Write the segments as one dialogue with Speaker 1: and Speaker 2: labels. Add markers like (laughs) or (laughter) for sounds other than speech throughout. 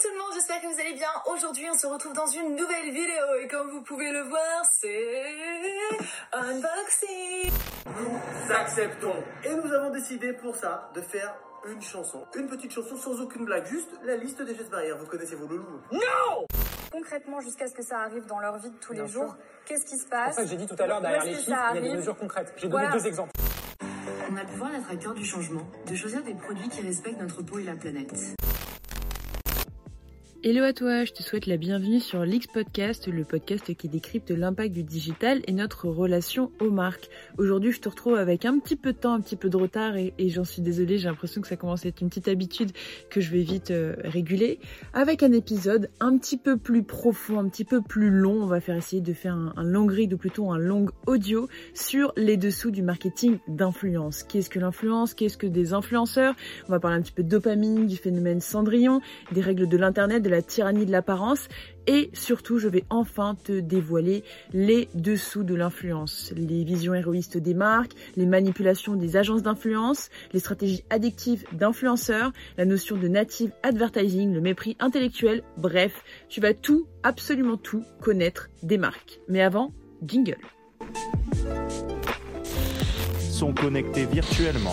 Speaker 1: tout le monde, j'espère que vous allez bien. Aujourd'hui, on se retrouve dans une nouvelle vidéo et comme vous pouvez le voir, c'est unboxing.
Speaker 2: Nous acceptons. Et nous avons décidé pour ça de faire une chanson. Une petite chanson sans aucune blague, juste la liste des gestes barrières. Vous connaissez vos loulous
Speaker 3: Non
Speaker 4: concrètement jusqu'à ce que ça arrive dans leur vie de tous
Speaker 3: Bien
Speaker 4: les
Speaker 3: sûr.
Speaker 4: jours. Qu'est-ce qui se
Speaker 3: C'est
Speaker 4: passe?
Speaker 3: pour ça que j'ai dit tout à l'heure, derrière les chiffres, il y a des mesures concrètes. J'ai donné
Speaker 4: Voilà.
Speaker 3: deux exemples.
Speaker 5: On a le pouvoir d'être acteur du changement, de choisir des produits qui respectent notre peau et la planète.
Speaker 6: Hello à toi, je te souhaite la bienvenue sur l'X Podcast, le podcast qui décrypte l'impact du digital et notre relation aux marques. Aujourd'hui, je te retrouve avec un petit peu de temps, un petit peu de retard et, j'en suis désolée, j'ai l'impression que ça commence à être une petite habitude que je vais vite euh, réguler, avec un épisode un petit peu plus profond, un petit peu plus long. On va faire essayer de faire un, un long read ou plutôt un long audio sur les dessous du marketing d'influence. Qu'est-ce que l'influence? Qu'est-ce que des influenceurs? On va parler un petit peu de dopamine, du phénomène Cendrillon, des règles de l'internet, de la tyrannie de l'apparence et surtout je vais enfin te dévoiler les dessous de l'influence, les visions héroïstes des marques, les manipulations des agences d'influence, les stratégies addictives d'influenceurs, la notion de native advertising, le mépris intellectuel, bref, tu vas tout, absolument tout connaître des marques. Mais avant, jingle.
Speaker 7: sont connectés virtuellement.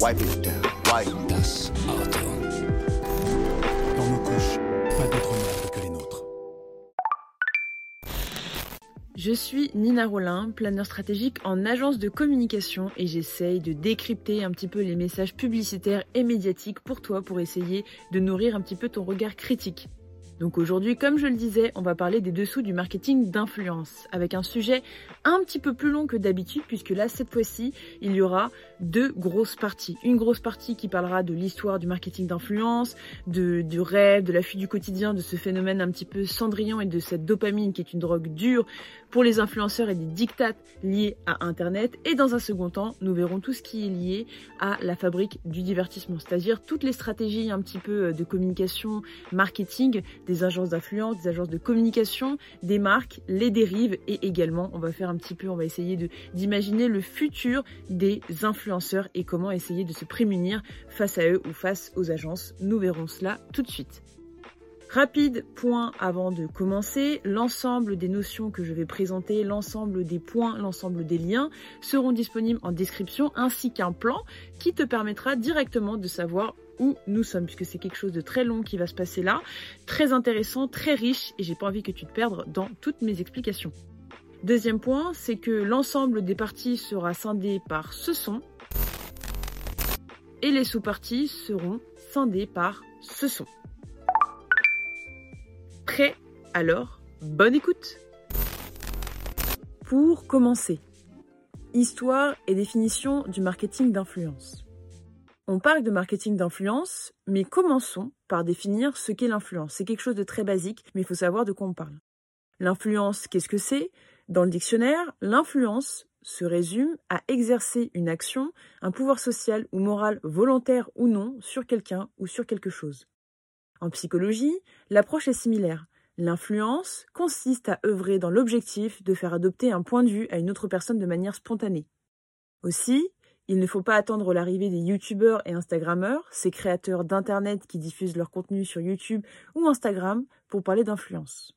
Speaker 8: Wipe it down. Wipe
Speaker 6: Je suis Nina Rollin, planeur stratégique en agence de communication et j'essaye de décrypter un petit peu les messages publicitaires et médiatiques pour toi pour essayer de nourrir un petit peu ton regard critique. Donc aujourd'hui, comme je le disais, on va parler des dessous du marketing d'influence avec un sujet un petit peu plus long que d'habitude puisque là, cette fois-ci, il y aura deux grosses parties. Une grosse partie qui parlera de l'histoire du marketing d'influence, du rêve, de la fuite du quotidien, de ce phénomène un petit peu cendrillon et de cette dopamine qui est une drogue dure pour les influenceurs et des dictates liés à Internet. Et dans un second temps, nous verrons tout ce qui est lié à la fabrique du divertissement, c'est-à-dire toutes les stratégies un petit peu de communication, marketing, des agences d'influence, des agences de communication, des marques, les dérives et également, on va faire un petit peu, on va essayer d'imaginer le futur des influenceurs et comment essayer de se prémunir face à eux ou face aux agences. Nous verrons cela tout de suite. Rapide point avant de commencer, l'ensemble des notions que je vais présenter, l'ensemble des points, l'ensemble des liens seront disponibles en description ainsi qu'un plan qui te permettra directement de savoir où nous sommes puisque c'est quelque chose de très long qui va se passer là, très intéressant, très riche et j'ai pas envie que tu te perdes dans toutes mes explications. Deuxième point, c'est que l'ensemble des parties sera scindé par ce son et les sous-parties seront scindées par ce son. Prêt Alors, bonne écoute Pour commencer, histoire et définition du marketing d'influence. On parle de marketing d'influence, mais commençons par définir ce qu'est l'influence. C'est quelque chose de très basique, mais il faut savoir de quoi on parle. L'influence, qu'est-ce que c'est? Dans le dictionnaire, l'influence se résume à exercer une action, un pouvoir social ou moral volontaire ou non sur quelqu'un ou sur quelque chose. En psychologie, l'approche est similaire. L'influence consiste à œuvrer dans l'objectif de faire adopter un point de vue à une autre personne de manière spontanée. Aussi, il ne faut pas attendre l'arrivée des youtubeurs et instagrammeurs, ces créateurs d'internet qui diffusent leur contenu sur YouTube ou Instagram pour parler d'influence.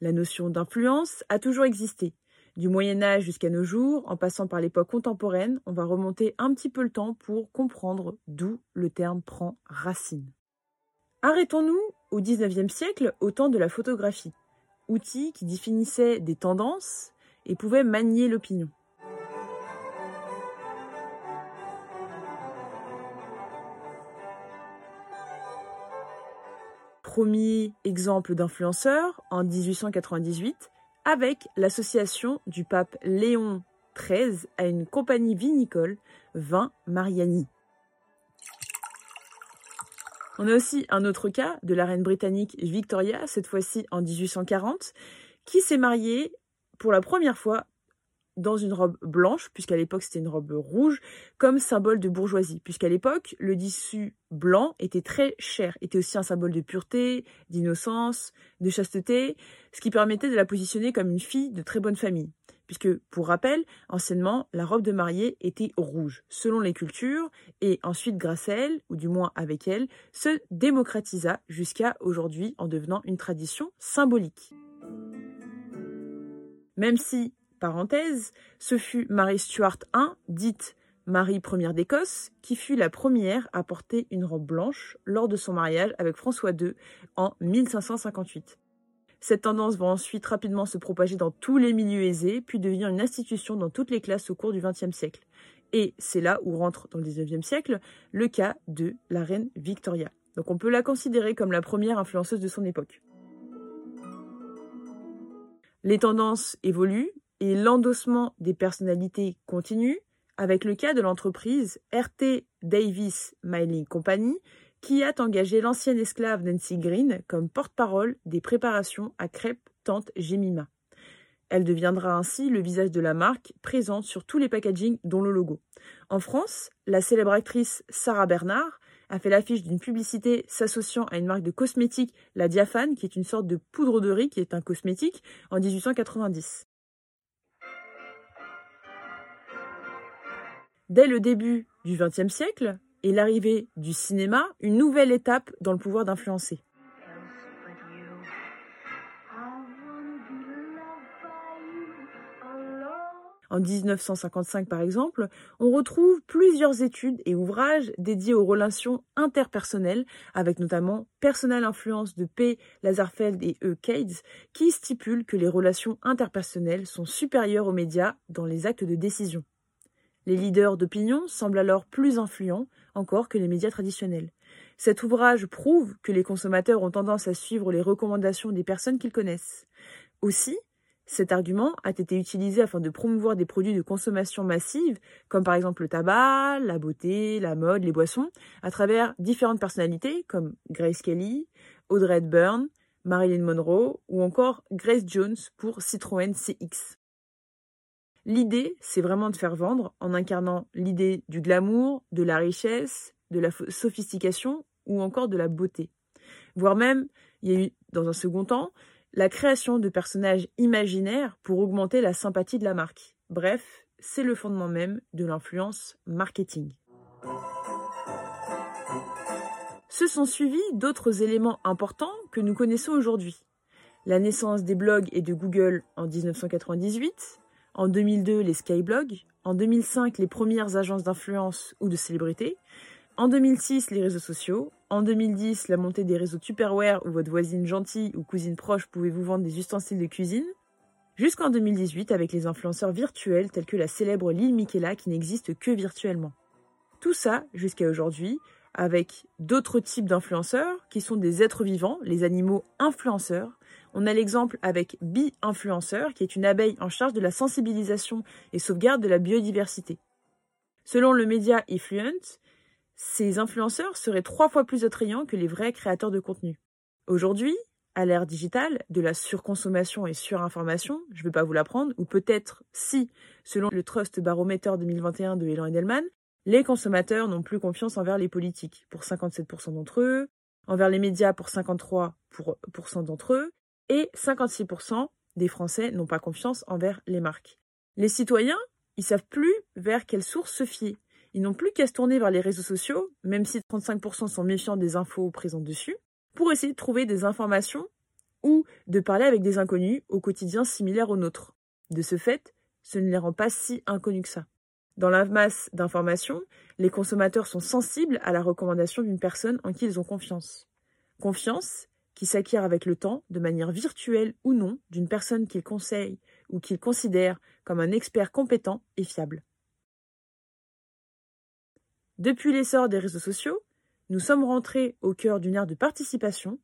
Speaker 6: La notion d'influence a toujours existé. Du Moyen Âge jusqu'à nos jours, en passant par l'époque contemporaine, on va remonter un petit peu le temps pour comprendre d'où le terme prend racine. Arrêtons-nous au XIXe siècle au temps de la photographie, outil qui définissait des tendances et pouvait manier l'opinion. Premier exemple d'influenceur en 1898 avec l'association du pape Léon XIII à une compagnie vinicole, Vin Mariani. On a aussi un autre cas de la reine britannique Victoria, cette fois-ci en 1840, qui s'est mariée pour la première fois dans une robe blanche, puisqu'à l'époque c'était une robe rouge, comme symbole de bourgeoisie, puisqu'à l'époque le tissu blanc était très cher, était aussi un symbole de pureté, d'innocence, de chasteté, ce qui permettait de la positionner comme une fille de très bonne famille puisque, pour rappel, anciennement, la robe de mariée était rouge, selon les cultures, et ensuite, grâce à elle, ou du moins avec elle, se démocratisa jusqu'à aujourd'hui en devenant une tradition symbolique. Même si, parenthèse, ce fut Marie Stuart I, dite Marie Ier d'Écosse, qui fut la première à porter une robe blanche lors de son mariage avec François II en 1558. Cette tendance va ensuite rapidement se propager dans tous les milieux aisés, puis devient une institution dans toutes les classes au cours du XXe siècle. Et c'est là où rentre dans le XIXe siècle le cas de la reine Victoria. Donc on peut la considérer comme la première influenceuse de son époque. Les tendances évoluent et l'endossement des personnalités continue, avec le cas de l'entreprise RT Davis Mining Company, qui a engagé l'ancienne esclave Nancy Green comme porte-parole des préparations à crêpes Tante Jemima. Elle deviendra ainsi le visage de la marque, présente sur tous les packagings dont le logo. En France, la célèbre actrice Sarah Bernard a fait l'affiche d'une publicité s'associant à une marque de cosmétiques, la Diaphane, qui est une sorte de poudre de riz qui est un cosmétique, en 1890. Dès le début du XXe siècle et l'arrivée du cinéma, une nouvelle étape dans le pouvoir d'influencer. En 1955, par exemple, on retrouve plusieurs études et ouvrages dédiés aux relations interpersonnelles, avec notamment Personal Influence de P. Lazarfeld et E. Cades, qui stipulent que les relations interpersonnelles sont supérieures aux médias dans les actes de décision. Les leaders d'opinion semblent alors plus influents encore que les médias traditionnels. Cet ouvrage prouve que les consommateurs ont tendance à suivre les recommandations des personnes qu'ils connaissent. Aussi, cet argument a été utilisé afin de promouvoir des produits de consommation massive, comme par exemple le tabac, la beauté, la mode, les boissons, à travers différentes personnalités comme Grace Kelly, Audrey Hepburn, Marilyn Monroe ou encore Grace Jones pour Citroën CX. L'idée, c'est vraiment de faire vendre en incarnant l'idée du glamour, de la richesse, de la sophistication ou encore de la beauté. Voire même, il y a eu, dans un second temps, la création de personnages imaginaires pour augmenter la sympathie de la marque. Bref, c'est le fondement même de l'influence marketing. Se sont suivis d'autres éléments importants que nous connaissons aujourd'hui. La naissance des blogs et de Google en 1998, en 2002, les skyblogs. En 2005, les premières agences d'influence ou de célébrité. En 2006, les réseaux sociaux. En 2010, la montée des réseaux Tupperware où votre voisine gentille ou cousine proche pouvait vous vendre des ustensiles de cuisine. Jusqu'en 2018 avec les influenceurs virtuels tels que la célèbre Lil Michaela qui n'existe que virtuellement. Tout ça jusqu'à aujourd'hui avec d'autres types d'influenceurs qui sont des êtres vivants, les animaux influenceurs, on a l'exemple avec Bee Influenceur, qui est une abeille en charge de la sensibilisation et sauvegarde de la biodiversité. Selon le média Influent, ces influenceurs seraient trois fois plus attrayants que les vrais créateurs de contenu. Aujourd'hui, à l'ère digitale, de la surconsommation et surinformation, je ne vais pas vous l'apprendre, ou peut-être si, selon le Trust Barometer 2021 de Elan Edelman, les consommateurs n'ont plus confiance envers les politiques, pour 57% d'entre eux, envers les médias pour 53% d'entre eux, et 56% des Français n'ont pas confiance envers les marques. Les citoyens, ils savent plus vers quelle source se fier. Ils n'ont plus qu'à se tourner vers les réseaux sociaux, même si 35% sont méfiants des infos présentes dessus, pour essayer de trouver des informations ou de parler avec des inconnus au quotidien similaires aux nôtres. De ce fait, ce ne les rend pas si inconnus que ça. Dans la masse d'informations, les consommateurs sont sensibles à la recommandation d'une personne en qui ils ont confiance. Confiance, qui s'acquiert avec le temps, de manière virtuelle ou non, d'une personne qu'ils conseillent ou qu'ils considèrent comme un expert compétent et fiable. Depuis l'essor des réseaux sociaux, nous sommes rentrés au cœur d'une ère de participation.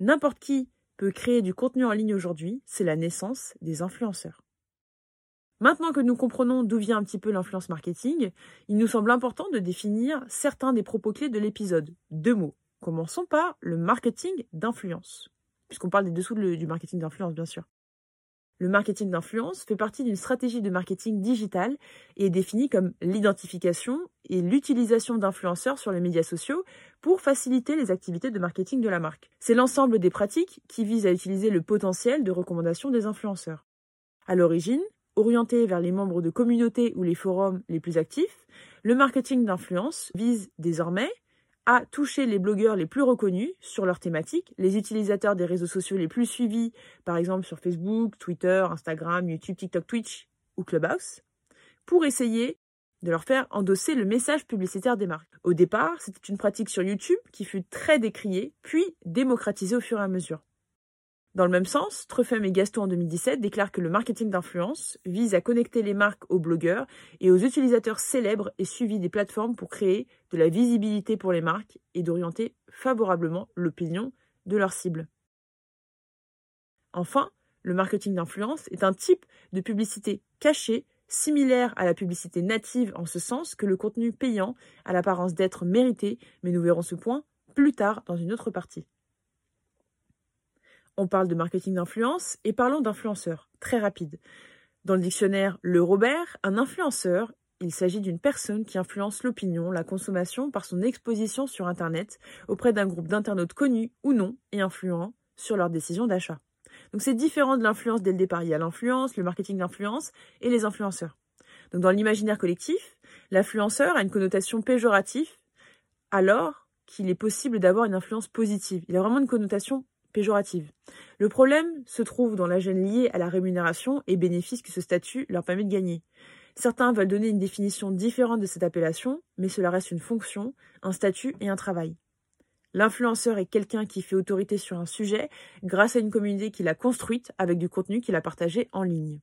Speaker 6: N'importe qui peut créer du contenu en ligne aujourd'hui, c'est la naissance des influenceurs. Maintenant que nous comprenons d'où vient un petit peu l'influence marketing, il nous semble important de définir certains des propos clés de l'épisode. Deux mots. Commençons par le marketing d'influence, puisqu'on parle des dessous du marketing d'influence, bien sûr. Le marketing d'influence fait partie d'une stratégie de marketing digital et est défini comme l'identification et l'utilisation d'influenceurs sur les médias sociaux pour faciliter les activités de marketing de la marque. C'est l'ensemble des pratiques qui visent à utiliser le potentiel de recommandation des influenceurs. À l'origine, orienté vers les membres de communautés ou les forums les plus actifs, le marketing d'influence vise désormais à toucher les blogueurs les plus reconnus sur leur thématique, les utilisateurs des réseaux sociaux les plus suivis, par exemple sur Facebook, Twitter, Instagram, YouTube, TikTok, Twitch ou Clubhouse, pour essayer de leur faire endosser le message publicitaire des marques. Au départ, c'était une pratique sur YouTube qui fut très décriée, puis démocratisée au fur et à mesure. Dans le même sens, Truffem et Gaston en 2017 déclarent que le marketing d'influence vise à connecter les marques aux blogueurs et aux utilisateurs célèbres et suivis des plateformes pour créer de la visibilité pour les marques et d'orienter favorablement l'opinion de leur cible. Enfin, le marketing d'influence est un type de publicité cachée similaire à la publicité native en ce sens que le contenu payant a l'apparence d'être mérité, mais nous verrons ce point plus tard dans une autre partie. On parle de marketing d'influence et parlons d'influenceurs. Très rapide. Dans le dictionnaire Le Robert, un influenceur, il s'agit d'une personne qui influence l'opinion, la consommation par son exposition sur Internet auprès d'un groupe d'internautes connus ou non et influents sur leurs décisions d'achat. Donc c'est différent de l'influence dès le départ. Il y a l'influence, le marketing d'influence et les influenceurs. Donc dans l'imaginaire collectif, l'influenceur a une connotation péjorative alors qu'il est possible d'avoir une influence positive. Il a vraiment une connotation péjorative. Le problème se trouve dans la gêne liée à la rémunération et bénéfices que ce statut leur permet de gagner. Certains veulent donner une définition différente de cette appellation, mais cela reste une fonction, un statut et un travail. L'influenceur est quelqu'un qui fait autorité sur un sujet grâce à une communauté qu'il a construite avec du contenu qu'il a partagé en ligne.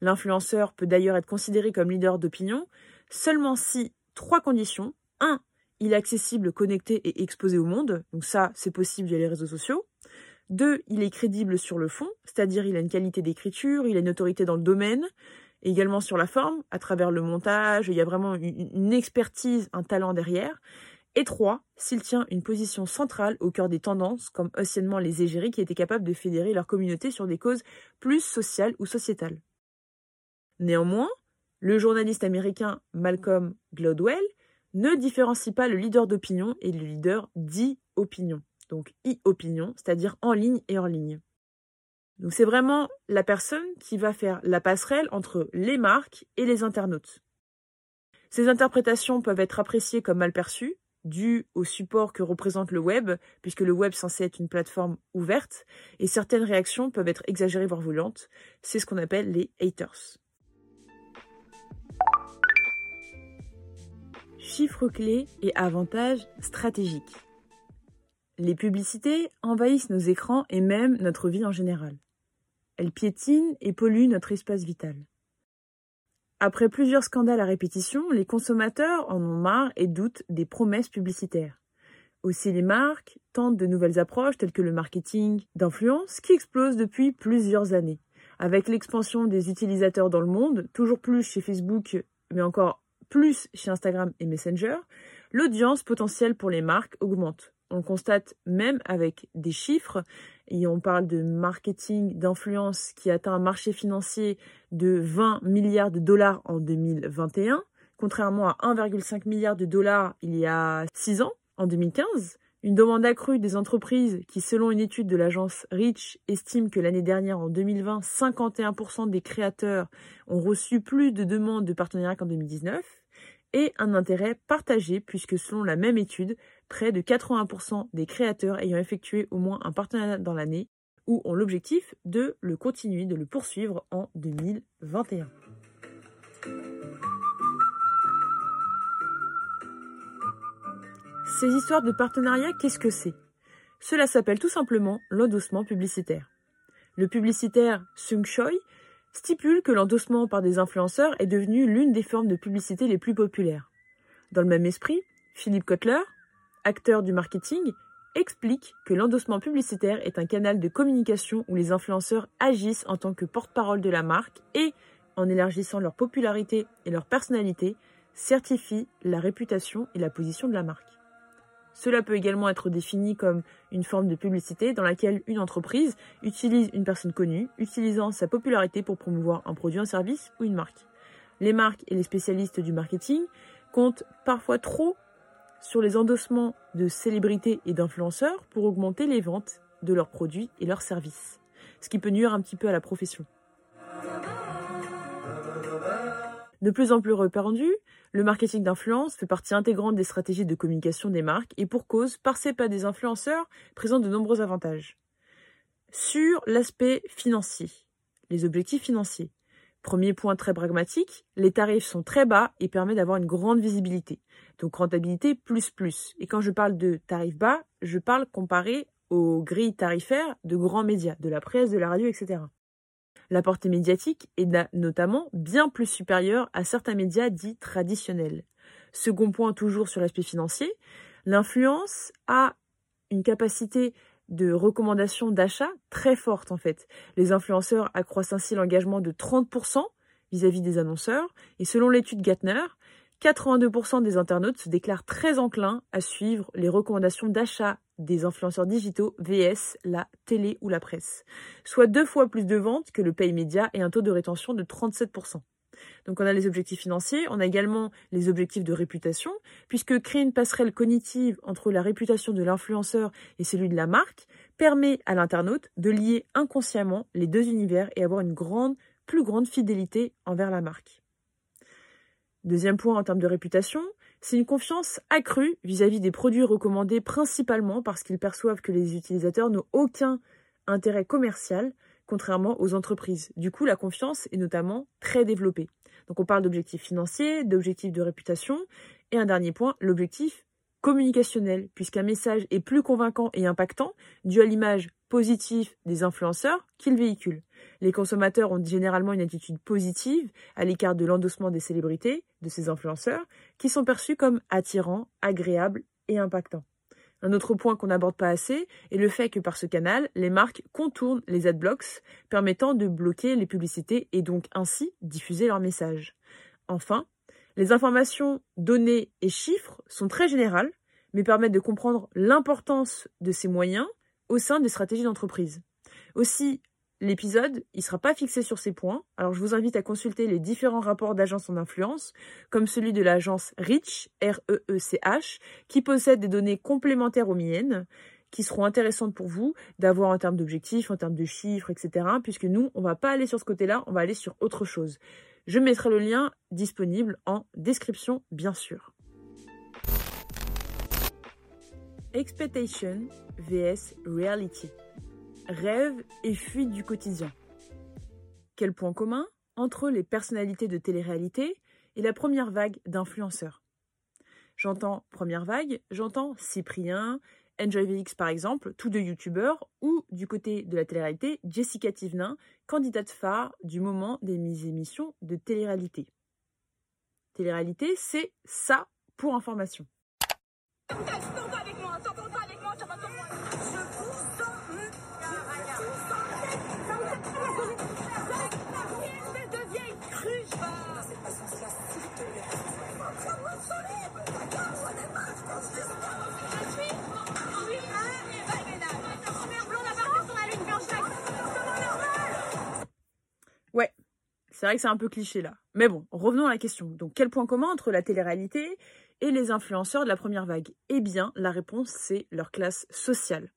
Speaker 6: L'influenceur peut d'ailleurs être considéré comme leader d'opinion seulement si trois conditions. 1 il est accessible, connecté et exposé au monde. Donc ça, c'est possible via les réseaux sociaux. Deux, il est crédible sur le fond, c'est-à-dire il a une qualité d'écriture, il a une autorité dans le domaine, également sur la forme, à travers le montage, il y a vraiment une expertise, un talent derrière. Et trois, s'il tient une position centrale au cœur des tendances, comme anciennement les égéries qui étaient capables de fédérer leur communauté sur des causes plus sociales ou sociétales. Néanmoins, le journaliste américain Malcolm Gladwell ne différencie pas le leader d'opinion et le leader dit opinion. Donc e-opinion, c'est-à-dire en ligne et hors ligne. Donc c'est vraiment la personne qui va faire la passerelle entre les marques et les internautes. Ces interprétations peuvent être appréciées comme mal perçues, dues au support que représente le web, puisque le web censé être une plateforme ouverte, et certaines réactions peuvent être exagérées voire violentes. C'est ce qu'on appelle les haters. Chiffres clés et avantages stratégiques. Les publicités envahissent nos écrans et même notre vie en général. Elles piétinent et polluent notre espace vital. Après plusieurs scandales à répétition, les consommateurs en ont marre et doutent des promesses publicitaires. Aussi les marques tentent de nouvelles approches telles que le marketing d'influence qui explose depuis plusieurs années. Avec l'expansion des utilisateurs dans le monde, toujours plus chez Facebook, mais encore plus chez Instagram et Messenger, l'audience potentielle pour les marques augmente. On le constate même avec des chiffres, et on parle de marketing d'influence qui atteint un marché financier de 20 milliards de dollars en 2021, contrairement à 1,5 milliard de dollars il y a 6 ans, en 2015. Une demande accrue des entreprises qui, selon une étude de l'agence Reach, estime que l'année dernière, en 2020, 51% des créateurs ont reçu plus de demandes de partenariat qu'en 2019 et un intérêt partagé puisque selon la même étude, près de 80% des créateurs ayant effectué au moins un partenariat dans l'année ou ont l'objectif de le continuer, de le poursuivre en 2021. Ces histoires de partenariat, qu'est-ce que c'est? Cela s'appelle tout simplement l'endossement publicitaire. Le publicitaire Sung Choi stipule que l'endossement par des influenceurs est devenu l'une des formes de publicité les plus populaires. Dans le même esprit, Philippe Kotler, acteur du marketing, explique que l'endossement publicitaire est un canal de communication où les influenceurs agissent en tant que porte-parole de la marque et, en élargissant leur popularité et leur personnalité, certifient la réputation et la position de la marque. Cela peut également être défini comme une forme de publicité dans laquelle une entreprise utilise une personne connue, utilisant sa popularité pour promouvoir un produit, un service ou une marque. Les marques et les spécialistes du marketing comptent parfois trop sur les endossements de célébrités et d'influenceurs pour augmenter les ventes de leurs produits et leurs services, ce qui peut nuire un petit peu à la profession. De plus en plus répandu, le marketing d'influence fait partie intégrante des stratégies de communication des marques et pour cause, par des influenceurs présente de nombreux avantages. Sur l'aspect financier, les objectifs financiers. Premier point très pragmatique, les tarifs sont très bas et permettent d'avoir une grande visibilité. Donc rentabilité plus plus. Et quand je parle de tarifs bas, je parle comparé aux grilles tarifaires de grands médias, de la presse, de la radio, etc. La portée médiatique est notamment bien plus supérieure à certains médias dits traditionnels. Second point toujours sur l'aspect financier, l'influence a une capacité de recommandation d'achat très forte en fait. Les influenceurs accroissent ainsi l'engagement de 30% vis-à-vis des annonceurs et selon l'étude Gartner, 82% des internautes se déclarent très enclins à suivre les recommandations d'achat des influenceurs digitaux VS la télé ou la presse, soit deux fois plus de ventes que le pay média et un taux de rétention de 37%. Donc on a les objectifs financiers, on a également les objectifs de réputation, puisque créer une passerelle cognitive entre la réputation de l'influenceur et celui de la marque permet à l'internaute de lier inconsciemment les deux univers et avoir une grande, plus grande fidélité envers la marque. Deuxième point en termes de réputation, c'est une confiance accrue vis-à-vis des produits recommandés principalement parce qu'ils perçoivent que les utilisateurs n'ont aucun intérêt commercial, contrairement aux entreprises. Du coup, la confiance est notamment très développée. Donc on parle d'objectifs financiers, d'objectifs de réputation, et un dernier point, l'objectif communicationnel, puisqu'un message est plus convaincant et impactant dû à l'image positive des influenceurs qu'il véhicule. Les consommateurs ont généralement une attitude positive à l'écart de l'endossement des célébrités, de ces influenceurs, qui sont perçus comme attirants, agréables et impactants. Un autre point qu'on n'aborde pas assez est le fait que par ce canal, les marques contournent les adblocks, permettant de bloquer les publicités et donc ainsi diffuser leurs messages. Enfin, les informations, données et chiffres sont très générales, mais permettent de comprendre l'importance de ces moyens au sein des stratégies d'entreprise. Aussi, l'épisode, il sera pas fixé sur ces points, alors je vous invite à consulter les différents rapports d'agences en influence, comme celui de l'agence Reach, R-E-E-C-H, qui possède des données complémentaires aux miennes, qui seront intéressantes pour vous d'avoir en termes d'objectifs, en termes de chiffres, etc. Puisque nous, on va pas aller sur ce côté-là, on va aller sur autre chose. Je mettrai le lien disponible en description, bien sûr. Expectation vs Reality. Rêve et fuite du quotidien. Quel point commun entre les personnalités de télé-réalité et la première vague d'influenceurs? J'entends première vague, j'entends Cyprien, Enjoy VX par exemple, tous deux youtubeurs, ou du côté de la télé-réalité, Jessica Thivenin, candidate phare du moment des émissions de télé-réalité. Télé-réalité, c'est ça pour information. C'est vrai que c'est un peu cliché là. Mais bon, revenons à la question. Donc, quel point commun entre la télé-réalité et les influenceurs de la première vague? Eh bien, la réponse, c'est leur classe sociale.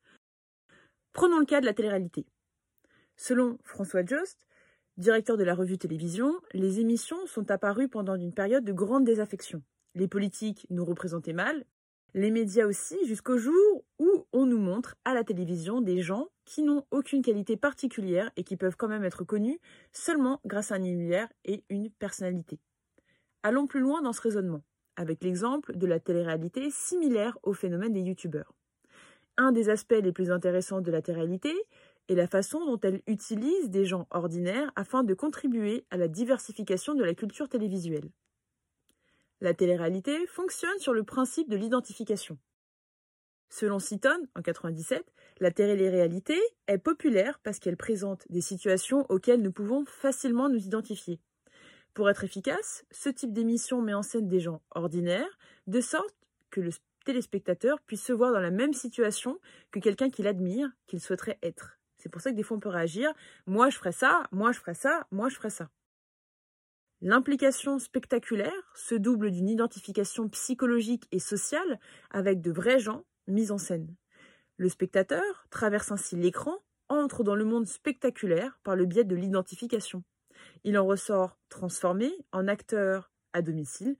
Speaker 6: Prenons le cas de la télé-réalité. Selon François Jost, directeur de la revue Télévision, les émissions sont apparues pendant une période de grande désaffection. Les politiques nous représentaient mal, les médias aussi, jusqu'au jour où on nous montre à la télévision des gens qui n'ont aucune qualité particulière et qui peuvent quand même être connus seulement grâce à un univers et une personnalité. Allons plus loin dans ce raisonnement, avec l'exemple de la télé-réalité similaire au phénomène des youtubeurs. Un des aspects les plus intéressants de la télé-réalité est la façon dont elle utilise des gens ordinaires afin de contribuer à la diversification de la culture télévisuelle. La télé-réalité fonctionne sur le principe de l'identification. Selon Seaton, en 97, la télé-réalité est populaire parce qu'elle présente des situations auxquelles nous pouvons facilement nous identifier. Pour être efficace, ce type d'émission met en scène des gens ordinaires, de sorte que le téléspectateur puisse se voir dans la même situation que quelqu'un qu'il admire, qu'il souhaiterait être. C'est pour ça que des fois on peut réagir, moi je ferais ça, moi je ferais ça, moi je ferais ça. L'implication spectaculaire se double d'une identification psychologique et sociale avec de vrais gens mis en scène. Le spectateur traverse ainsi l'écran, entre dans le monde spectaculaire par le biais de l'identification. Il en ressort transformé en acteur à domicile.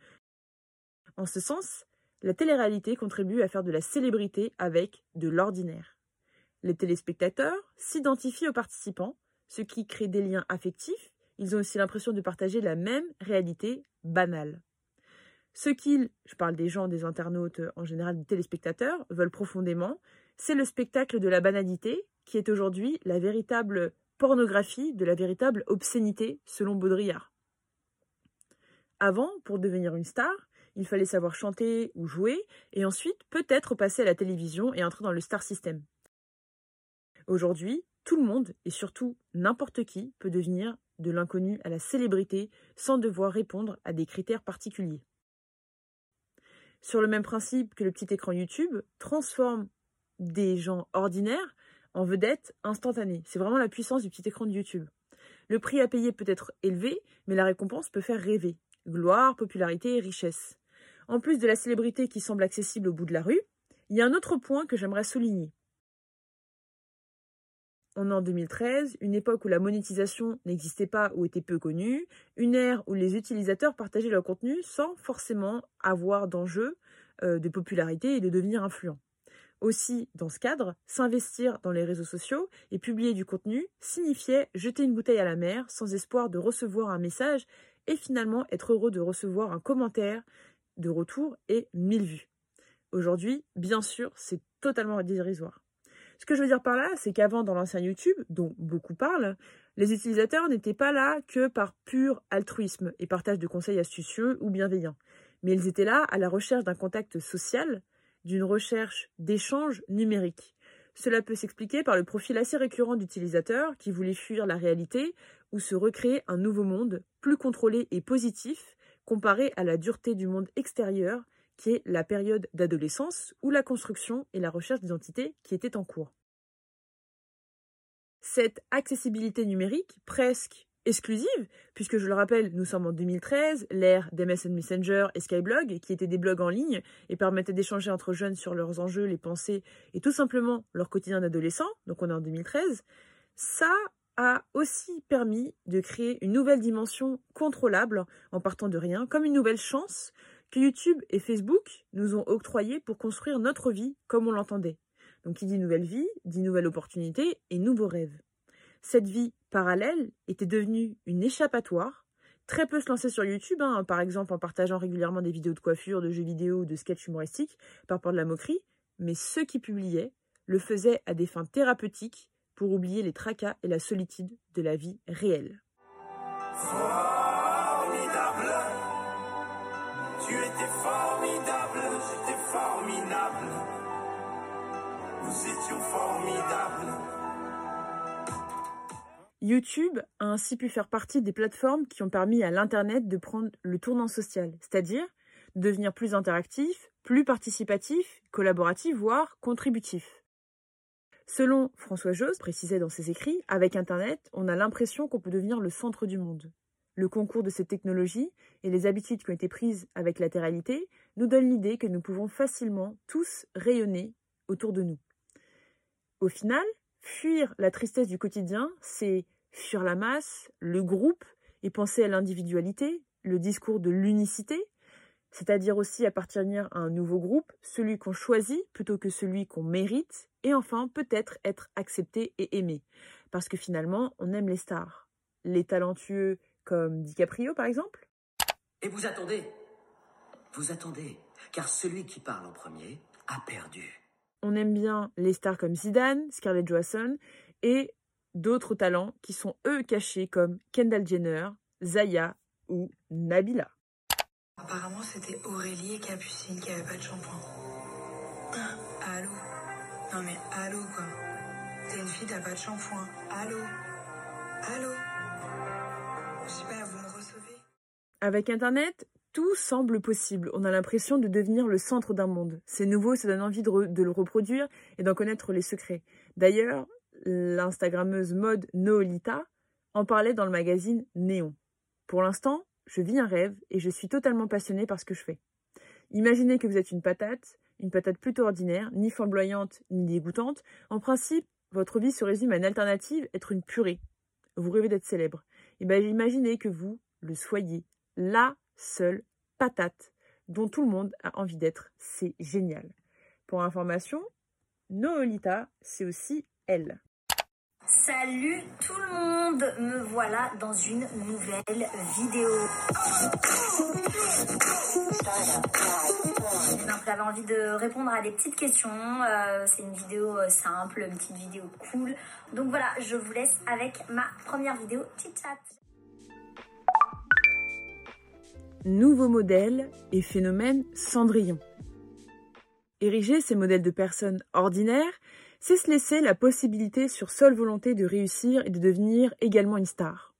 Speaker 6: En ce sens, la télé-réalité contribue à faire de la célébrité avec de l'ordinaire. Les téléspectateurs s'identifient aux participants, ce qui crée des liens affectifs. Ils ont aussi l'impression de partager la même réalité banale. Ce qu'ils, je parle des gens, des internautes, en général des téléspectateurs, veulent profondément, c'est le spectacle de la banalité, qui est aujourd'hui la véritable pornographie de la véritable obscénité, selon Baudrillard. Avant, pour devenir une star, il fallait savoir chanter ou jouer, et ensuite peut-être passer à la télévision et entrer dans le star system. Aujourd'hui, tout le monde, et surtout n'importe qui, peut devenir de l'inconnu à la célébrité sans devoir répondre à des critères particuliers. Sur le même principe que le petit écran YouTube transforme des gens ordinaires en vedettes instantanées. C'est vraiment la puissance du petit écran de YouTube. Le prix à payer peut être élevé, mais la récompense peut faire rêver. Gloire, popularité et richesse. En plus de la célébrité qui semble accessible au bout de la rue, il y a un autre point que j'aimerais souligner. On est en 2013, une époque où la monétisation n'existait pas ou était peu connue, une ère où les utilisateurs partageaient leur contenu sans forcément avoir d'enjeu euh, de popularité et de devenir influents. Aussi, dans ce cadre, s'investir dans les réseaux sociaux et publier du contenu signifiait jeter une bouteille à la mer sans espoir de recevoir un message et finalement être heureux de recevoir un commentaire de retour et mille vues. Aujourd'hui, bien sûr, c'est totalement dérisoire. Ce que je veux dire par là, c'est qu'avant, dans l'ancien YouTube, dont beaucoup parlent, les utilisateurs n'étaient pas là que par pur altruisme et partage de conseils astucieux ou bienveillants, mais ils étaient là à la recherche d'un contact social, d'une recherche d'échange numérique. Cela peut s'expliquer par le profil assez récurrent d'utilisateurs qui voulaient fuir la réalité ou se recréer un nouveau monde, plus contrôlé et positif, comparé à la dureté du monde extérieur qui est la période d'adolescence où la construction et la recherche d'identité qui étaient en cours. Cette accessibilité numérique, presque exclusive, puisque je le rappelle, nous sommes en 2013, l'ère d'MSN Messenger et Skyblog, qui étaient des blogs en ligne et permettaient d'échanger entre jeunes sur leurs enjeux, les pensées et tout simplement leur quotidien d'adolescent, donc on est en 2013, ça a aussi permis de créer une nouvelle dimension contrôlable en partant de rien, comme une nouvelle chance que YouTube et Facebook nous ont octroyé pour construire notre vie comme on l'entendait. Donc qui dit nouvelle vie, dit nouvelle opportunité et nouveaux rêves. Cette vie parallèle était devenue une échappatoire. Très peu se lançaient sur YouTube, hein, par exemple en partageant régulièrement des vidéos de coiffure, de jeux vidéo de sketchs humoristiques, par peur de la moquerie, mais ceux qui publiaient le faisaient à des fins thérapeutiques pour oublier les tracas et la solitude de la vie réelle. YouTube a ainsi pu faire partie des plateformes qui ont permis à l'Internet de prendre le tournant social, c'est-à-dire de devenir plus interactif, plus participatif, collaboratif, voire contributif. Selon François Josse, précisait dans ses écrits, avec Internet, on a l'impression qu'on peut devenir le centre du monde. Le concours de ces technologies et les habitudes qui ont été prises avec latéralité nous donnent l'idée que nous pouvons facilement tous rayonner autour de nous. Au final, fuir la tristesse du quotidien, c'est fuir la masse, le groupe et penser à l'individualité, le discours de l'unicité, c'est-à-dire aussi appartenir à un nouveau groupe, celui qu'on choisit plutôt que celui qu'on mérite, et enfin peut-être être accepté et aimé, parce que finalement on aime les stars, les talentueux comme DiCaprio par exemple.
Speaker 9: Et vous attendez? Vous attendez, car celui qui parle en premier a perdu.
Speaker 6: On aime bien les stars comme Zidane, Scarlett Johansson et d'autres talents qui sont eux cachés comme Kendall Jenner, Zaya ou Nabila.
Speaker 10: Apparemment, c'était Aurélie et Capucine qui avaient pas de shampoing. Ah, allô? Non mais allô quoi. T'es une fille, t'as pas de shampoing. Allô? Allô?
Speaker 6: Avec Internet, tout semble possible. On a l'impression de devenir le centre d'un monde. C'est nouveau, ça donne envie de, le reproduire et d'en connaître les secrets. D'ailleurs, l'Instagrammeuse mode Noolita en parlait dans le magazine Néon. Pour l'instant, je vis un rêve et je suis totalement passionnée par ce que je fais. Imaginez que vous êtes une patate, une patate plutôt ordinaire, ni flamboyante ni dégoûtante. En principe, votre vie se résume à une alternative, être une purée. Vous rêvez d'être célèbre Et bien imaginez que vous le soyez, la seule patate dont tout le monde a envie d'être. C'est génial. Pour information, Noolita, c'est aussi elle.
Speaker 11: Salut tout le monde, me voilà dans une nouvelle vidéo. J'avais envie de répondre à des petites questions. Euh, c'est une vidéo euh, simple, une petite vidéo cool. Donc voilà, je vous laisse avec ma première vidéo chit chat.
Speaker 6: Nouveau modèle et phénomène Cendrillon. Ériger ces modèles de personnes ordinaires c'est se laisser la possibilité sur seule volonté de réussir et de devenir également une star.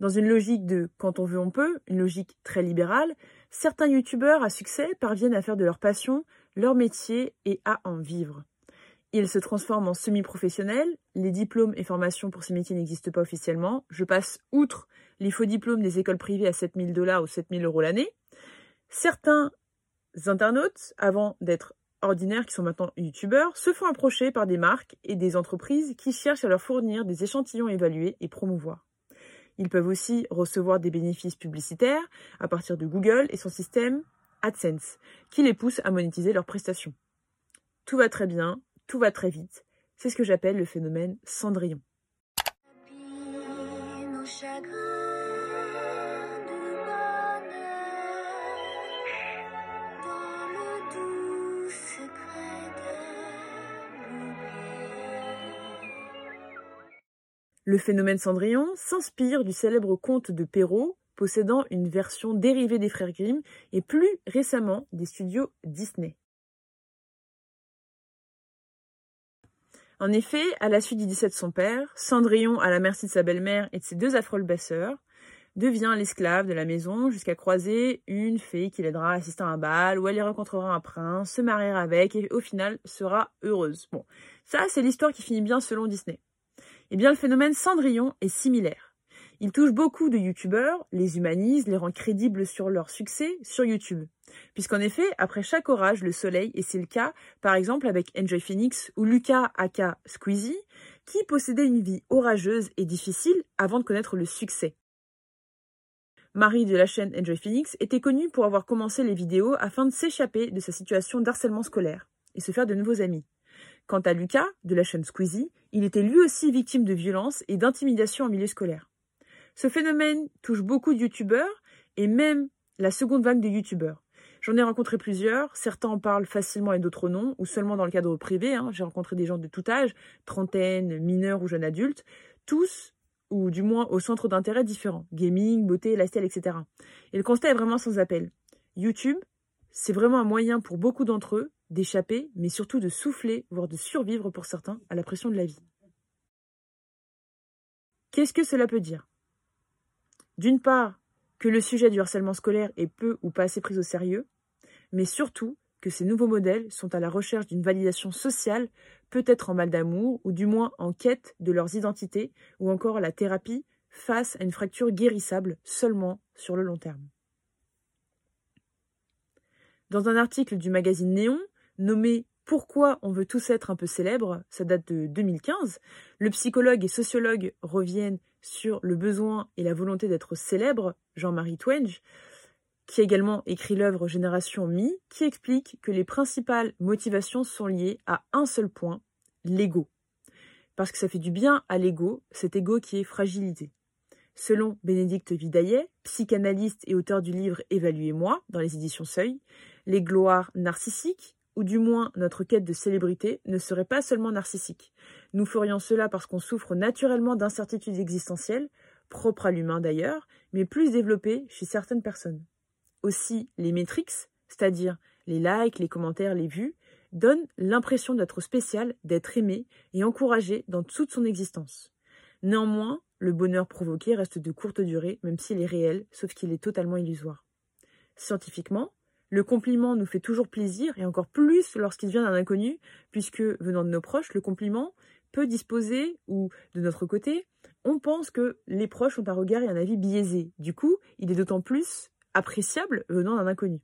Speaker 6: Dans une logique de quand on veut on peut, une logique très libérale, certains youtubeurs à succès parviennent à faire de leur passion leur métier et à en vivre. Ils se transforment en semi-professionnels, les diplômes et formations pour ces métiers n'existent pas officiellement, je passe outre les faux diplômes des écoles privées à 7000 dollars ou 7000 euros l'année. Certains internautes, avant d'être ordinaires qui sont maintenant youtubeurs se font approcher par des marques et des entreprises qui cherchent à leur fournir des échantillons évalués et promouvoir. Ils peuvent aussi recevoir des bénéfices publicitaires à partir de Google et son système AdSense, qui les pousse à monétiser leurs prestations. Tout va très bien, tout va très vite. C'est ce que j'appelle le phénomène Cendrillon. Le phénomène Cendrillon s'inspire du célèbre conte de Perrault, possédant une version dérivée des frères Grimm et plus récemment des studios Disney. En effet, à la suite du décès de son père, Cendrillon, à la merci de sa belle-mère et de ses deux affreux belles devient l'esclave de la maison jusqu'à croiser une fée qui l'aidera à assister à un bal où elle y rencontrera un prince, se mariera avec et au final sera heureuse. Bon, ça c'est l'histoire qui finit bien selon Disney. Eh bien, le phénomène Cendrillon est similaire. Il touche beaucoup de youtubeurs, les humanise, les rend crédibles sur leur succès sur YouTube. Puisqu'en effet, après chaque orage, le soleil, et c'est le cas, par exemple, avec Enjoy Phoenix ou Lucas aka Squeezie, qui possédait une vie orageuse et difficile avant de connaître le succès. Marie de la chaîne Enjoy Phoenix était connue pour avoir commencé les vidéos afin de s'échapper de sa situation d'harcèlement scolaire et se faire de nouveaux amis. Quant à Lucas, de la chaîne Squeezie, il était lui aussi victime de violences et d'intimidation en milieu scolaire. Ce phénomène touche beaucoup de youtubeurs et même la seconde vague de youtubeurs. J'en ai rencontré plusieurs, certains en parlent facilement et d'autres non, ou seulement dans le cadre privé. Hein. J'ai rencontré des gens de tout âge, trentaine, mineurs ou jeunes adultes, tous, ou du moins au centre d'intérêt différents, gaming, beauté, lifestyle, etc. Et le constat est vraiment sans appel. YouTube, c'est vraiment un moyen pour beaucoup d'entre eux d'échapper, mais surtout de souffler, voire de survivre pour certains, à la pression de la vie. Qu'est-ce que cela peut dire? D'une part, que le sujet du harcèlement scolaire est peu ou pas assez pris au sérieux, mais surtout que ces nouveaux modèles sont à la recherche d'une validation sociale, peut-être en mal d'amour, ou du moins en quête de leurs identités, ou encore la thérapie face à une fracture guérissable seulement sur le long terme. Dans un article du magazine Néon, nommé Pourquoi on veut tous être un peu célèbres, ça date de 2015, le psychologue et sociologue reviennent sur le besoin et la volonté d'être célèbre, Jean-Marie Twenge, qui a également écrit l'œuvre Génération Mi, qui explique que les principales motivations sont liées à un seul point, l'ego. Parce que ça fait du bien à l'ego, cet ego qui est fragilité. Selon Bénédicte Vidaillet, psychanalyste et auteur du livre Évaluez-moi dans les éditions Seuil, les gloires narcissiques, ou du moins notre quête de célébrité, ne serait pas seulement narcissique. Nous ferions cela parce qu'on souffre naturellement d'incertitudes existentielles, propres à l'humain d'ailleurs, mais plus développées chez certaines personnes. Aussi, les métriques, c'est-à-dire les likes, les commentaires, les vues, donnent l'impression d'être spécial, d'être aimé et encouragé dans toute son existence. Néanmoins, le bonheur provoqué reste de courte durée, même s'il est réel, sauf qu'il est totalement illusoire. Scientifiquement, le compliment nous fait toujours plaisir, et encore plus lorsqu'il vient d'un inconnu, puisque venant de nos proches, le compliment peut disposer, ou de notre côté, on pense que les proches ont un regard et un avis biaisé. Du coup, il est d'autant plus appréciable venant d'un inconnu.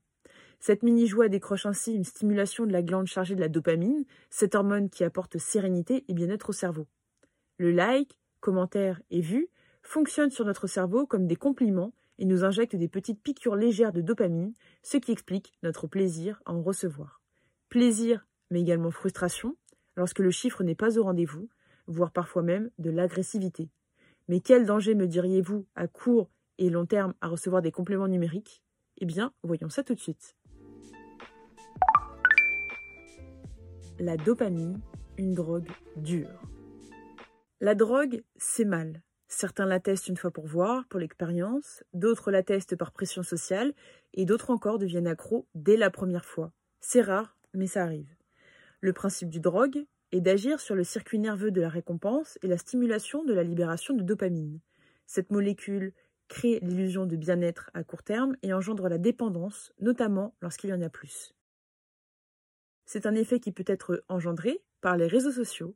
Speaker 6: Cette mini-joie décroche ainsi une stimulation de la glande chargée de la dopamine, cette hormone qui apporte sérénité et bien-être au cerveau. Le like, commentaire et vue fonctionnent sur notre cerveau comme des compliments et nous injectent des petites piqûres légères de dopamine, ce qui explique notre plaisir à en recevoir. Plaisir, mais également frustration, lorsque le chiffre n'est pas au rendez-vous, voire parfois même de l'agressivité. Mais quel danger me diriez-vous à court et long terme à recevoir des compléments numériques? Eh bien, voyons ça tout de suite. La dopamine, une drogue dure. La drogue, c'est mal. Certains l'attestent une fois pour voir, pour l'expérience, d'autres l'attestent par pression sociale, et d'autres encore deviennent accros dès la première fois. C'est rare, mais ça arrive. Le principe du drogue est d'agir sur le circuit nerveux de la récompense et la stimulation de la libération de dopamine. Cette molécule crée l'illusion de bien-être à court terme et engendre la dépendance, notamment lorsqu'il y en a plus. C'est un effet qui peut être engendré par les réseaux sociaux,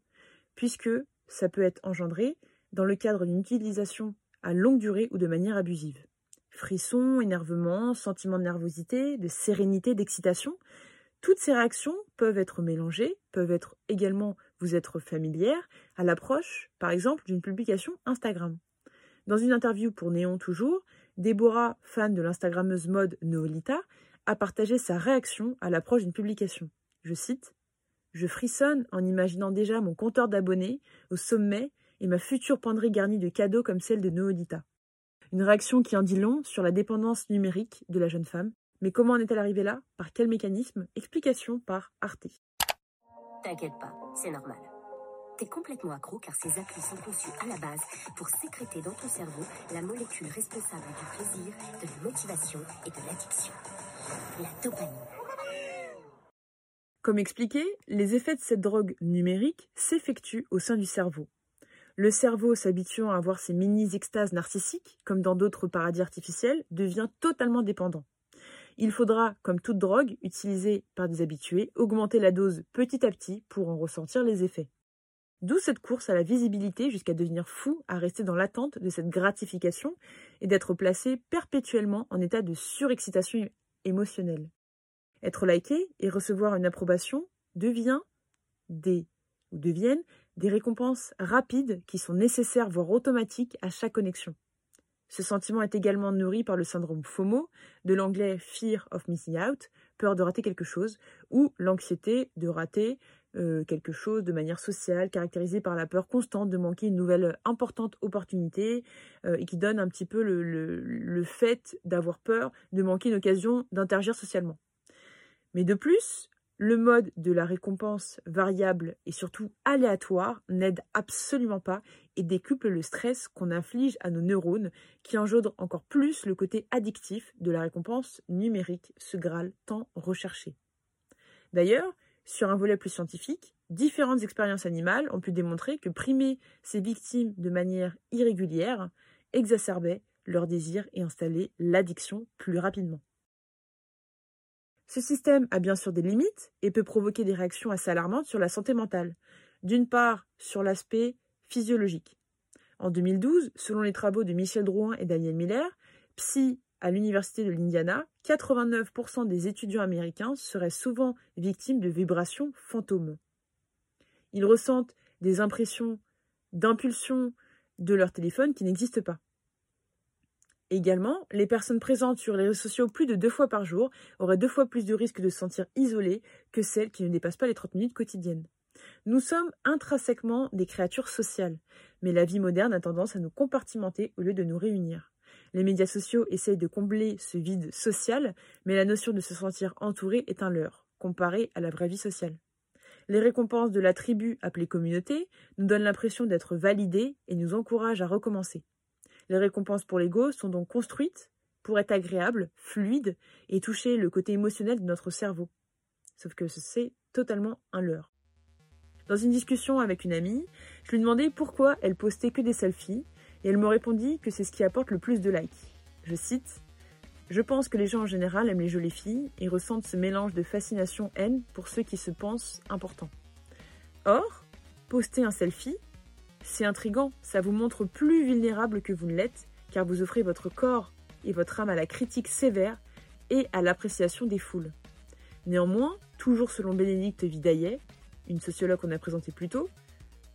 Speaker 6: puisque ça peut être engendré dans le cadre d'une utilisation à longue durée ou de manière abusive. Frissons, énervement, sentiment de nervosité, de sérénité, d'excitation, toutes ces réactions peuvent être mélangées, peuvent être également vous être familières à l'approche, par exemple, d'une publication Instagram. Dans une interview pour Néon toujours, Déborah, fan de l'Instagrammeuse mode Noolita, a partagé sa réaction à l'approche d'une publication. Je cite Je frissonne en imaginant déjà mon compteur d'abonnés au sommet et ma future penderie garnie de cadeaux comme celle de Noolita. Une réaction qui en dit long sur la dépendance numérique de la jeune femme. Mais comment en est-elle arrivée là? Par quel mécanisme? Explication par Arte.
Speaker 12: T'inquiète pas, c'est normal. T'es complètement accro car ces applis sont conçus à la base pour sécréter dans ton cerveau la molécule responsable du plaisir, de la motivation et de l'addiction. La dopamine.
Speaker 6: Comme expliqué, les effets de cette drogue numérique s'effectuent au sein du cerveau. Le cerveau, s'habituant à avoir ces mini-extases narcissiques, comme dans d'autres paradis artificiels, devient totalement dépendant. Il faudra, comme toute drogue utilisée par des habitués, augmenter la dose petit à petit pour en ressentir les effets. D'où cette course à la visibilité jusqu'à devenir fou à rester dans l'attente de cette gratification et d'être placé perpétuellement en état de surexcitation émotionnelle. Être liké et recevoir une approbation devient des ou deviennent des récompenses rapides qui sont nécessaires voire automatiques à chaque connexion. Ce sentiment est également nourri par le syndrome FOMO, de l'anglais Fear of Missing Out, peur de rater quelque chose, ou l'anxiété de rater euh, quelque chose de manière sociale, caractérisée par la peur constante de manquer une nouvelle importante opportunité, euh, et qui donne un petit peu le, le fait d'avoir peur de manquer une occasion d'interagir socialement. Mais de plus, le mode de la récompense variable et surtout aléatoire n'aide absolument pas et décuple le stress qu'on inflige à nos neurones qui engendre encore plus le côté addictif de la récompense numérique, ce Graal tant recherché. D'ailleurs, sur un volet plus scientifique, différentes expériences animales ont pu démontrer que primer ces victimes de manière irrégulière exacerbait leur désir et installait l'addiction plus rapidement. Ce système a bien sûr des limites et peut provoquer des réactions assez alarmantes sur la santé mentale. D'une part, sur l'aspect physiologique. En 2012, selon les travaux de Michel Drouin et Daniel Miller, psy à l'Université de l'Indiana, 89% des étudiants américains seraient souvent victimes de vibrations fantômes. Ils ressentent des impressions d'impulsion de leur téléphone qui n'existent pas. Également, les personnes présentes sur les réseaux sociaux plus de deux fois par jour auraient deux fois plus de risques de se sentir isolées que celles qui ne dépassent pas les 30 minutes quotidiennes. Nous sommes intrinsèquement des créatures sociales, mais la vie moderne a tendance à nous compartimenter au lieu de nous réunir. Les médias sociaux essayent de combler ce vide social, mais la notion de se sentir entouré est un leurre, comparé à la vraie vie sociale. Les récompenses de la tribu appelée communauté nous donnent l'impression d'être validés et nous encouragent à recommencer. Les récompenses pour l'ego sont donc construites pour être agréables, fluides et toucher le côté émotionnel de notre cerveau. Sauf que c'est totalement un leurre. Dans une discussion avec une amie, je lui demandais pourquoi elle postait que des selfies et elle me répondit que c'est ce qui apporte le plus de likes. Je cite Je pense que les gens en général aiment les jolies filles et ressentent ce mélange de fascination-haine pour ceux qui se pensent importants. Or, poster un selfie, c'est intrigant, ça vous montre plus vulnérable que vous ne l'êtes, car vous offrez votre corps et votre âme à la critique sévère et à l'appréciation des foules. Néanmoins, toujours selon Bénédicte Vidaillet, une sociologue qu'on a présentée plus tôt,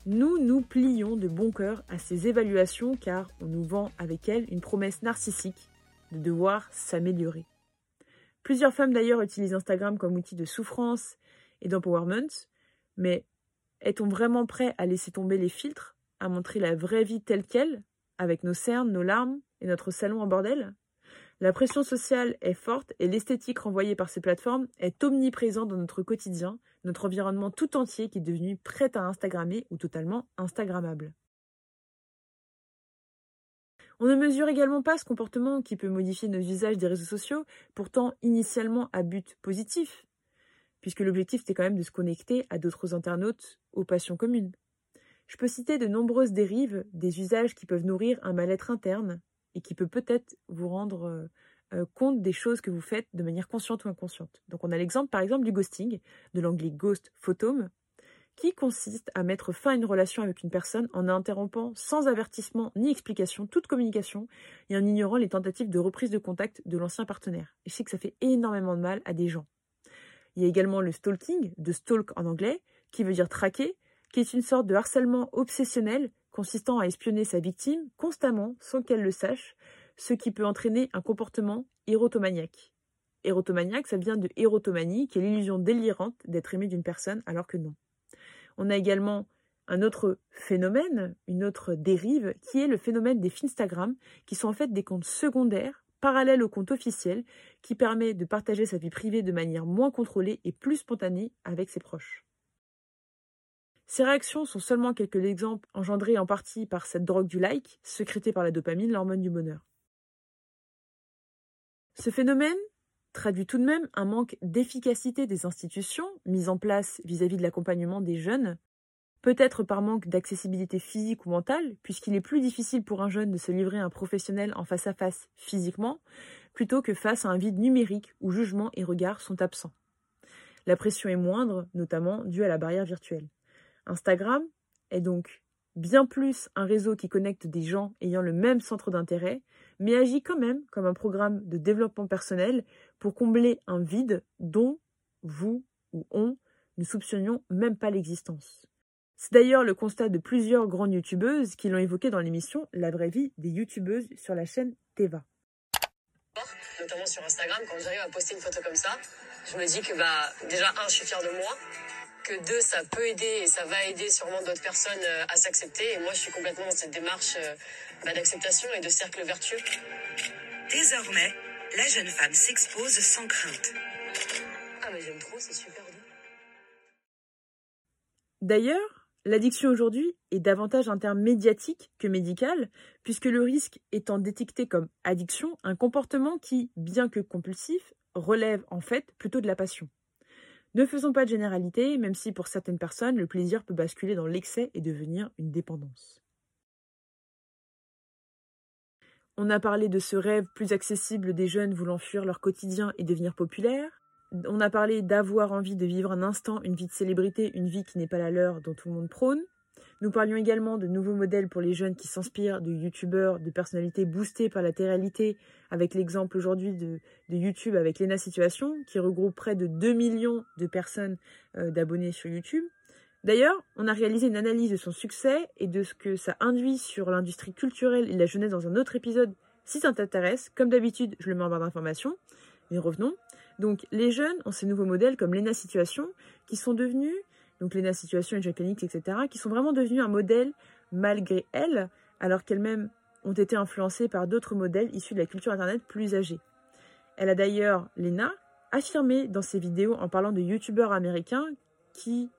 Speaker 6: Nous nous plions de bon cœur à ces évaluations car on nous vend avec elles une promesse narcissique de devoir s'améliorer. Plusieurs femmes d'ailleurs utilisent Instagram comme outil de souffrance et d'empowerment, mais est-on vraiment prêt à laisser tomber les filtres, à montrer la vraie vie telle qu'elle, avec nos cernes, nos larmes et notre salon en bordel La pression sociale est forte et l'esthétique renvoyée par ces plateformes est omniprésente dans notre quotidien, notre environnement tout entier qui est devenu prêt à Instagrammer ou totalement Instagrammable. On ne mesure également pas ce comportement qui peut modifier nos usages des réseaux sociaux, pourtant initialement à but positif, puisque l'objectif était quand même de se connecter à d'autres internautes aux passions communes. Je peux citer de nombreuses dérives, des usages qui peuvent nourrir un mal-être interne et qui peut peut-être vous rendre euh, euh, compte des choses que vous faites de manière consciente ou inconsciente. Donc on a l'exemple par exemple du ghosting, de l'anglais ghost photome, qui consiste à mettre fin à une relation avec une personne en interrompant sans avertissement ni explication toute communication et en ignorant les tentatives de reprise de contact de l'ancien partenaire. Et je sais que ça fait énormément de mal à des gens. Il y a également le stalking, de stalk en anglais, qui veut dire traquer, qui est une sorte de harcèlement obsessionnel consistant à espionner sa victime constamment sans qu'elle le sache, ce qui peut entraîner un comportement érotomaniaque. Érotomaniaque, ça vient de érotomanie, qui est l'illusion délirante d'être aimé d'une personne alors que non. On a également un autre phénomène, une autre dérive, qui est le phénomène des Finstagram, qui sont en fait des comptes secondaires, parallèles au compte officiel, qui permet de partager sa vie privée de manière moins contrôlée et plus spontanée avec ses proches. Ces réactions sont seulement quelques exemples engendrés en partie par cette drogue du like, sécrétée par la dopamine, l'hormone du bonheur. Ce phénomène traduit tout de même un manque d'efficacité des institutions mises en place vis-à-vis de l'accompagnement des jeunes, peut-être par manque d'accessibilité physique ou mentale, puisqu'il est plus difficile pour un jeune de se livrer à un professionnel en face à face physiquement, plutôt que face à un vide numérique où jugement et regard sont absents. La pression est moindre, notamment due à la barrière virtuelle. Instagram est donc bien plus un réseau qui connecte des gens ayant le même centre d'intérêt, mais agit quand même comme un programme de développement personnel pour combler un vide dont vous ou on ne soupçonnions même pas l'existence. C'est d'ailleurs le constat de plusieurs grandes youtubeuses qui l'ont évoqué dans l'émission La vraie vie des youtubeuses sur la chaîne Teva.
Speaker 13: Notamment sur Instagram, quand j'arrive à poster une photo comme ça, je me dis que bah déjà un, je suis fière de moi, que deux, ça peut aider et ça va aider sûrement d'autres personnes euh, à s'accepter. Et moi, je suis complètement dans cette démarche euh, bah, d'acceptation et de cercle vertueux.
Speaker 14: Désormais, la jeune femme s'expose sans crainte.
Speaker 13: Ah, mais j'aime trop, c'est super.
Speaker 6: D'ailleurs, l'addiction aujourd'hui est davantage un terme médiatique que médical, puisque le risque étant détecté comme addiction, un comportement qui, bien que compulsif, relève en fait plutôt de la passion. Ne faisons pas de généralité, même si pour certaines personnes, le plaisir peut basculer dans l'excès et devenir une dépendance. On a parlé de ce rêve plus accessible des jeunes voulant fuir leur quotidien et devenir populaires. On a parlé d'avoir envie de vivre un instant une vie de célébrité, une vie qui n'est pas la leur dont tout le monde prône. Nous parlions également de nouveaux modèles pour les jeunes qui s'inspirent de youtubeurs, de personnalités boostées par la télé avec l'exemple aujourd'hui de, YouTube avec Lena Situation, qui regroupe près de 2 millions de personnes euh, d'abonnés sur YouTube. D'ailleurs, on a réalisé une analyse de son succès et de ce que ça induit sur l'industrie culturelle et la jeunesse dans un autre épisode. Si ça t'intéresse, comme d'habitude, je le mets en barre d'informations. Mais revenons. Donc, les jeunes ont ces nouveaux modèles comme Lena Situation, qui sont devenus donc Lena Situation et Japanix, etc., qui sont vraiment devenues un modèle malgré elles, alors qu'elles-mêmes ont été influencées par d'autres modèles issus de la culture Internet plus âgée. Elle a d'ailleurs, Lena, affirmé dans ses vidéos en parlant de youtubeurs américains qui,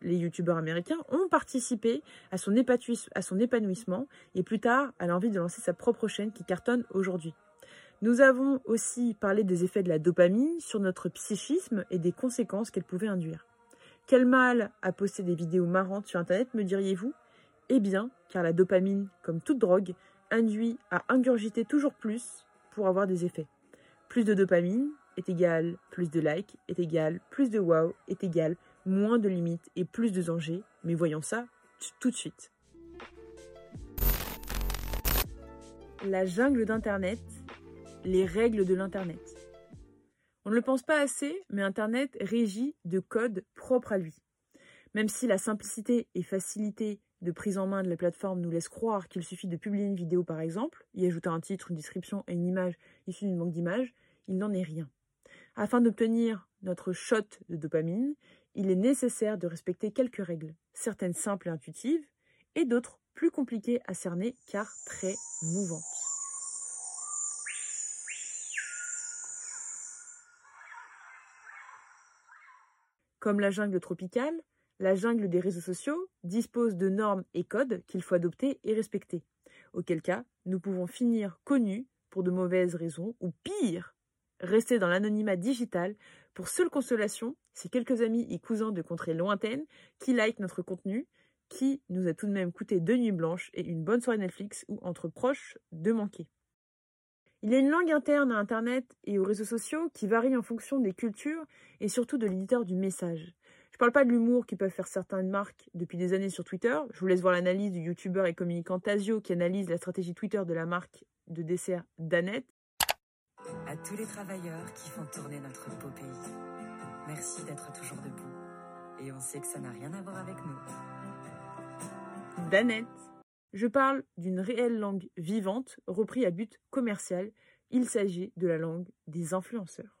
Speaker 6: les youtubeurs américains, ont participé à son, à son épanouissement et plus tard, elle a envie de lancer sa propre chaîne qui cartonne aujourd'hui. Nous avons aussi parlé des effets de la dopamine sur notre psychisme et des conséquences qu'elle pouvait induire. Quel mal à poster des vidéos marrantes sur Internet, me diriez-vous? Eh bien, car la dopamine, comme toute drogue, induit à ingurgiter toujours plus pour avoir des effets. Plus de dopamine est égal plus de likes, est égal plus de wow, est égal moins de limites et plus de dangers. Mais voyons ça tout de suite. La jungle d'Internet, les règles de l'Internet. On ne le pense pas assez, mais Internet régit de codes propres à lui. Même si la simplicité et facilité de prise en main de la plateforme nous laisse croire qu'il suffit de publier une vidéo par exemple, y ajouter un titre, une description et une image issue d'une banque d'images, il n'en est rien. Afin d'obtenir notre shot de dopamine, il est nécessaire de respecter quelques règles, certaines simples et intuitives, et d'autres plus compliquées à cerner car très mouvantes. Comme la jungle tropicale, la jungle des réseaux sociaux dispose de normes et codes qu'il faut adopter et respecter, auquel cas nous pouvons finir connus pour de mauvaises raisons, ou pire, rester dans l'anonymat digital pour seule consolation ces quelques amis et cousins de contrées lointaines qui like notre contenu, qui nous a tout de même coûté deux nuits blanches et une bonne soirée Netflix ou entre proches de manquer. Il y a une langue interne à Internet et aux réseaux sociaux qui varie en fonction des cultures et surtout de l'éditeur du message. Je parle pas de l'humour qui peuvent faire certaines marques depuis des années sur Twitter. Je vous laisse voir l'analyse du youtubeur et communicant Tasio qui analyse la stratégie Twitter de la marque de dessert Danette.
Speaker 15: À tous les travailleurs qui font tourner notre beau pays, merci d'être toujours debout. Et on sait que ça n'a rien à voir avec nous.
Speaker 6: Danette. Je parle d'une réelle langue vivante, reprise à but commercial. Il s'agit de la langue des influenceurs.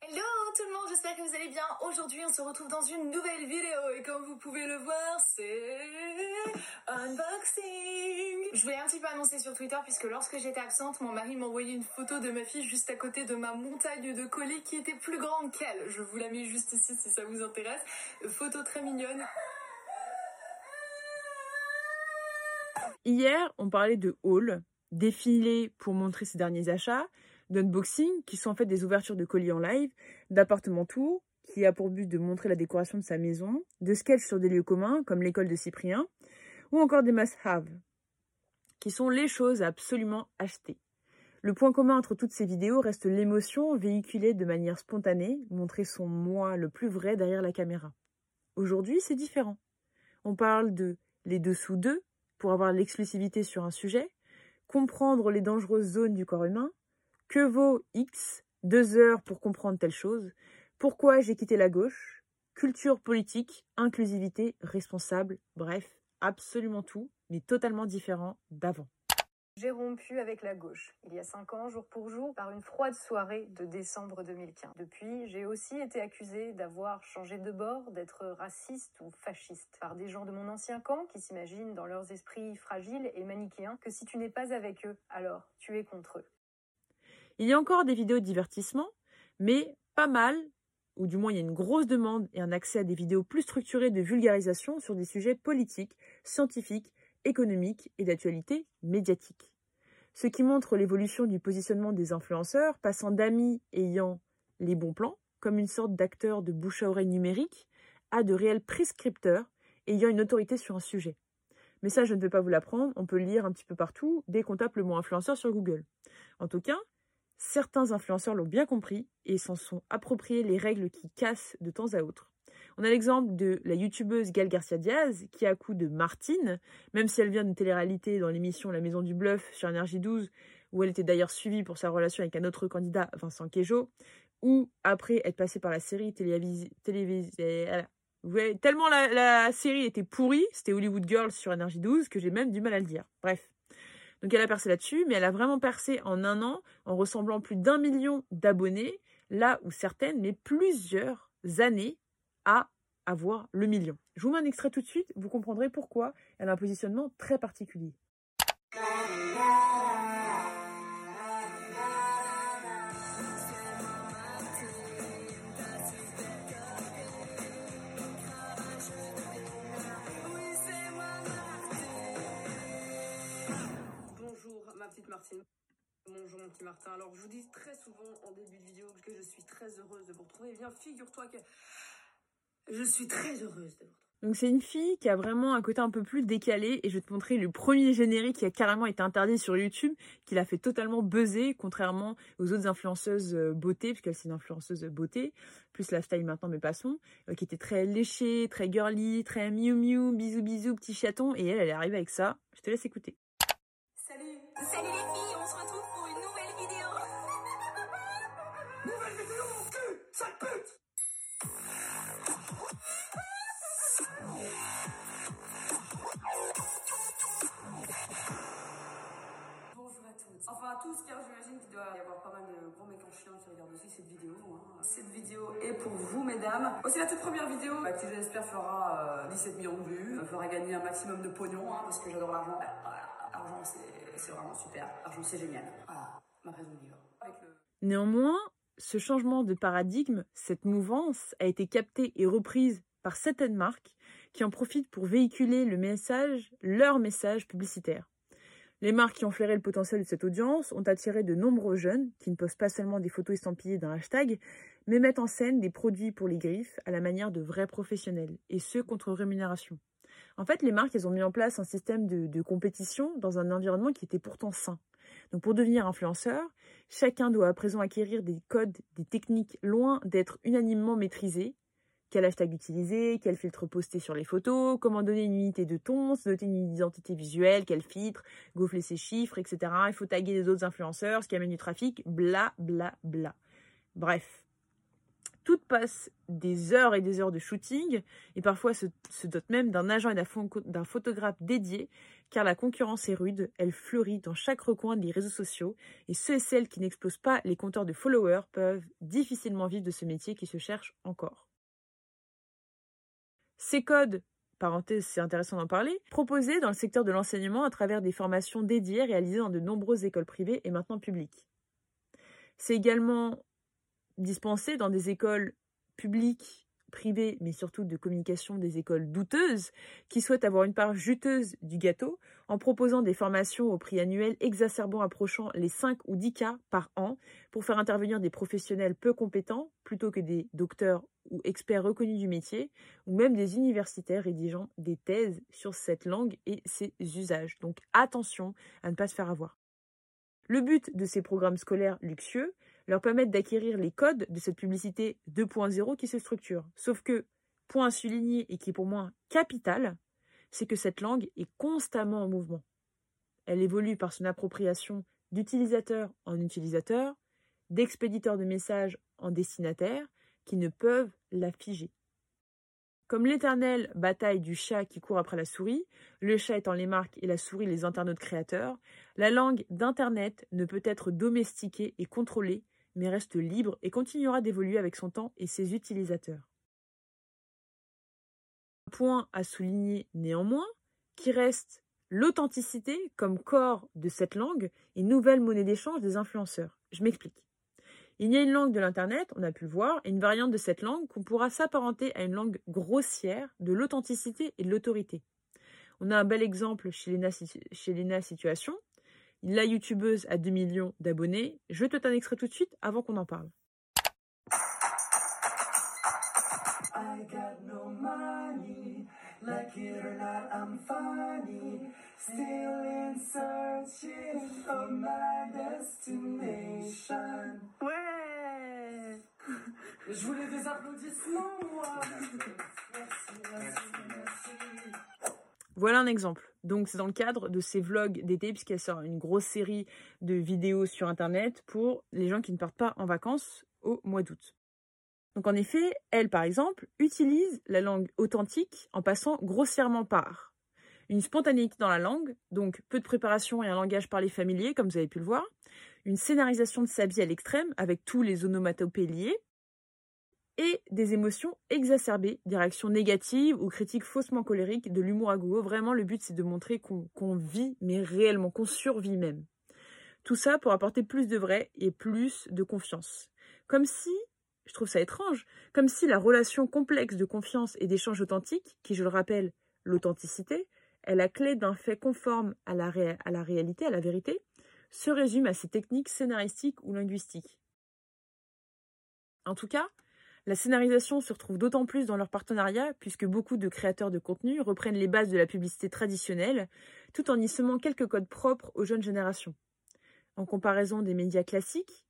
Speaker 1: Hello tout le monde, j'espère que vous allez bien. Aujourd'hui, on se retrouve dans une nouvelle vidéo et comme vous pouvez le voir, c'est unboxing. Je voulais un petit peu annoncer sur Twitter puisque lorsque j'étais absente, mon mari m'a envoyé une photo de ma fille juste à côté de ma montagne de colis qui était plus grande qu'elle. Je vous la mets juste ici si ça vous intéresse. Photo très mignonne.
Speaker 6: Hier, on parlait de haul, défilé pour montrer ses derniers achats, d'unboxing, qui sont en fait des ouvertures de colis en live, d'appartement tour, qui a pour but de montrer la décoration de sa maison, de sketchs sur des lieux communs, comme l'école de Cyprien, ou encore des must-have, qui sont les choses à absolument acheter. Le point commun entre toutes ces vidéos reste l'émotion véhiculée de manière spontanée, montrer son moi le plus vrai derrière la caméra. Aujourd'hui, c'est différent. On parle de les dessous d'eux pour avoir l'exclusivité sur un sujet, comprendre les dangereuses zones du corps humain, que vaut X Deux heures pour comprendre telle chose Pourquoi j'ai quitté la gauche Culture politique, inclusivité, responsable, bref, absolument tout, mais totalement différent d'avant.
Speaker 4: J'ai rompu avec la gauche, il y a cinq ans, jour pour jour, par une froide soirée de décembre 2015. Depuis, j'ai aussi été accusée d'avoir changé de bord, d'être raciste ou fasciste, par des gens de mon ancien camp qui s'imaginent dans leurs esprits fragiles et manichéens que si tu n'es pas avec eux, alors tu es contre eux.
Speaker 6: Il y a encore des vidéos de divertissement, mais pas mal, ou du moins il y a une grosse demande et un accès à des vidéos plus structurées de vulgarisation sur des sujets politiques, scientifiques, économiques et d'actualité médiatique. Ce qui montre l'évolution du positionnement des influenceurs, passant d'amis ayant les bons plans, comme une sorte d'acteurs de bouche à oreille numérique, à de réels prescripteurs ayant une autorité sur un sujet. Mais ça, je ne vais pas vous l'apprendre, on peut le lire un petit peu partout dès qu'on tape le mot influenceur sur Google. En tout cas, Certains influenceurs l'ont bien compris et s'en sont appropriés les règles qui cassent de temps à autre. On a l'exemple de la youtubeuse Gal Garcia Diaz qui a coup de Martine, même si elle vient d'une télé-réalité dans l'émission La Maison du Bluff sur Énergie 12, où elle était d'ailleurs suivie pour sa relation avec un autre candidat, Vincent Quejo, ou après être passée par la série télévisée. Ouais, tellement la, la série était pourrie, c'était Hollywood Girls sur Énergie 12, que j'ai même du mal à le dire. Bref. Donc elle a percé là-dessus, mais elle a vraiment percé en un an en ressemblant plus d'un million d'abonnés, là où certaines mais plusieurs années à avoir le million. Je vous mets un extrait tout de suite, vous comprendrez pourquoi elle a un positionnement très particulier.
Speaker 16: Martine. Bonjour mon petit Martin. Alors je vous dis très souvent en début de vidéo que je suis très heureuse de vous retrouver. Eh bien figure-toi que je suis très heureuse de vous retrouver.
Speaker 6: Donc c'est une fille qui a vraiment un côté un peu plus décalé et je vais te montrer le premier générique qui a carrément été interdit sur YouTube, qui l'a fait totalement buzzer, contrairement aux autres influenceuses euh, beauté, puisqu'elle c'est une influenceuse beauté, plus lifestyle maintenant mais passons, euh, qui était très léchée, très girly, très miou miou, bisous bisous, petit chaton, et elle, elle est arrivée avec ça. Je te laisse écouter.
Speaker 1: Salut Salut les filles,
Speaker 16: hein. Cette vidéo est pour vous, mesdames. Aussi, la toute première vidéo, bah, qui je l'espère fera euh, 17 millions de vues, fera gagner un maximum de pognon, hein, parce que j'adore l'argent. Bah, l'argent, c'est- vraiment super. L'argent, c'est génial.
Speaker 6: Néanmoins, ce changement de paradigme, cette mouvance, a été captée et reprise par certaines marques qui en profitent pour véhiculer le message, leur message publicitaire. Les marques qui ont flairé le potentiel de cette audience ont attiré de nombreux jeunes qui ne postent pas seulement des photos estampillées d'un hashtag, mais mettent en scène des produits pour les griffes à la manière de vrais professionnels, et ce contre rémunération. En fait, les marques, elles ont mis en place un système de, de compétition dans un environnement qui était pourtant sain. Donc pour devenir influenceur, chacun doit à présent acquérir des codes, des techniques loin d'être unanimement maîtrisées. Quel hashtag utiliser, quel filtre poster sur les photos, comment donner une unité de ton, se doter d'une identité visuelle, quel filtre, gonfler ses chiffres, etc. Il faut taguer les autres influenceurs, ce qui amène du trafic, bla bla bla. Bref, tout passe des heures et des heures de shooting et parfois se, se dote même d'un agent et d'un pho- d'un photographe dédié car la concurrence est rude, elle fleurit dans chaque recoin des réseaux sociaux et ceux et celles qui n'explosent pas les compteurs de followers peuvent difficilement vivre de ce métier qui se cherche encore. Ces codes, parenthèse c'est intéressant d'en parler, proposés dans le secteur de l'enseignement à travers des formations dédiées réalisées dans de nombreuses écoles privées et maintenant publiques. C'est également dispensé dans des écoles publiques, privées, mais surtout de communication des écoles douteuses, qui souhaitent avoir une part juteuse du gâteau en proposant des formations au prix annuel exacerbant approchant les 5 ou 10 cas par an pour faire intervenir des professionnels peu compétents plutôt que des docteurs ou experts reconnus du métier, ou même des universitaires rédigeant des thèses sur cette langue et ses usages. Donc attention à ne pas se faire avoir. Le but de ces programmes scolaires luxueux leur permettre d'acquérir les codes de cette publicité 2.0 qui se structure. Sauf que, point à souligner et qui est pour moi capital, c'est que cette langue est constamment en mouvement. Elle évolue par son appropriation d'utilisateur en utilisateur, d'expéditeurs de messages en destinataires, qui ne peuvent la figer. Comme l'éternelle bataille du chat qui court après la souris, le chat étant les marques et la souris les internautes créateurs, la langue d'Internet ne peut être domestiquée et contrôlée, mais reste libre et continuera d'évoluer avec son temps et ses utilisateurs. Point à souligner néanmoins, qui reste l'authenticité comme corps de cette langue et nouvelle monnaie d'échange des influenceurs. Je m'explique. Il y a une langue de l'Internet, on a pu le voir, et une variante de cette langue qu'on pourra s'apparenter à une langue grossière de l'authenticité et de l'autorité. On a un bel exemple chez Lena Situation, la youtubeuse à 2 millions d'abonnés. Je te un extrait tout de suite avant qu'on en parle.
Speaker 3: I got no money, like it or not, I'm funny. Still in searching for my destination.
Speaker 16: Ouais Je voulais des applaudissements, moi (laughs) Merci, merci, merci.
Speaker 6: Voilà un exemple. Donc c'est dans le cadre de ces vlogs d'été, puisqu'elle sort une grosse série de vidéos sur Internet pour les gens qui ne partent pas en vacances au mois d'août. Donc en effet, elle par exemple utilise la langue authentique en passant grossièrement par une spontanéité dans la langue, donc peu de préparation et un langage parlé familier, comme vous avez pu le voir, une scénarisation de sa vie à l'extrême avec tous les onomatopées liés, et des émotions exacerbées, des réactions négatives ou critiques faussement colériques, de l'humour à goût. Vraiment, le but, c'est de montrer qu'on vit, mais réellement, qu'on survit même. Tout ça pour apporter plus de vrai et plus de confiance. Comme si, je trouve ça étrange, comme si la relation complexe de confiance et d'échange authentique, qui, je le rappelle, l'authenticité, est la clé d'un fait conforme à la, à la réalité, à la vérité, se résume à ces techniques scénaristiques ou linguistiques. En tout cas, la scénarisation se retrouve d'autant plus dans leur partenariat puisque beaucoup de créateurs de contenu reprennent les bases de la publicité traditionnelle tout en y semant quelques codes propres aux jeunes générations. En comparaison des médias classiques,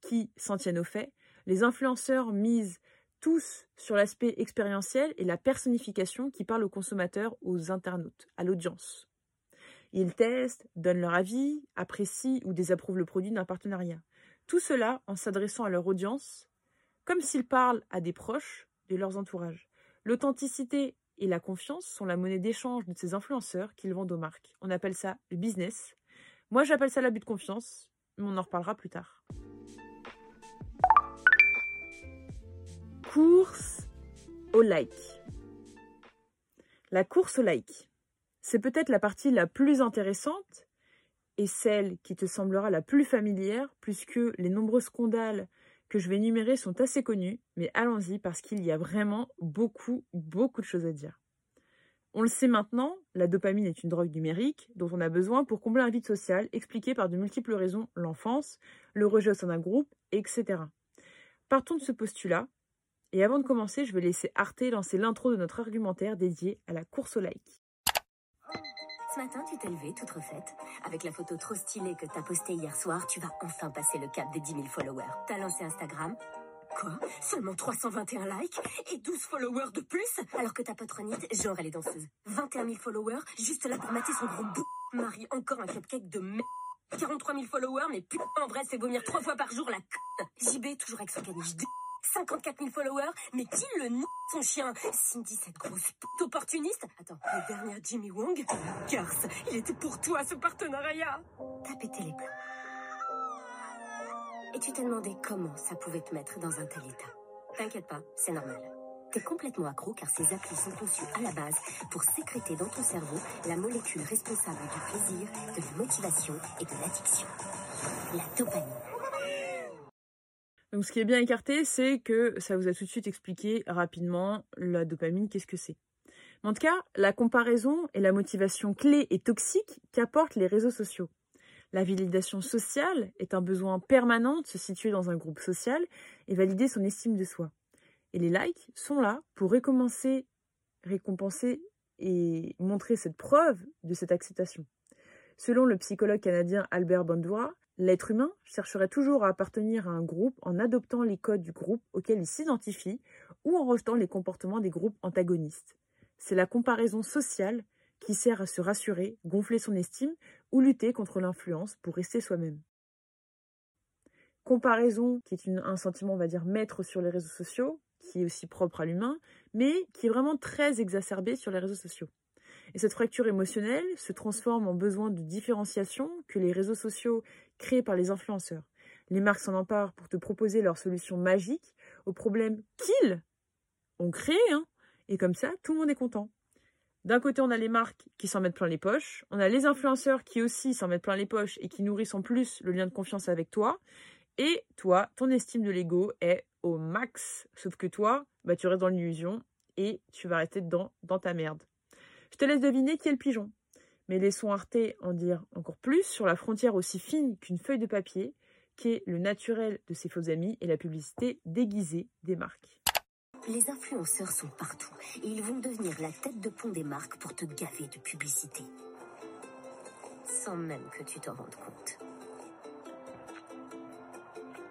Speaker 6: qui s'en tiennent aux faits, les influenceurs misent tous sur l'aspect expérientiel et la personnification qui parle aux consommateurs, aux internautes, à l'audience. Ils testent, donnent leur avis, apprécient ou désapprouvent le produit d'un partenariat. Tout cela en s'adressant à leur audience comme s'ils parlent à des proches de leurs entourages. L'authenticité et la confiance sont la monnaie d'échange de ces influenceurs qu'ils vendent aux marques. On appelle ça le business. Moi, j'appelle ça l'abus de confiance, mais on en reparlera plus tard. course au like. La course au like, c'est peut-être la partie la plus intéressante et celle qui te semblera la plus familière, puisque les nombreux scandales que je vais énumérer sont assez connus, mais allons-y parce qu'il y a vraiment beaucoup, beaucoup de choses à dire. On le sait maintenant, la dopamine est une drogue numérique dont on a besoin pour combler un vide social expliqué par de multiples raisons, l'enfance, le rejet au sein d'un groupe, etc. Partons de ce postulat, et avant de commencer, je vais laisser Arte lancer l'intro de notre argumentaire dédié à la course au like.
Speaker 12: Ce matin, tu t'es levée toute refaite. Avec la photo trop stylée que t'as postée hier soir, tu vas enfin passer le cap des 10 000 followers. T'as lancé Instagram? Quoi? Seulement 321 likes? Et 12 followers de plus? Alors que ta patronite, genre elle est danseuse. 21 000 followers, juste là pour mater son gros bout. Marie, encore un cupcake de merde. 43 000 followers, mais putain, en vrai, c'est vomir trois fois par jour la c***. JB, toujours avec son caniche. 54 000 followers, mais qui le n son chien Cindy, cette grosse opportuniste Attends, le dernier Jimmy Wong Garce, il était pour toi ce partenariat T'as pété les plombs. Et tu t'es demandé comment ça pouvait te mettre dans un tel état. T'inquiète pas, c'est normal. T'es complètement accro car ces applis sont conçus à la base pour sécréter dans ton cerveau la molécule responsable du plaisir, de la motivation et de l'addiction. La dopamine.
Speaker 6: Donc ce qui est bien écarté, c'est que ça vous a tout de suite expliqué rapidement la dopamine, qu'est-ce que c'est. En tout cas, la comparaison est la motivation clé et toxique qu'apportent les réseaux sociaux. La validation sociale est un besoin permanent de se situer dans un groupe social et valider son estime de soi. Et les likes sont là pour récompenser, récompenser et montrer cette preuve de cette acceptation. Selon le psychologue canadien Albert Bandura, l'être humain chercherait toujours à appartenir à un groupe en adoptant les codes du groupe auquel il s'identifie ou en rejetant les comportements des groupes antagonistes. C'est la comparaison sociale qui sert à se rassurer, gonfler son estime ou lutter contre l'influence pour rester soi-même. Comparaison qui est un sentiment, on va dire, maître sur les réseaux sociaux, qui est aussi propre à l'humain, mais qui est vraiment très exacerbé sur les réseaux sociaux. Et cette fracture émotionnelle se transforme en besoin de différenciation que les réseaux sociaux créent par les influenceurs. Les marques s'en emparent pour te proposer leurs solutions magiques aux problèmes qu'ils ont créés, hein, et comme ça, tout le monde est content. D'un côté, on a les marques qui s'en mettent plein les poches, on a les influenceurs qui aussi s'en mettent plein les poches et qui nourrissent en plus le lien de confiance avec toi, et toi, ton estime de l'ego est au max. Sauf que toi, bah, tu restes dans l'illusion et tu vas rester dedans, dans ta merde. Je te laisse deviner qui est le pigeon. Mais laissons Arte en dire encore plus sur la frontière aussi fine qu'une feuille de papier, qui est le naturel de ses faux amis et la publicité déguisée des marques.
Speaker 12: Les influenceurs sont partout et ils vont devenir la tête de pont des marques pour te gaver de publicité. Sans même que tu t'en rendes compte.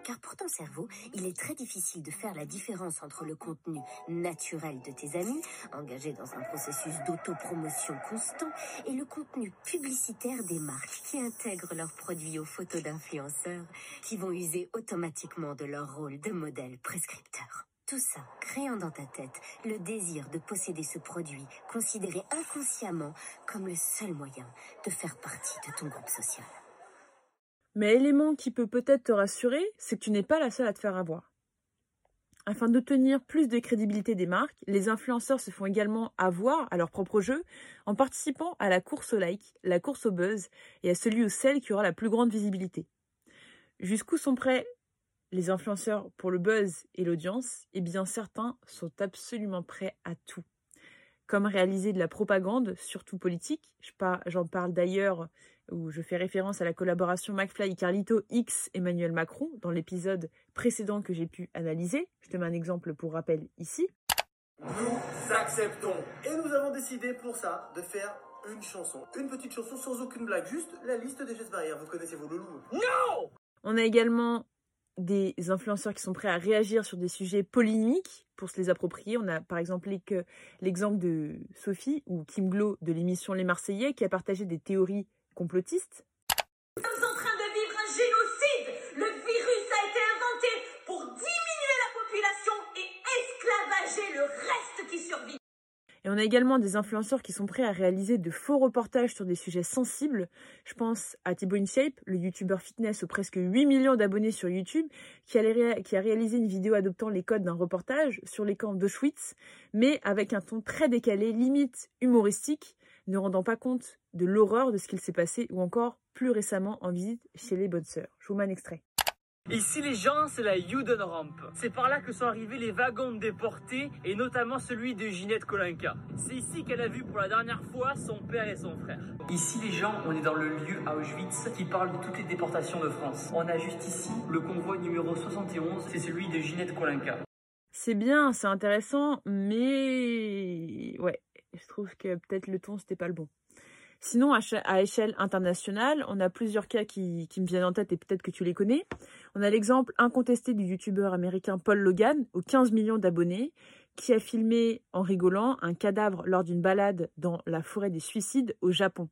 Speaker 12: Car pour ton cerveau, il est très difficile de faire la différence entre le contenu naturel de tes amis, engagés dans un processus d'autopromotion constant, et le contenu publicitaire des marques qui intègrent leurs produits aux photos d'influenceurs, qui vont user automatiquement de leur rôle de modèle prescripteur. Tout ça créant dans ta tête le désir de posséder ce produit, considéré inconsciemment comme le seul moyen de faire partie de ton groupe social.
Speaker 6: Mais élément qui peut peut-être te rassurer, c'est que tu n'es pas la seule à te faire avoir. Afin d'obtenir plus de crédibilité des marques, les influenceurs se font également avoir à leur propre jeu en participant à la course au like, la course au buzz et à celui ou celle qui aura la plus grande visibilité. Jusqu'où sont prêts les influenceurs pour le buzz et l'audience? Eh bien certains sont absolument prêts à tout. Comme réaliser de la propagande, surtout politique, j'en parle d'ailleurs où je fais référence à la collaboration McFly et Carlito X Emmanuel Macron dans l'épisode précédent que j'ai pu analyser. Je te mets un exemple pour rappel ici.
Speaker 2: Nous acceptons. Et nous avons décidé pour ça de faire une chanson. Une petite chanson sans aucune blague, juste la liste des gestes barrières. Vous connaissez vos loulous
Speaker 6: Non On a également des influenceurs qui sont prêts à réagir sur des sujets polémiques pour se les approprier. On a par exemple l'exemple de Sophie ou Kim Glow de l'émission Les Marseillais qui a partagé des théories complotistes.
Speaker 17: Nous sommes en train de vivre un génocide. Le virus a été inventé pour diminuer la population et esclavager le reste qui survit.
Speaker 6: Et on a également des influenceurs qui sont prêts à réaliser de faux reportages sur des sujets sensibles. Je pense à Thibaut InShape, le youtubeur fitness aux presque 8 millions d'abonnés sur YouTube, qui a, qui a réalisé une vidéo adoptant les codes d'un reportage sur les camps d'Auschwitz, mais avec un ton très décalé, limite humoristique, ne rendant pas compte de l'horreur de ce qu'il s'est passé ou encore plus récemment en visite chez les bonnes sœurs. Je vous mets un extrait.
Speaker 18: Ici, les gens, c'est la Juden Ramp. C'est par là que sont arrivés les wagons de déportés, et notamment celui de Ginette Kolinka. C'est ici qu'elle a vu pour la dernière fois son père et son frère. Ici, les gens, on est dans le lieu à Auschwitz qui parle de toutes les déportations de France. On a juste ici le convoi numéro 71, c'est celui de Ginette Kolinka.
Speaker 6: C'est bien, c'est intéressant, mais ouais, je trouve que peut-être le ton, c'était pas le bon. Sinon, à échelle internationale, on a plusieurs cas qui, qui me viennent en tête et peut-être que tu les connais. On a l'exemple incontesté du youtubeur américain Paul Logan, aux 15 millions d'abonnés, qui a filmé, en rigolant, un cadavre lors d'une balade dans la forêt des suicides au Japon.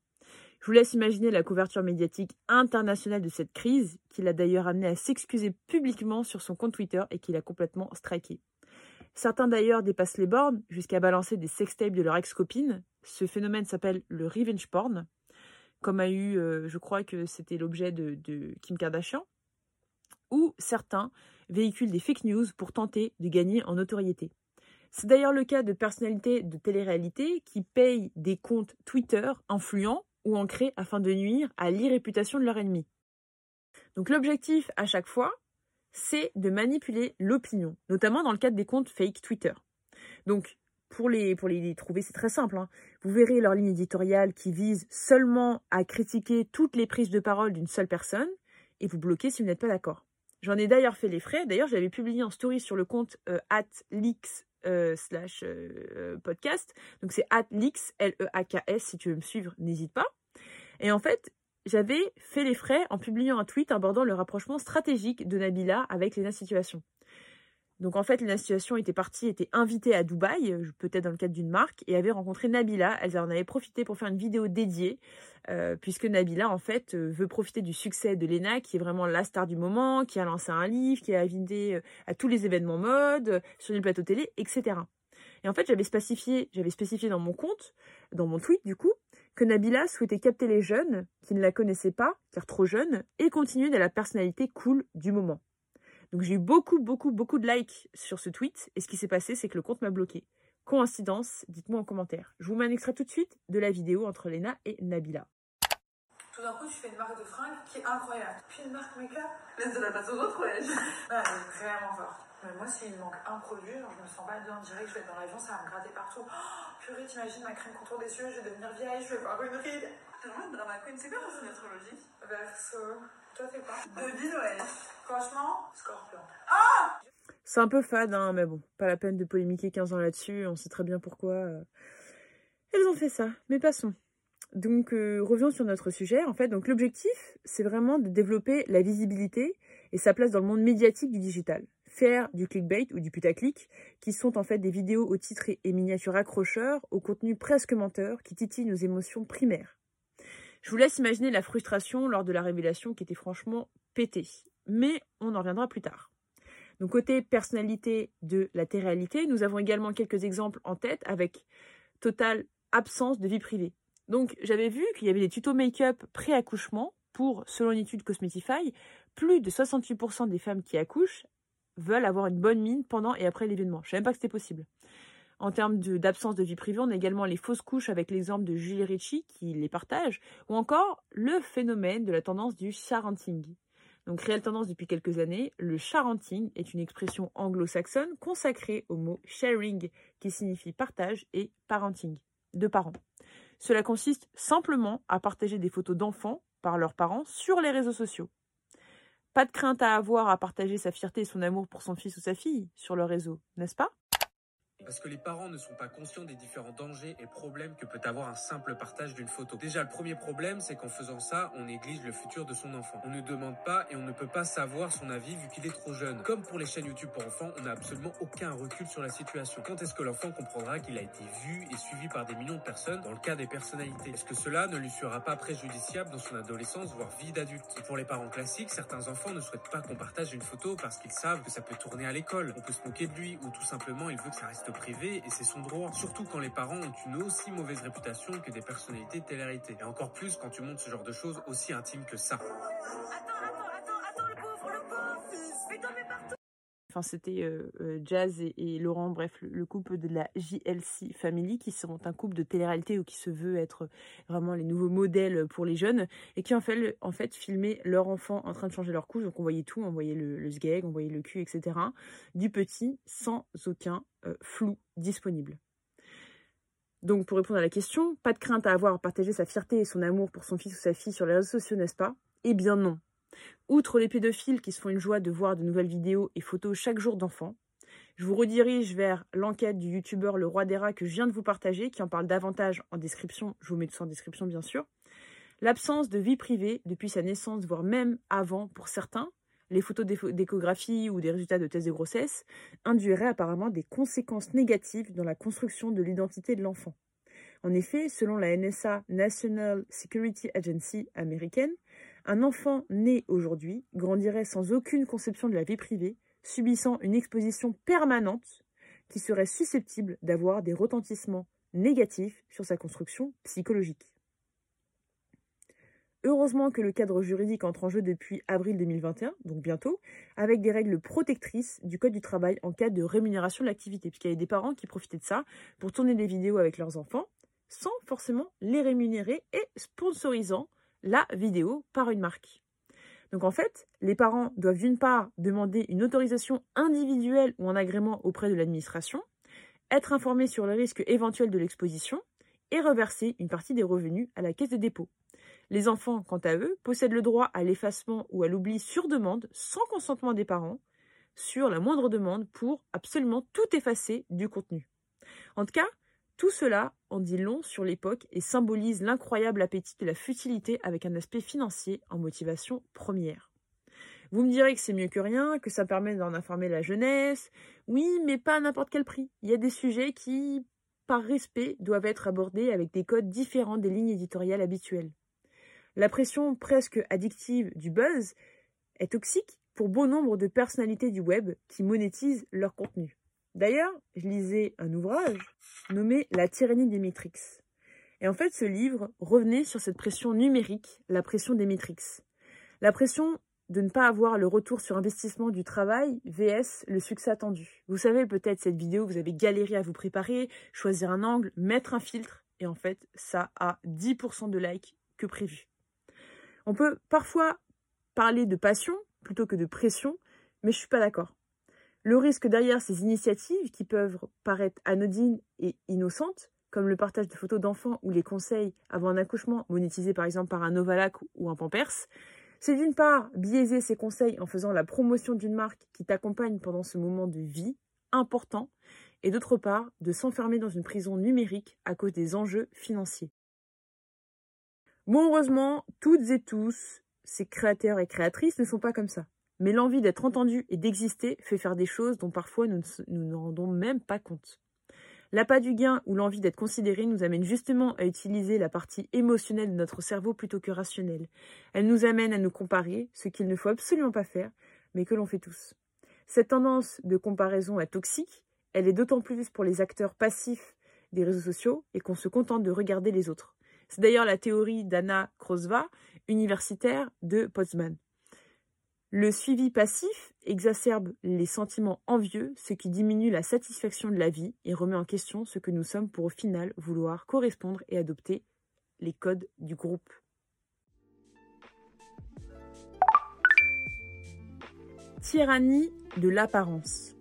Speaker 6: Je vous laisse imaginer la couverture médiatique internationale de cette crise, qui l'a d'ailleurs amené à s'excuser publiquement sur son compte Twitter et qu'il a complètement striké. Certains d'ailleurs dépassent les bornes jusqu'à balancer des sextapes de leur ex-copine. Ce phénomène s'appelle le revenge porn, comme a eu, euh, je crois que c'était l'objet de, Kim Kardashian. Ou certains véhiculent des fake news pour tenter de gagner en notoriété. C'est d'ailleurs le cas de personnalités de télé-réalité qui payent des comptes Twitter influents ou ancrés afin de nuire à l'irréputation de leur ennemi. Donc l'objectif à chaque fois, c'est de manipuler l'opinion, notamment dans le cadre des comptes fake Twitter. Donc, pour les, pour les trouver, c'est très simple. Hein. Vous verrez leur ligne éditoriale qui vise seulement à critiquer toutes les prises de parole d'une seule personne et vous bloquez si vous n'êtes pas d'accord. J'en ai d'ailleurs fait les frais. D'ailleurs, j'avais publié en story sur le compte euh, @leaks euh, slash euh, podcast. Donc c'est @leaks L-E-A-K-S. Si tu veux me suivre, n'hésite pas. Et en fait, j'avais fait les frais en publiant un tweet abordant le rapprochement stratégique de Nabila avec les Situation. Donc en fait, les Situation était partie, était invitée à Dubaï, peut-être dans le cadre d'une marque, et avait rencontré Nabila. Elles en avaient profité pour faire une vidéo dédiée, euh, puisque Nabila, en fait, euh, veut profiter du succès de Lena, qui est vraiment la star du moment, qui a lancé un livre, qui a invité euh, à tous les événements mode, sur les plateaux télé, etc. Et en fait, j'avais spécifié dans mon compte, dans mon tweet du coup, que Nabila souhaitait capter les jeunes qui ne la connaissaient pas, car trop jeunes, et continuer de la personnalité cool du moment. Donc j'ai eu beaucoup, beaucoup, beaucoup de likes sur ce tweet, et ce qui s'est passé, c'est que le compte m'a bloqué. Coïncidence Dites-moi en commentaire. Je vous mets un extrait tout de suite de la vidéo entre Lena et Nabila.
Speaker 10: Tout d'un coup, tu fais une marque de fringues qui est incroyable. Puis une marque make-up, laisse de la place aux autres, (laughs) vraiment fort. Mais moi, s'il me manque un produit, genre, je me sens pas bien direct, je vais être dans l'avion, ça va me gratter partout. Oh, purée, t'imagines ma crème contour des yeux, je vais devenir vieille, je vais avoir une ride. T'es vraiment une drama queen, c'est quoi ton signe astrologique Verso. Toi, t'es quoi Devine, ouais. Franchement, scorpion. Ah
Speaker 6: C'est un peu fade, hein, mais bon, pas la peine de polémiquer 15 ans là-dessus, on sait très bien pourquoi. Euh, elles ont fait ça, mais passons. Donc, euh, revenons sur notre sujet. En fait, donc l'objectif, c'est vraiment de développer la visibilité et sa place dans le monde médiatique du digital faire du clickbait ou du putaclic, qui sont en fait des vidéos au titre et miniatures accrocheurs, au contenu presque menteur, qui titillent nos émotions primaires. Je vous laisse imaginer la frustration lors de la révélation qui était franchement pétée. Mais on en reviendra plus tard. Donc côté personnalité de la télé-réalité, nous avons également quelques exemples en tête avec totale absence de vie privée. Donc j'avais vu qu'il y avait des tutos make-up pré-accouchement pour, selon une étude Cosmetify, plus de 68% des femmes qui accouchent veulent avoir une bonne mine pendant et après l'événement. Je ne savais même pas que c'était possible. En termes d'absence de, vie privée, on a également les fausses couches avec l'exemple de Julie Ritchie qui les partage, ou encore le phénomène de la tendance du sharenting. Donc réelle tendance depuis quelques années, le sharenting est une expression anglo-saxonne consacrée au mot sharing qui signifie partage et parenting, de parents. Cela consiste simplement à partager des photos d'enfants par leurs parents sur les réseaux sociaux. Pas de crainte à avoir à partager sa fierté et son amour pour son fils ou sa fille sur le réseau, n'est-ce pas?
Speaker 19: Parce que les parents ne sont pas conscients des différents dangers et problèmes que peut avoir un simple partage d'une photo. Déjà, le premier problème, c'est qu'en faisant ça, on néglige le futur de son enfant. On ne demande pas et on ne peut pas savoir son avis vu qu'il est trop jeune. Comme pour les chaînes YouTube pour enfants, on n'a absolument aucun recul sur la situation. Quand est-ce que l'enfant comprendra qu'il a été vu et suivi par des millions de personnes dans le cas des personnalités? Est-ce que cela ne lui sera pas préjudiciable dans son adolescence, voire vie d'adulte? Et pour les parents classiques, certains enfants ne souhaitent pas qu'on partage une photo parce qu'ils savent que ça peut tourner à l'école, on peut se moquer de lui ou tout simplement il veut que ça reste privé et c'est son droit. Surtout quand les parents ont une aussi mauvaise réputation que des personnalités de. Et encore plus quand tu montres ce genre de choses aussi intimes que ça.
Speaker 6: Enfin, c'était euh, euh, Jazz et, Laurent, bref, le, le couple de la JLC Family, qui sont un couple de télé-réalité ou qui se veut être vraiment les nouveaux modèles pour les jeunes, et qui en fait, en filmaient leur enfant en train de changer leur couche. Donc on voyait tout, on voyait le, le on voyait le cul, etc. Du petit, sans aucun euh, flou disponible. Donc pour répondre à la question, pas de crainte à avoir à partager sa fierté et son amour pour son fils ou sa fille sur les réseaux sociaux, n'est-ce pas? Eh bien non. Outre les pédophiles qui se font une joie de voir de nouvelles vidéos et photos chaque jour d'enfants, je vous redirige vers l'enquête du youtubeur Le Roi des Rats que je viens de vous partager, qui en parle davantage en description. Je vous mets tout ça en description, bien sûr. L'absence de vie privée depuis sa naissance, voire même avant pour certains, les photos d'écho- d'échographie ou des résultats de tests de grossesse, induiraient apparemment des conséquences négatives dans la construction de l'identité de l'enfant. En effet, selon la NSA, National Security Agency américaine, un enfant né aujourd'hui grandirait sans aucune conception de la vie privée, subissant une exposition permanente qui serait susceptible d'avoir des retentissements négatifs sur sa construction psychologique. Heureusement que le cadre juridique entre en jeu depuis avril 2021, donc bientôt, avec des règles protectrices du Code du travail en cas de rémunération de l'activité, puisqu'il y avait des parents qui profitaient de ça pour tourner des vidéos avec leurs enfants sans forcément les rémunérer et sponsorisant la vidéo par une marque. Donc en fait, les parents doivent d'une part demander une autorisation individuelle ou un agrément auprès de l'administration, être informés sur le risque éventuel de l'exposition et reverser une partie des revenus à la caisse de dépôt. Les enfants, quant à eux, possèdent le droit à l'effacement ou à l'oubli sur demande, sans consentement des parents, sur la moindre demande pour absolument tout effacer du contenu. En tout cas, tout cela en dit long sur l'époque et symbolise l'incroyable appétit de la futilité avec un aspect financier en motivation première. Vous me direz que c'est mieux que rien, que ça permet d'en informer la jeunesse. Oui, mais pas à n'importe quel prix. Il y a des sujets qui, par respect, doivent être abordés avec des codes différents des lignes éditoriales habituelles. La pression presque addictive du buzz est toxique pour bon nombre de personnalités du web qui monétisent leur contenu. D'ailleurs, je lisais un ouvrage nommé La tyrannie des Matrix. Et en fait, ce livre revenait sur cette pression numérique, la pression des Matrix. La pression de ne pas avoir le retour sur investissement du travail vs le succès attendu. Vous savez peut-être cette vidéo, vous avez galéré à vous préparer, choisir un angle, mettre un filtre, et en fait, ça a 10% de likes que prévu. On peut parfois parler de passion plutôt que de pression, mais je suis pas d'accord. Le risque derrière ces initiatives, qui peuvent paraître anodines et innocentes, comme le partage de photos d'enfants ou les conseils avant un accouchement monétisés par exemple par un Novalac ou un Pampers, c'est d'une part biaiser ces conseils en faisant la promotion d'une marque qui t'accompagne pendant ce moment de vie important, et d'autre part de s'enfermer dans une prison numérique à cause des enjeux financiers. Bon, heureusement, toutes et tous, ces créateurs et créatrices ne sont pas comme ça. Mais l'envie d'être entendu et d'exister fait faire des choses dont parfois nous ne nous rendons même pas compte. L'appât du gain ou l'envie d'être considéré nous amène justement à utiliser la partie émotionnelle de notre cerveau plutôt que rationnelle. Elle nous amène à nous comparer, ce qu'il ne faut absolument pas faire, mais que l'on fait tous. Cette tendance de comparaison est toxique, elle est d'autant plus pour les acteurs passifs des réseaux sociaux et qu'on se contente de regarder les autres. C'est d'ailleurs la théorie d'Anna Krosva, universitaire de Potsdam. Le suivi passif exacerbe les sentiments envieux, ce qui diminue la satisfaction de la vie et remet en question ce que nous sommes pour au final vouloir correspondre et adopter les codes du groupe. Tyrannie de l'apparence.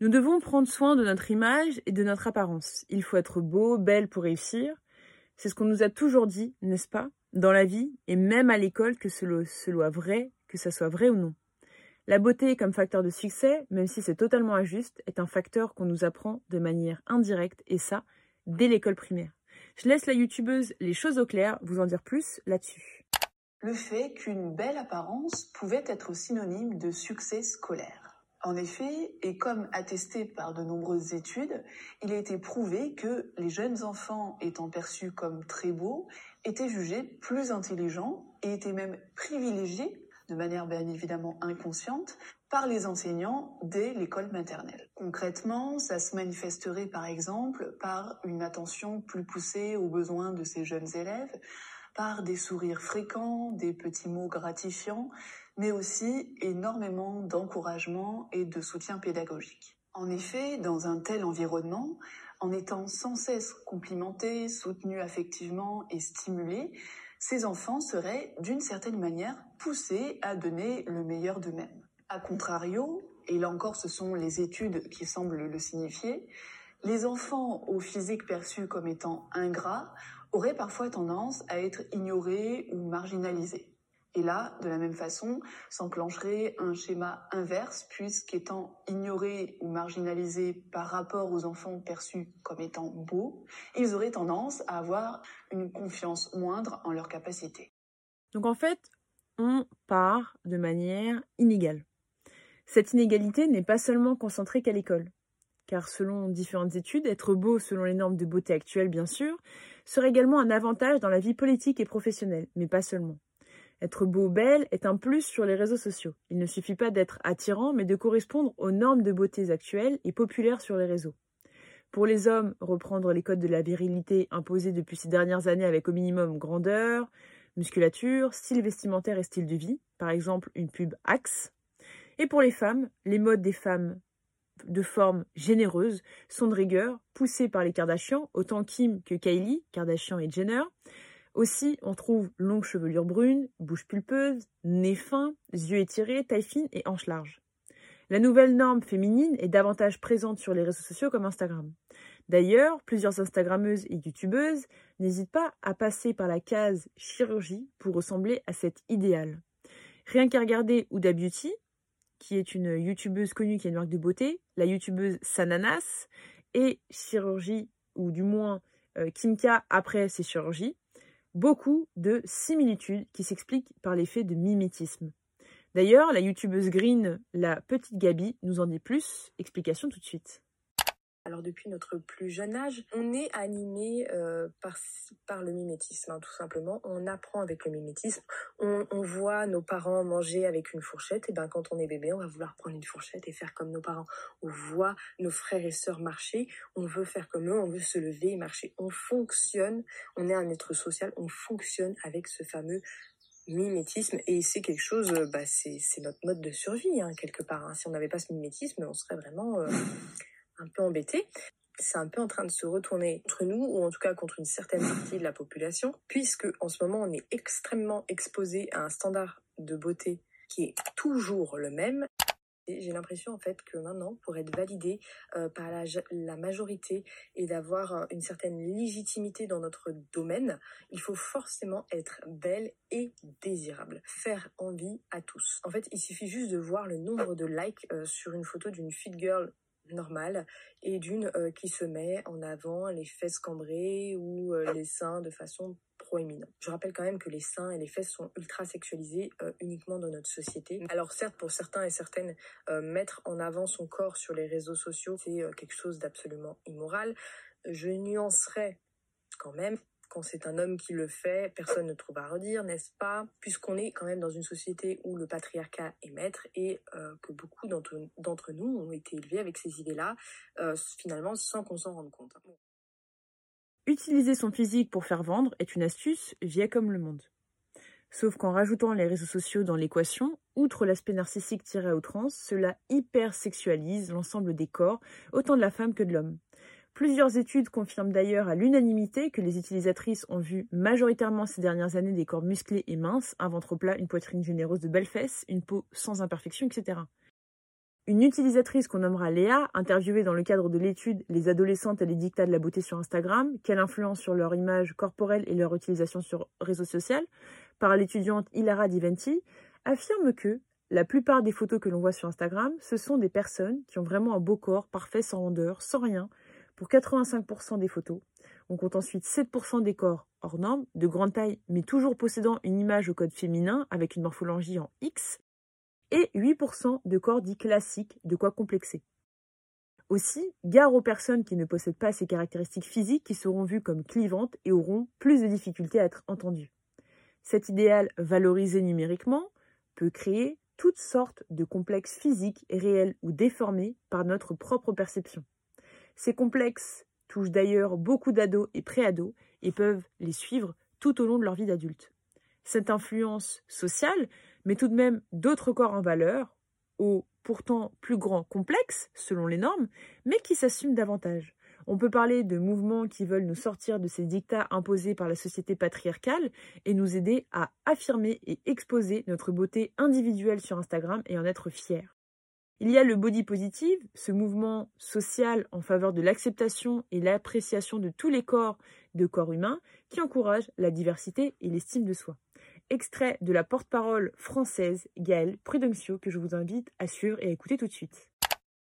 Speaker 6: Nous devons prendre soin de notre image et de notre apparence. Il faut être beau, belle pour réussir. C'est ce qu'on nous a toujours dit, n'est-ce pas Dans la vie et même à l'école que ce soit vrai, que ça soit vrai ou non. La beauté comme facteur de succès, même si c'est totalement injuste, est un facteur qu'on nous apprend de manière indirecte et ça, dès l'école primaire. Je laisse la youtubeuse les choses au clair vous en dire plus là-dessus.
Speaker 20: Le fait qu'une belle apparence pouvait être synonyme de succès scolaire. En effet, et comme attesté par de nombreuses études, il a été prouvé que les jeunes enfants étant perçus comme très beaux étaient jugés plus intelligents et étaient même privilégiés, de manière bien évidemment inconsciente, par les enseignants dès l'école maternelle. Concrètement, ça se manifesterait par exemple par une attention plus poussée aux besoins de ces jeunes élèves, par des sourires fréquents, des petits mots gratifiants, mais aussi énormément d'encouragement et de soutien pédagogique. En effet, dans un tel environnement, en étant sans cesse complimentés, soutenus affectivement et stimulés, ces enfants seraient d'une certaine manière poussés à donner le meilleur d'eux-mêmes. A contrario, et là encore ce sont les études qui semblent le signifier, les enfants au physique perçu comme étant ingrats auraient parfois tendance à être ignorés ou marginalisés. Et là, de la même façon, s'enclencherait un schéma inverse, puisqu'étant ignorés ou marginalisés par rapport aux enfants perçus comme étant beaux, ils auraient tendance à avoir une confiance moindre en leurs capacités.
Speaker 6: Donc en fait, on part de manière inégale. Cette inégalité n'est pas seulement concentrée qu'à l'école, car selon différentes études, être beau selon les normes de beauté actuelles, bien sûr, serait également un avantage dans la vie politique et professionnelle, mais pas seulement. Être beau ou belle est un plus sur les réseaux sociaux. Il ne suffit pas d'être attirant, mais de correspondre aux normes de beauté actuelles et populaires sur les réseaux. Pour les hommes, reprendre les codes de la virilité imposés depuis ces dernières années avec au minimum grandeur, musculature, style vestimentaire et style de vie, par exemple une pub Axe. Et pour les femmes, les modes des femmes de forme généreuse sont de rigueur, poussés par les Kardashians, autant Kim que Kylie, Kardashian et Jenner, aussi, on trouve longue chevelure brune, bouche pulpeuse, nez fin, yeux étirés, taille fine et hanches larges. La nouvelle norme féminine est davantage présente sur les réseaux sociaux comme Instagram. D'ailleurs, plusieurs Instagrammeuses et YouTubeuses n'hésitent pas à passer par la case chirurgie pour ressembler à cet idéal. Rien qu'à regarder Huda Beauty, qui est une YouTubeuse connue qui est une marque de beauté, la YouTubeuse Sananas, et chirurgie, ou du moins euh, Kimka après ses chirurgies, beaucoup de similitudes qui s'expliquent par l'effet de mimétisme. D'ailleurs, la youtubeuse Green, la petite Gabi, nous en dit plus. Explication tout de suite.
Speaker 21: Alors depuis notre plus jeune âge, on est animé euh, par, par le mimétisme, hein, tout simplement. On apprend avec le mimétisme. On, voit nos parents manger avec une fourchette. Et ben quand on est bébé, on va vouloir prendre une fourchette et faire comme nos parents. On voit nos frères et sœurs marcher. On veut faire comme eux. On veut se lever et marcher. On fonctionne. On est un être social. On fonctionne avec ce fameux mimétisme et c'est quelque chose bah c'est notre mode de survie hein, quelque part hein. si on n'avait pas ce mimétisme on serait vraiment euh, un peu embêté. C'est un peu en train de se retourner contre nous, ou en tout cas contre une certaine partie de la population, puisque en ce moment on est extrêmement exposé à un standard de beauté qui est toujours le même. J'ai l'impression en fait que maintenant, pour être validé euh, par la, majorité et d'avoir euh, une certaine légitimité dans notre domaine, il faut forcément être belle et désirable, faire envie à tous. En fait, il suffit juste de voir le nombre de likes euh, sur une photo d'une fit girl normale et d'une euh, qui se met en avant les fesses cambrées ou euh, les seins de façon proéminente. Je rappelle quand même que les seins et les fesses sont ultra sexualisés euh, uniquement dans notre société. Alors certes, pour certains et certaines, mettre en avant son corps sur les réseaux sociaux, c'est quelque chose d'absolument immoral. Je nuancerais quand même quand c'est un homme qui le fait, personne ne trouve à redire, n'est-ce pas? Puisqu'on est quand même dans une société où le patriarcat est maître et euh, que beaucoup d'entre nous ont été élevés avec ces idées-là, euh, finalement sans qu'on s'en rende compte.
Speaker 6: Utiliser son physique pour faire vendre est une astuce vieille comme le monde. Sauf qu'en rajoutant les réseaux sociaux dans l'équation, outre l'aspect narcissique tiré à outrance, cela hypersexualise l'ensemble des corps, autant de la femme que de l'homme. Plusieurs études confirment d'ailleurs à l'unanimité que les utilisatrices ont vu majoritairement ces dernières années des corps musclés et minces, un ventre plat, une poitrine généreuse de belles fesses, une peau sans imperfection, etc. Une utilisatrice qu'on nommera Léa, interviewée dans le cadre de l'étude Les adolescentes et les dictats de la beauté sur Instagram, quelle influence sur leur image corporelle et leur utilisation sur réseaux sociaux, par l'étudiante Ilara Diventi, affirme que la plupart des photos que l'on voit sur Instagram, ce sont des personnes qui ont vraiment un beau corps parfait, sans rondeur, sans rien, pour 85% des photos. On compte ensuite 7% des corps hors normes, de grande taille, mais toujours possédant une image au code féminin avec une morphologie en X, et 8% de corps dits classiques, de quoi complexer. Aussi, gare aux personnes qui ne possèdent pas ces caractéristiques physiques qui seront vues comme clivantes et auront plus de difficultés à être entendues. Cet idéal valorisé numériquement peut créer toutes sortes de complexes physiques, réels ou déformés par notre propre perception. Ces complexes touchent d'ailleurs beaucoup d'ados et préados et peuvent les suivre tout au long de leur vie d'adulte. Cette influence sociale met tout de même d'autres corps en valeur, aux pourtant plus grands complexes selon les normes, mais qui s'assument davantage. On peut parler de mouvements qui veulent nous sortir de ces dictats imposés par la société patriarcale et nous aider à affirmer et exposer notre beauté individuelle sur Instagram et en être fiers. Il y a le body positive, ce mouvement social en faveur de l'acceptation et l'appréciation de tous les corps de corps humains qui encourage la diversité et l'estime de soi. Extrait de la porte-parole française Gaëlle Prudencio que je vous invite à suivre et à écouter tout de suite.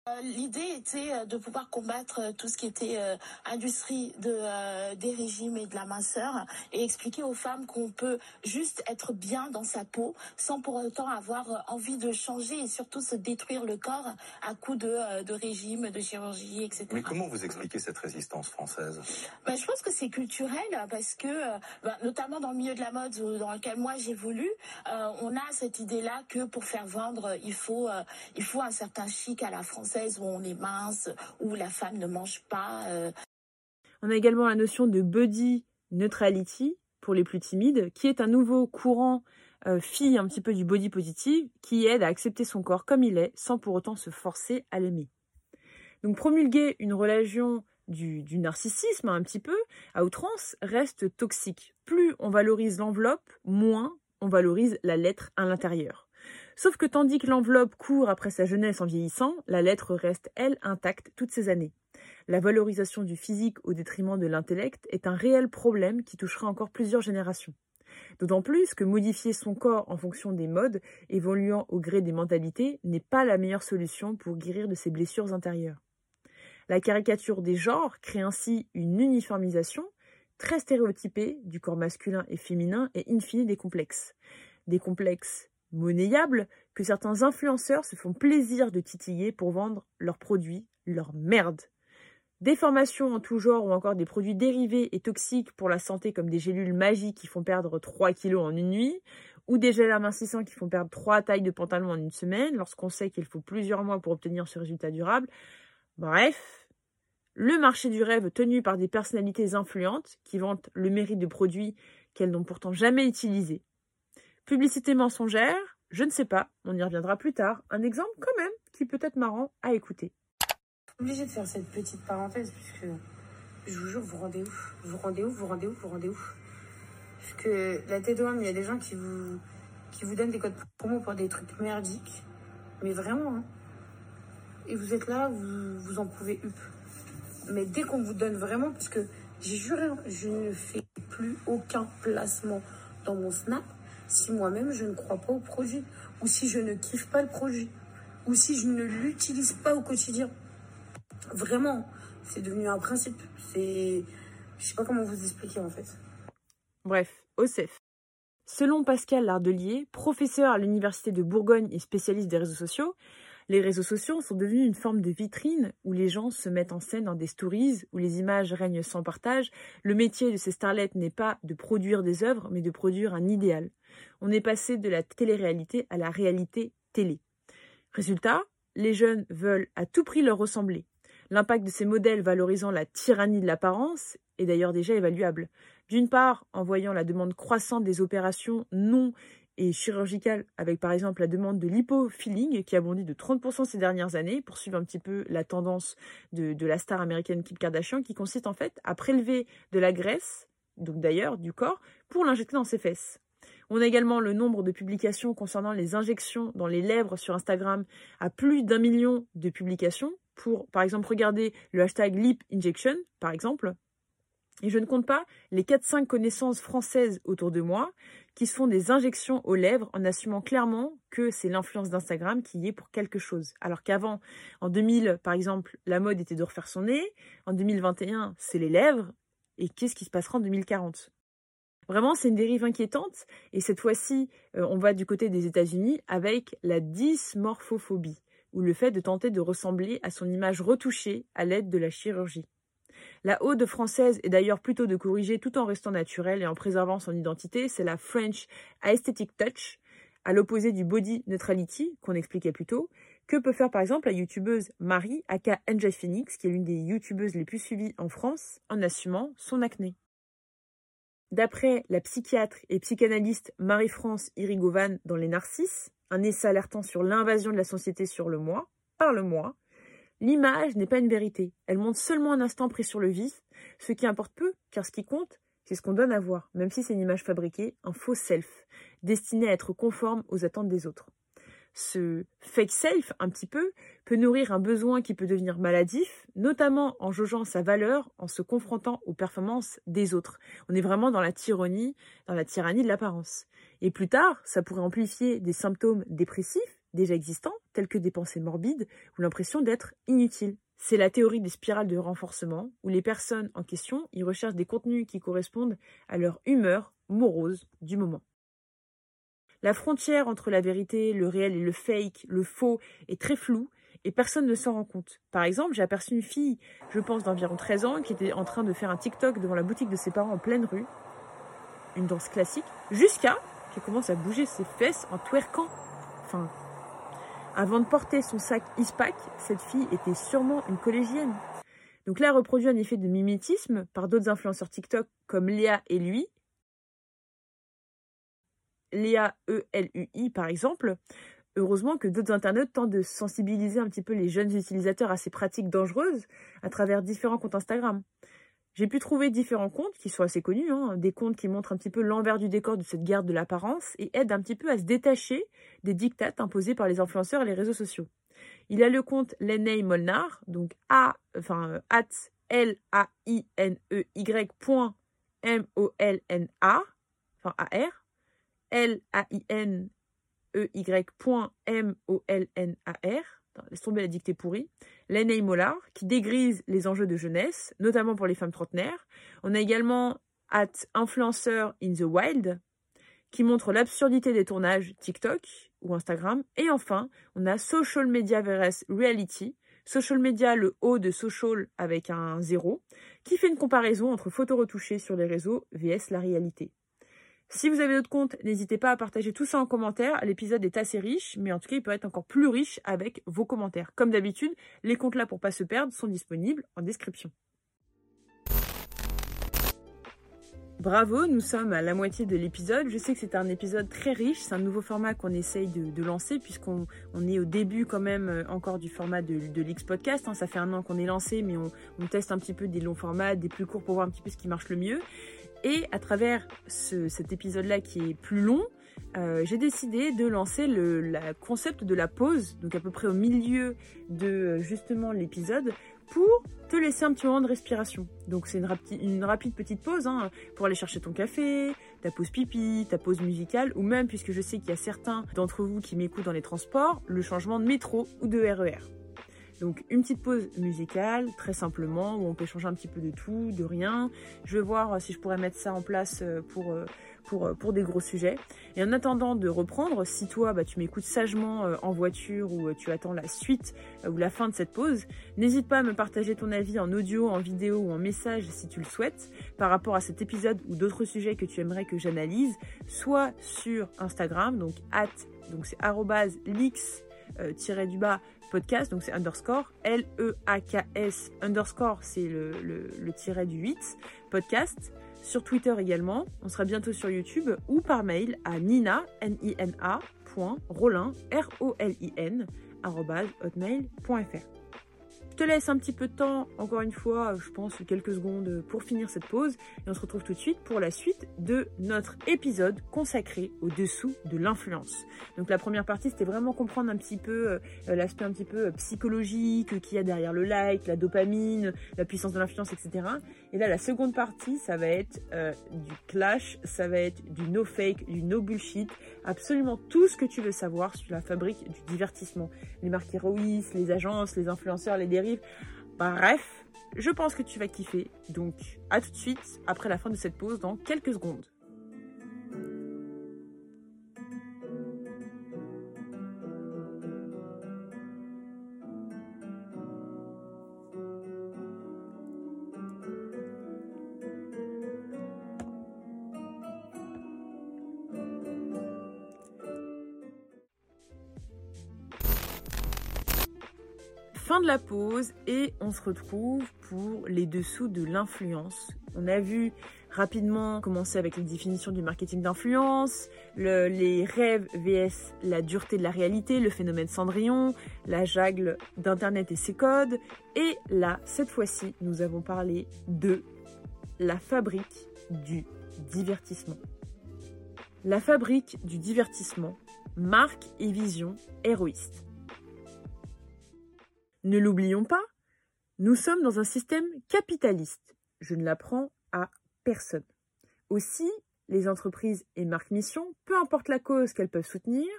Speaker 22: Euh, l'idée était euh, de pouvoir combattre euh, tout ce qui était industrie de, des régimes et de la minceur et expliquer aux femmes qu'on peut juste être bien dans sa peau sans pour autant avoir envie de changer et surtout se détruire le corps à coup de, de régime, de chirurgie, etc.
Speaker 23: Mais comment vous expliquez cette résistance française?
Speaker 22: Ben, Je pense que c'est culturel parce que, ben, notamment dans le milieu de la mode dans lequel moi j'évolue, on a cette idée-là que pour faire vendre, il faut, il faut un certain chic à la française où on est mince, où la femme ne mange pas. Euh.
Speaker 6: On a également la notion de body neutrality pour les plus timides, qui est un nouveau courant euh, fille un petit peu du body positive qui aide à accepter son corps comme il est sans pour autant se forcer à l'aimer. Donc promulguer une religion du, du, narcissisme un petit peu à outrance reste toxique. Plus on valorise l'enveloppe, moins on valorise la lettre à l'intérieur. Sauf que tandis que l'enveloppe court après sa jeunesse en vieillissant, la lettre reste, elle, intacte toutes ces années. La valorisation du physique au détriment de l'intellect est un réel problème qui touchera encore plusieurs générations. D'autant plus que modifier son corps en fonction des modes, évoluant au gré des mentalités, n'est pas la meilleure solution pour guérir de ses blessures intérieures. La caricature des genres crée ainsi une uniformisation très stéréotypée du corps masculin et féminin et in fine des complexes. Des complexes monnayable que certains influenceurs se font plaisir de titiller pour vendre leurs produits, leur merde. Des formations en tout genre ou encore des produits dérivés et toxiques pour la santé comme des gélules magiques qui font perdre 3 kilos en une nuit, ou des gels amincissants qui font perdre 3 tailles de pantalon en une semaine lorsqu'on sait qu'il faut plusieurs mois pour obtenir ce résultat durable. Bref, le marché du rêve tenu par des personnalités influentes qui vantent le mérite de produits qu'elles n'ont pourtant jamais utilisés Publicité mensongère, je ne sais pas, on y reviendra plus tard. Un exemple quand même qui peut être marrant à écouter.
Speaker 24: Obligé de faire cette petite parenthèse puisque je vous jure, vous rendez ouf. Vous rendez ouf, vous rendez ouf, vous rendez ouf. Parce que la tête d'homme, il y a des gens qui vous, qui vous donnent des codes promo pour des trucs merdiques. Mais vraiment, hein. Et vous êtes là, vous, vous en pouvez up. Mais dès qu'on vous donne vraiment, parce que j'ai juré, hein, je ne fais plus aucun placement dans mon Snap si moi-même je ne crois pas au produit, ou si je ne kiffe pas le produit, ou si je ne l'utilise pas au quotidien. Vraiment, c'est devenu un principe. C'est, je sais pas comment vous expliquer en fait.
Speaker 6: Bref, OSEF. Selon Pascal Lardelier, professeur à l'université de Bourgogne et spécialiste des réseaux sociaux, les réseaux sociaux sont devenus une forme de vitrine où les gens se mettent en scène dans des stories, où les images règnent sans partage. Le métier de ces starlets n'est pas de produire des œuvres, mais de produire un idéal. On est passé de la télé-réalité à la réalité télé. Résultat, les jeunes veulent à tout prix leur ressembler. L'impact de ces modèles valorisant la tyrannie de l'apparence est d'ailleurs déjà évaluable. D'une part, en voyant la demande croissante des opérations non et chirurgicale, avec par exemple la demande de l'hypofilling qui a bondi de 30% ces dernières années, pour suivre un petit peu la tendance de, de, la star américaine Kim Kardashian, qui consiste en fait à prélever de la graisse, donc d'ailleurs du corps, pour l'injecter dans ses fesses. On a également le nombre de publications concernant les injections dans les lèvres sur Instagram à plus d'un million de publications pour, par exemple, regarder le hashtag lip injection, par exemple, et je ne compte pas les 4-5 connaissances françaises autour de moi qui se font des injections aux lèvres en assumant clairement que c'est l'influence d'Instagram qui y est pour quelque chose. Alors qu'avant, en 2000, par exemple, la mode était de refaire son nez. En 2021, c'est les lèvres. Et qu'est-ce qui se passera en 2040 Vraiment, c'est une dérive inquiétante. Et cette fois-ci, euh, on va du côté des États-Unis avec la dysmorphophobie, ou le fait de tenter de ressembler à son image retouchée à l'aide de la chirurgie. La ode française est d'ailleurs plutôt de corriger tout en restant naturelle et en préservant son identité. C'est la French Aesthetic Touch, À l'opposé du body neutrality qu'on expliquait plus tôt, que peut faire par exemple la youtubeuse Marie, aka NJ Phoenix, qui est l'une des youtubeuses les plus suivies en France, en assumant son acné. D'après la psychiatre et psychanalyste Marie-France Irigovan dans Les Narcisses, un essai alertant sur l'invasion de la société sur le moi, par le moi, l'image n'est pas une vérité. Elle montre seulement un instant pris sur le vif, ce qui importe peu, car ce qui compte, c'est ce qu'on donne à voir, même si c'est une image fabriquée, un faux self, destiné à être conforme aux attentes des autres ce fake self, un petit peu, peut nourrir un besoin qui peut devenir maladif, notamment en jaugeant sa valeur, en se confrontant aux performances des autres. On est vraiment dans la tyrannie, dans la tyrannie de l'apparence. Et plus tard, ça pourrait amplifier des symptômes dépressifs déjà existants, tels que des pensées morbides ou l'impression d'être inutile. C'est la théorie des spirales de renforcement, où les personnes en question y recherchent des contenus qui correspondent à leur humeur morose du moment. La frontière entre la vérité, le réel et le fake, le faux, est très floue et personne ne s'en rend compte. Par exemple, j'ai aperçu une fille, je pense d'environ 13 ans, qui était en train de faire un TikTok devant la boutique de ses parents en pleine rue, une danse classique, jusqu'à qu'elle commence à bouger ses fesses en twerkant. Enfin, avant de porter son sac Ispac, cette fille était sûrement une collégienne. Donc là, reproduit un effet de mimétisme par d'autres influenceurs TikTok comme Léa et lui, Léa E-L-U-I par exemple, heureusement que d'autres internautes tentent de sensibiliser un petit peu les jeunes utilisateurs à ces pratiques dangereuses à travers différents comptes Instagram. J'ai pu trouver différents comptes qui sont assez connus, hein, des comptes qui montrent un petit peu l'envers du décor de cette guerre de l'apparence et aident un petit peu à se détacher des dictates imposés par les influenceurs et les réseaux sociaux. Il y a le compte Lenny Molnar, donc A, enfin, at L-A-I-N-E-Y M-O-L-N-A, enfin A-R, L-A-I-N-E-Y.M-O-L-N-A-R, laisse tomber la dictée pourrie, Lenny Mollard, qui dégrise les enjeux de jeunesse, notamment pour les femmes trentenaires. On a également at Influencer in the Wild, qui montre l'absurdité des tournages TikTok ou Instagram. Et enfin, on a Social Media vs Reality, Social Media, le haut de social avec un zéro, qui fait une comparaison entre photos retouchées sur les réseaux vs la réalité. Si vous avez d'autres comptes, n'hésitez pas à partager tout ça en commentaire. L'épisode est assez riche, mais en tout cas, il peut être encore plus riche avec vos commentaires. Comme d'habitude, les comptes là pour pas se perdre sont disponibles en description. Bravo, nous sommes à la moitié de l'épisode. Je sais que c'est un épisode très riche, c'est un nouveau format qu'on essaye de, lancer puisqu'on est au début quand même euh, encore du format de, l'X Podcast. Hein. Ça fait un an qu'on est lancé, mais on, teste un petit peu des longs formats, des plus courts pour voir un petit peu ce qui marche le mieux. Et à travers cet épisode-là qui est plus long, euh, j'ai décidé de lancer le concept de la pause, donc à peu près au milieu de justement l'épisode, pour te laisser un petit moment de respiration. Donc c'est une, rapide petite pause hein, pour aller chercher ton café, ta pause pipi, ta pause musicale, ou même, puisque je sais qu'il y a certains d'entre vous qui m'écoutent dans les transports, le changement de métro ou de RER. Donc une petite pause musicale, très simplement, où on peut changer un petit peu de tout, de rien. Je vais voir euh, si je pourrais mettre ça en place euh, pour, euh, pour, pour des gros sujets. Et en attendant de reprendre, si toi bah, tu m'écoutes sagement en voiture ou tu attends la suite ou la fin de cette pause, n'hésite pas à me partager ton avis en audio, en vidéo ou en message si tu le souhaites par rapport à cet épisode ou d'autres sujets que tu aimerais que j'analyse, soit sur Instagram, donc at, donc c'est lix du bas podcast, donc c'est underscore, L-E-A-K-S, underscore, c'est le, le, tiret du 8, podcast, sur Twitter également, on sera bientôt sur YouTube, ou par mail à nina, N-I-N-A, Rolin, R-O-L-I-N, hotmail.fr te laisse un petit peu de temps, encore une fois, je pense quelques secondes pour finir cette pause. Et on se retrouve tout de suite pour la suite de notre épisode consacré au dessous de l'influence. Donc la première partie, c'était vraiment comprendre un petit peu euh, l'aspect un petit peu euh, psychologique qu'il y a derrière le like, la dopamine, la puissance de l'influence, etc. Et là, la seconde partie, ça va être euh, du clash, ça va être du no fake, du no bullshit, absolument tout ce que tu veux savoir sur la fabrique du divertissement. Les marques héroïstes, les agences, les influenceurs, les dérives Bref, je pense que tu vas kiffer. Donc, à tout de suite après la fin de cette pause dans quelques secondes. De la pause et on se retrouve pour les dessous de l'influence. On a vu rapidement commencer avec les définitions du marketing d'influence, les rêves vs la dureté de la réalité, le phénomène Cendrillon, la jagle d'Internet et ses codes. Et là, cette fois-ci, nous avons parlé de la fabrique du divertissement. La fabrique du divertissement, marque et vision héroïste. Ne l'oublions pas, nous sommes dans un système capitaliste. Je ne l'apprends à personne. Aussi, les entreprises et marques mission, peu importe la cause qu'elles peuvent soutenir,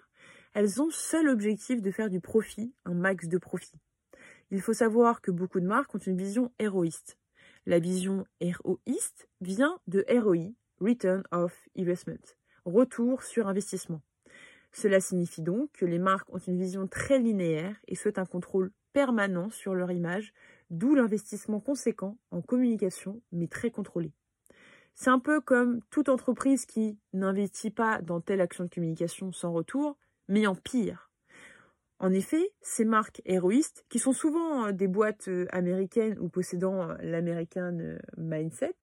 Speaker 6: elles ont seul objectif de faire du profit, un max de profit. Il faut savoir que beaucoup de marques ont une vision héroïste. La vision héroïste vient de ROI, Return of Investment, retour sur investissement. Cela signifie donc que les marques ont une vision très linéaire et souhaitent un contrôle permanent sur leur image, d'où l'investissement conséquent en communication, mais très contrôlé. C'est un peu comme toute entreprise qui n'investit pas dans telle action de communication sans retour, mais en pire. En effet, ces marques héroïstes, qui sont souvent euh, des boîtes euh, américaines ou possédant euh, l'American mindset,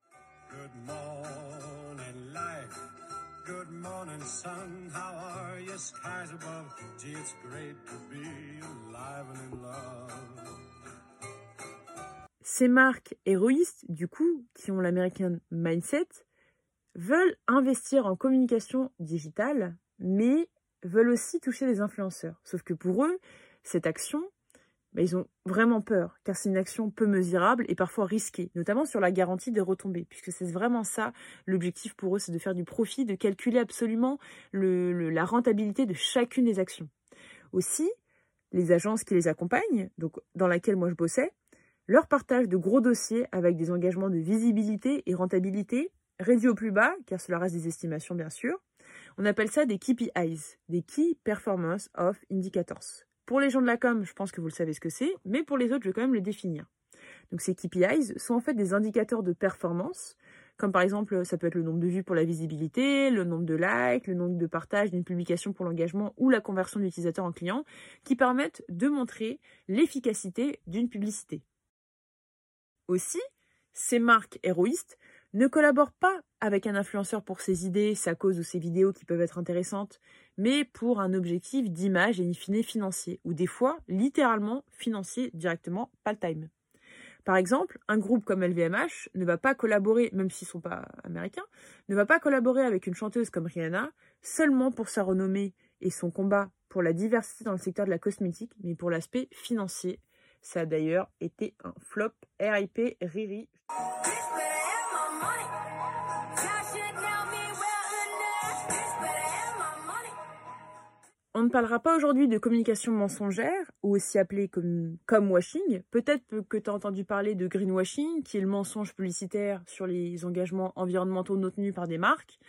Speaker 6: Ces marques héroïstes, du coup, qui ont l'American Mindset, veulent investir en communication digitale, mais veulent aussi toucher les influenceurs. Sauf que pour eux, cette action, ils ont vraiment peur, car c'est une action peu mesurable et parfois risquée, notamment sur la garantie des retombées, puisque c'est vraiment ça l'objectif pour eux, c'est de faire du profit, de calculer absolument la rentabilité de chacune des actions. Aussi, les agences qui les accompagnent, dans laquelle moi je bossais, leur partage de gros dossiers avec des engagements de visibilité et rentabilité réduits au plus bas, car cela reste des estimations bien sûr. On appelle ça des KPIs, des Key Performance of Indicators. Pour les gens de la com, je pense que vous le savez ce que c'est, mais pour les autres, je vais quand même le définir. Donc ces KPIs sont en fait des indicateurs de performance, comme par exemple, ça peut être le nombre de vues pour la visibilité, le nombre de likes, le nombre de partages d'une publication pour l'engagement ou la conversion d'utilisateurs en clients, qui permettent de montrer l'efficacité d'une publicité. Aussi, ces marques héroïstes ne collaborent pas avec un influenceur pour ses idées, sa cause ou ses vidéos qui peuvent être intéressantes, mais pour un objectif d'image et in fine financier, ou des fois littéralement financier directement, pas le time. Par exemple, un groupe comme LVMH ne va pas collaborer, même s'ils ne sont pas américains, ne va pas collaborer avec une chanteuse comme Rihanna seulement pour sa renommée et son combat pour la diversité dans le secteur de la cosmétique, mais pour l'aspect financier ça a d'ailleurs été un flop. RIP Riri. On ne parlera pas aujourd'hui de communication mensongère, ou aussi appelée comme, washing. Peut-être que tu as entendu parler de greenwashing, qui est le mensonge publicitaire sur les engagements environnementaux non tenus par des marques.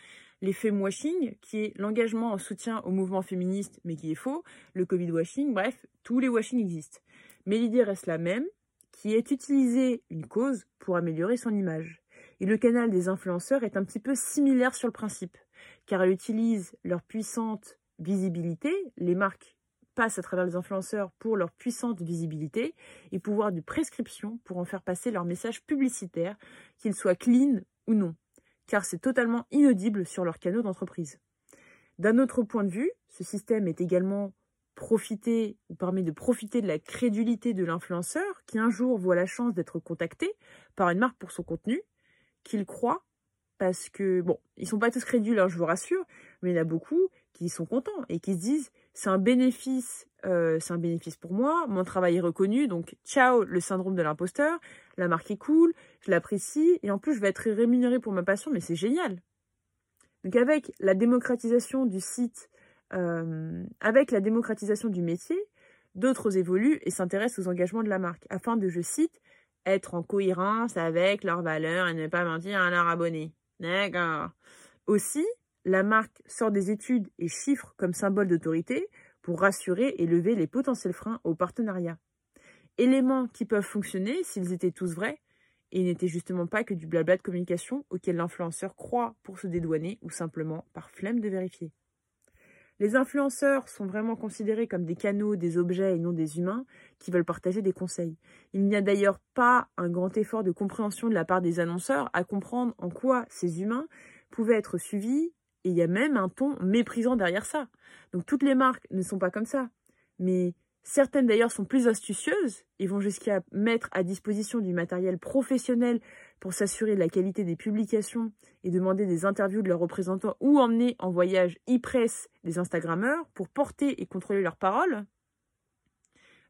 Speaker 6: Les washing, qui est l'engagement en soutien au mouvement féministe, mais qui est faux. Le Covid washing, bref, tous les washing existent mais l'idée reste la même, qui est utiliser une cause pour améliorer son image. Et le canal des influenceurs est un petit peu similaire sur le principe, car elle utilise leur puissante visibilité, les marques passent à travers les influenceurs pour leur puissante visibilité et pouvoir de prescription pour en faire passer leur message publicitaire, qu'ils soient clean ou non, car c'est totalement inaudible sur leurs canaux d'entreprise. D'un autre point de vue, ce système est également profiter ou permet de profiter de la crédulité de l'influenceur qui un jour voit la chance d'être contacté par une marque pour son contenu, qu'il croit parce que, bon, ils sont pas tous crédules, hein, je vous rassure, mais il y en a beaucoup qui sont contents et qui se disent c'est un bénéfice, euh, c'est un bénéfice pour moi, mon travail est reconnu, donc ciao le syndrome de l'imposteur, la marque est cool, je l'apprécie et en plus je vais être rémunéré pour ma passion, mais c'est génial. Donc avec la démocratisation du site euh, avec la démocratisation du métier, d'autres évoluent et s'intéressent aux engagements de la marque, afin de, je cite, être en cohérence avec leurs valeurs et ne pas mentir à leurs abonnés. D'accord. Aussi, la marque sort des études et chiffres comme symbole d'autorité pour rassurer et lever les potentiels freins au partenariat. Éléments qui peuvent fonctionner s'ils étaient tous vrais et n'étaient justement pas que du blabla de communication auquel l'influenceur croit pour se dédouaner ou simplement par flemme de vérifier. Les influenceurs sont vraiment considérés comme des canaux, des objets et non des humains qui veulent partager des conseils. Il n'y a d'ailleurs pas un grand effort de compréhension de la part des annonceurs à comprendre en quoi ces humains pouvaient être suivis, et il y a même un ton méprisant derrière ça. Donc toutes les marques ne sont pas comme ça, mais certaines d'ailleurs sont plus astucieuses et vont jusqu'à mettre à disposition du matériel professionnel pour s'assurer de la qualité des publications et demander des interviews de leurs représentants ou emmener en voyage e-press des Instagrammeurs pour porter et contrôler leurs paroles.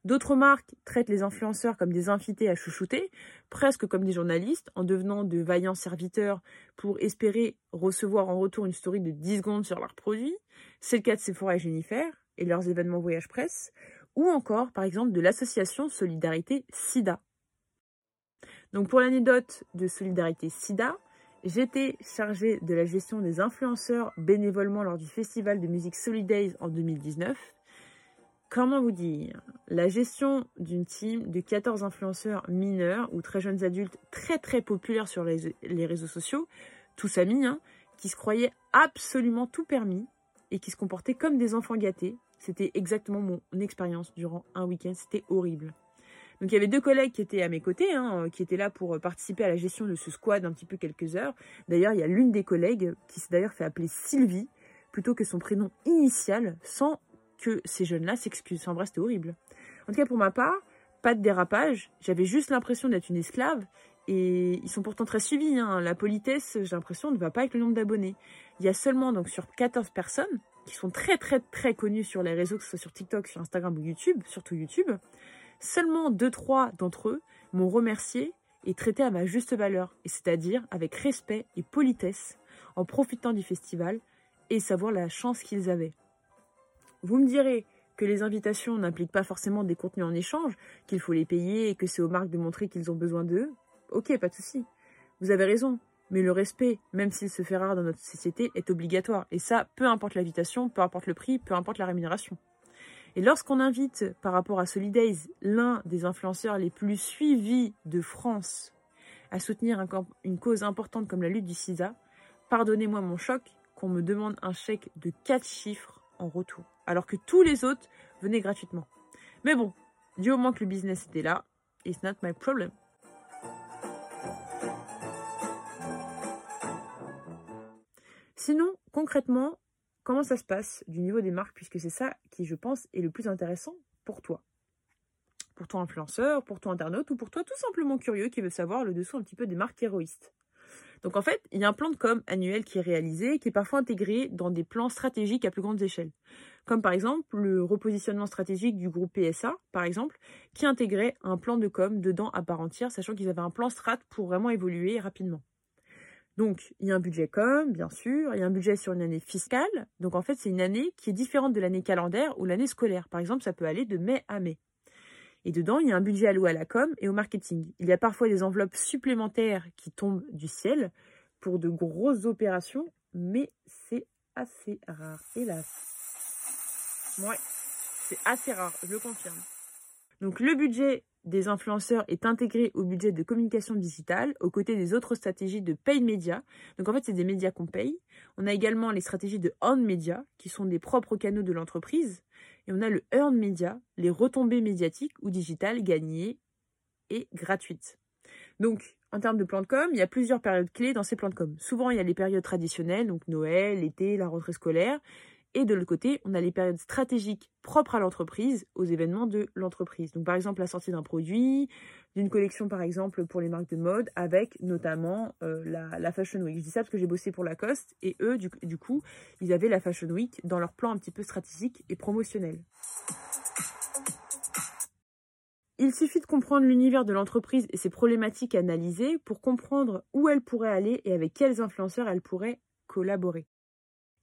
Speaker 6: D'autres marques traitent les influenceurs comme des invités à chouchouter, presque comme des journalistes, en devenant de vaillants serviteurs pour espérer recevoir en retour une story de 10 secondes sur leurs produits. C'est le cas de Sephora et Jennifer et leurs événements voyage presse, ou encore, par exemple, de l'association Solidarité SIDA. Donc pour l'anecdote de Solidarité SIDA, j'étais chargée de la gestion des influenceurs bénévolement lors du festival de musique Solidays en 2019 comment vous dire, la gestion d'une team de 14 influenceurs mineurs ou très jeunes adultes très très populaires sur les, réseaux sociaux, tous amis, hein, qui se croyaient absolument tout permis et qui se comportaient comme des enfants gâtés. C'était exactement mon expérience durant un week-end, c'était horrible. Donc il y avait deux collègues qui étaient à mes côtés, hein, qui étaient là pour participer à la gestion de ce squad un petit peu quelques heures. D'ailleurs, il y a l'une des collègues qui s'est d'ailleurs fait appeler Sylvie plutôt que son prénom initial, sans que ces jeunes-là s'excusent. En vrai, c'était horrible. En tout cas, pour ma part, pas de dérapage. J'avais juste l'impression d'être une esclave. Et ils sont pourtant très suivis. Hein. La politesse, j'ai l'impression, ne va pas avec le nombre d'abonnés. Il y a seulement, donc, sur 14 personnes, qui sont très, très, très connues sur les réseaux, que ce soit sur TikTok, sur Instagram ou YouTube, surtout YouTube, seulement 2-3 d'entre eux m'ont remercié et traité à ma juste valeur, et c'est-à-dire avec respect et politesse, en profitant du festival et savoir la chance qu'ils avaient. Vous me direz que les invitations n'impliquent pas forcément des contenus en échange, qu'il faut les payer et que c'est aux marques de montrer qu'ils ont besoin d'eux. Ok, pas de souci. Vous avez raison. Mais le respect, même s'il se fait rare dans notre société, est obligatoire. Et ça, peu importe l'invitation, peu importe le prix, peu importe la rémunération. Et lorsqu'on invite, par rapport à Solidays, l'un des influenceurs les plus suivis de France à soutenir une cause importante comme la lutte du sida, pardonnez-moi mon choc qu'on me demande un chèque de 4 chiffres retour alors que tous les autres venaient gratuitement. Mais bon, du moment que le business était là, it's not my problem. Sinon, concrètement, comment ça se passe du niveau des marques, puisque c'est ça qui, je pense, est le plus intéressant pour toi? Pour toi influenceur, pour toi internaute, ou pour toi tout simplement curieux qui veut savoir le dessous un petit peu des marques héroïstes? Donc en fait, il y a un plan de com annuel qui est réalisé, qui est parfois intégré dans des plans stratégiques à plus grande échelle. Comme par exemple le repositionnement stratégique du groupe PSA, par exemple, qui intégrait un plan de com dedans à part entière, sachant qu'ils avaient un plan strat pour vraiment évoluer rapidement. Donc, il y a un budget com, bien sûr, il y a un budget sur une année fiscale. Donc, en fait, c'est une année qui est différente de l'année calendaire ou l'année scolaire. Par exemple, ça peut aller de mai à mai. Et dedans, il y a un budget alloué à la com et au marketing. Il y a parfois des enveloppes supplémentaires qui tombent du ciel pour de grosses opérations, mais c'est assez rare, hélas. Ouais, c'est assez rare, je le confirme. Donc le budget des influenceurs est intégré au budget de communication digitale, aux côtés des autres stratégies de paid media. Donc en fait, c'est des médias qu'on paye. On a également les stratégies de on media, qui sont des propres canaux de l'entreprise. Et on a le earn media, les retombées médiatiques ou digitales gagnées et gratuites. Donc, en termes de plan de com, il y a plusieurs périodes clés dans ces plans de com. Souvent, il y a les périodes traditionnelles, donc Noël, l'été, la rentrée scolaire. Et de l'autre côté, on a les périodes stratégiques propres à l'entreprise, aux événements de l'entreprise. Donc par exemple la sortie d'un produit, d'une collection par exemple pour les marques de mode, avec notamment euh, la, Fashion Week. Je dis ça parce que j'ai bossé pour Lacoste et eux, du, du coup, ils avaient la Fashion Week dans leur plan un petit peu stratégique et promotionnel. Il suffit de comprendre l'univers de l'entreprise et ses problématiques analysées pour comprendre où elle pourrait aller et avec quels influenceurs elle pourrait collaborer.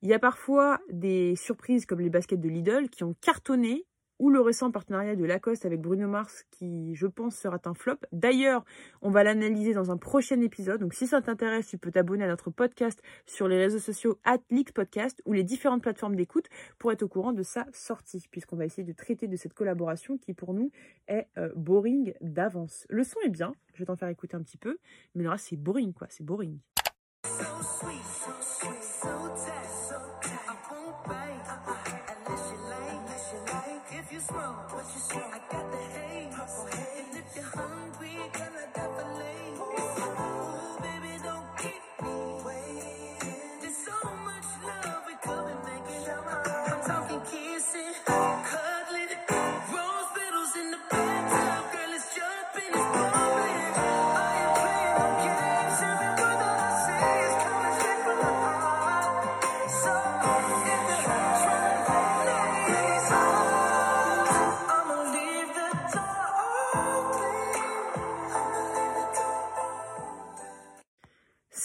Speaker 6: Il y a parfois des surprises comme les baskets de Lidl qui ont cartonné ou le récent partenariat de Lacoste avec Bruno Mars qui, je pense, sera un flop. D'ailleurs, on va l'analyser dans un prochain épisode. Donc, si ça t'intéresse, tu peux t'abonner à notre podcast sur les réseaux sociaux Podcast ou les différentes plateformes d'écoute pour être au courant de sa sortie, puisqu'on va essayer de traiter de cette collaboration qui, pour nous, est euh, boring d'avance. Le son est bien, je vais t'en faire écouter un petit peu, mais là, c'est boring, quoi, c'est boring. I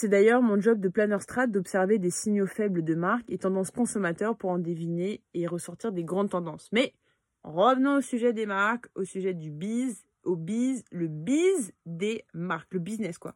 Speaker 6: C'est d'ailleurs mon job de planeur strat d'observer des signaux faibles de marque et tendances consommateurs pour en deviner et ressortir des grandes tendances. Mais revenons au sujet des marques, au sujet du biz, au biz, le biz des marques, le business quoi.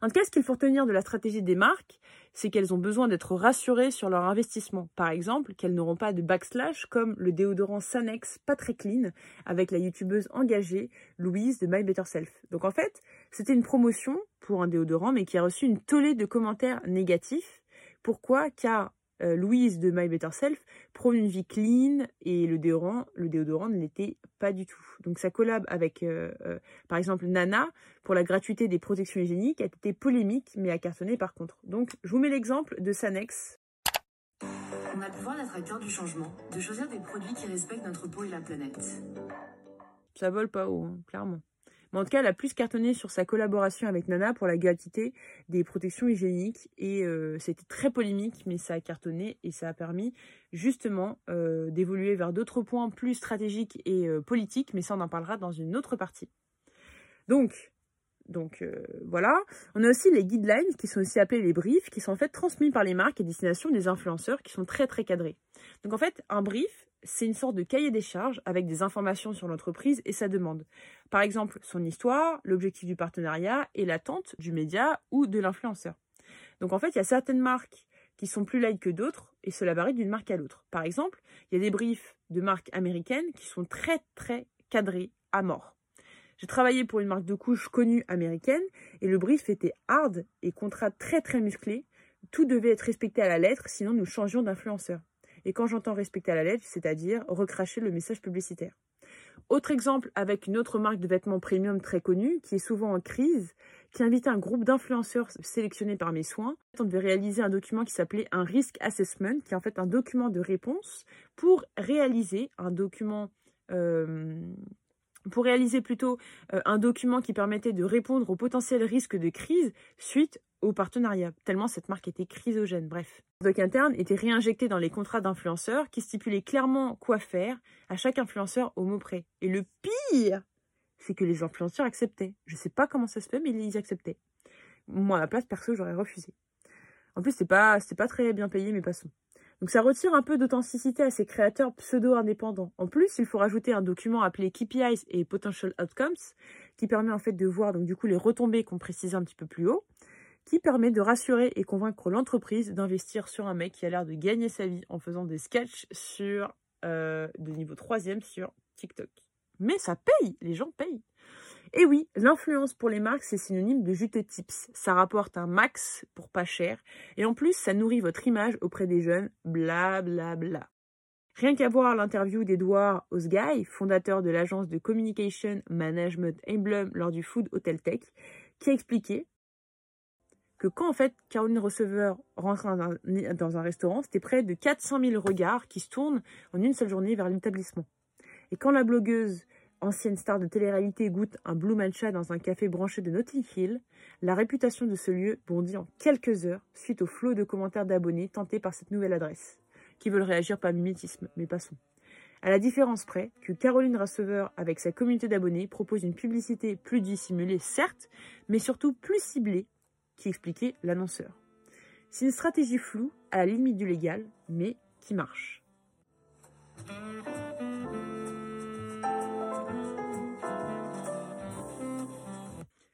Speaker 6: En tout cas, ce qu'il faut retenir de la stratégie des marques, c'est qu'elles ont besoin d'être rassurées sur leur investissement. Par exemple, qu'elles n'auront pas de backslash comme le déodorant Sanex pas très clean avec la youtubeuse engagée Louise de My Better Self. Donc en fait, c'était une promotion pour un déodorant mais qui a reçu une tollée de commentaires négatifs. Pourquoi? Car euh, Louise de My Better Self prône une vie clean et le déodorant, le déodorant ne l'était pas du tout. Donc sa collab avec, euh, euh, par exemple, Nana pour la gratuité des protections hygiéniques a été polémique mais a cartonné par contre. Donc je vous mets l'exemple de Sanex.
Speaker 25: On a le pouvoir d'être acteur du changement, de choisir des produits qui respectent notre peau et la planète.
Speaker 6: Ça vole pas haut, hein, clairement. Mais en tout cas, elle a plus cartonné sur sa collaboration avec Nana pour la gratuité des protections hygiéniques. Et euh, c'était très polémique, mais ça a cartonné et ça a permis justement euh, d'évoluer vers d'autres points plus stratégiques et euh, politiques. Mais ça, on en parlera dans une autre partie. Donc, voilà. On a aussi les guidelines qui sont aussi appelés les briefs, qui sont en fait transmis par les marques à destination des influenceurs qui sont très très cadrés. Donc en fait, un brief, c'est une sorte de cahier des charges avec des informations sur l'entreprise et sa demande. Par exemple, son histoire, l'objectif du partenariat et l'attente du média ou de l'influenceur. Donc en fait, il y a certaines marques qui sont plus light que d'autres et cela varie d'une marque à l'autre. Par exemple, il y a des briefs de marques américaines qui sont très très cadrés à mort. J'ai travaillé pour une marque de couches connue américaine et le brief était hard et contrat très très musclé. Tout devait être respecté à la lettre, sinon nous changions d'influenceur. Et quand j'entends respecter à la lettre, c'est-à-dire recracher le message publicitaire. Autre exemple avec une autre marque de vêtements premium très connue, qui est souvent en crise, qui invitait un groupe d'influenceurs sélectionnés par mes soins. On devait réaliser un document qui s'appelait un risk assessment, qui est en fait un document de réponse pour réaliser un document euh, pour réaliser plutôt euh, un document qui permettait de répondre aux potentiels risques de crise suite au partenariat, tellement cette marque était chrysogène. Bref. Le doc interne était réinjecté dans les contrats d'influenceurs qui stipulaient clairement quoi faire à chaque influenceur au mot près. Et le pire, c'est que les influenceurs acceptaient. Je sais pas comment ça se fait, mais ils acceptaient. Moi, à la place, perso, j'aurais refusé. En plus, c'est pas, c'est pas très bien payé, mais passons. Donc ça retire un peu d'authenticité à ces créateurs pseudo-indépendants. En plus, il faut rajouter un document appelé KPIs et Potential Outcomes, qui permet en fait de voir donc du coup les retombées qu'on précisait un petit peu plus haut, qui permet de rassurer et convaincre l'entreprise d'investir sur un mec qui a l'air de gagner sa vie en faisant des sketchs sur euh, de niveau 3 sur TikTok. Mais ça paye, les gens payent. Et oui, l'influence pour les marques, c'est synonyme de juteux tips. Ça rapporte un max pour pas cher. Et en plus, ça nourrit votre image auprès des jeunes. Bla bla bla. Rien qu'à voir l'interview d'Edouard Osguy, fondateur de l'agence de communication management Emblem lors du Food Hotel Tech, qui a expliqué quand en fait Caroline Receveur rentre dans un restaurant, c'était près de 400 000 regards qui se tournent en une seule journée vers l'établissement. Et quand la blogueuse ancienne star de télé-réalité goûte un Blue Matcha dans un café branché de Notting Hill, la réputation de ce lieu bondit en quelques heures suite au flot de commentaires d'abonnés tentés par cette nouvelle adresse, qui veulent réagir par mimétisme, mais passons. À la différence près que Caroline Receveur, avec sa communauté d'abonnés, propose une publicité plus dissimulée, certes, mais surtout plus ciblée, qui expliquait l'annonceur. C'est une stratégie floue, à la limite du légal, mais qui marche.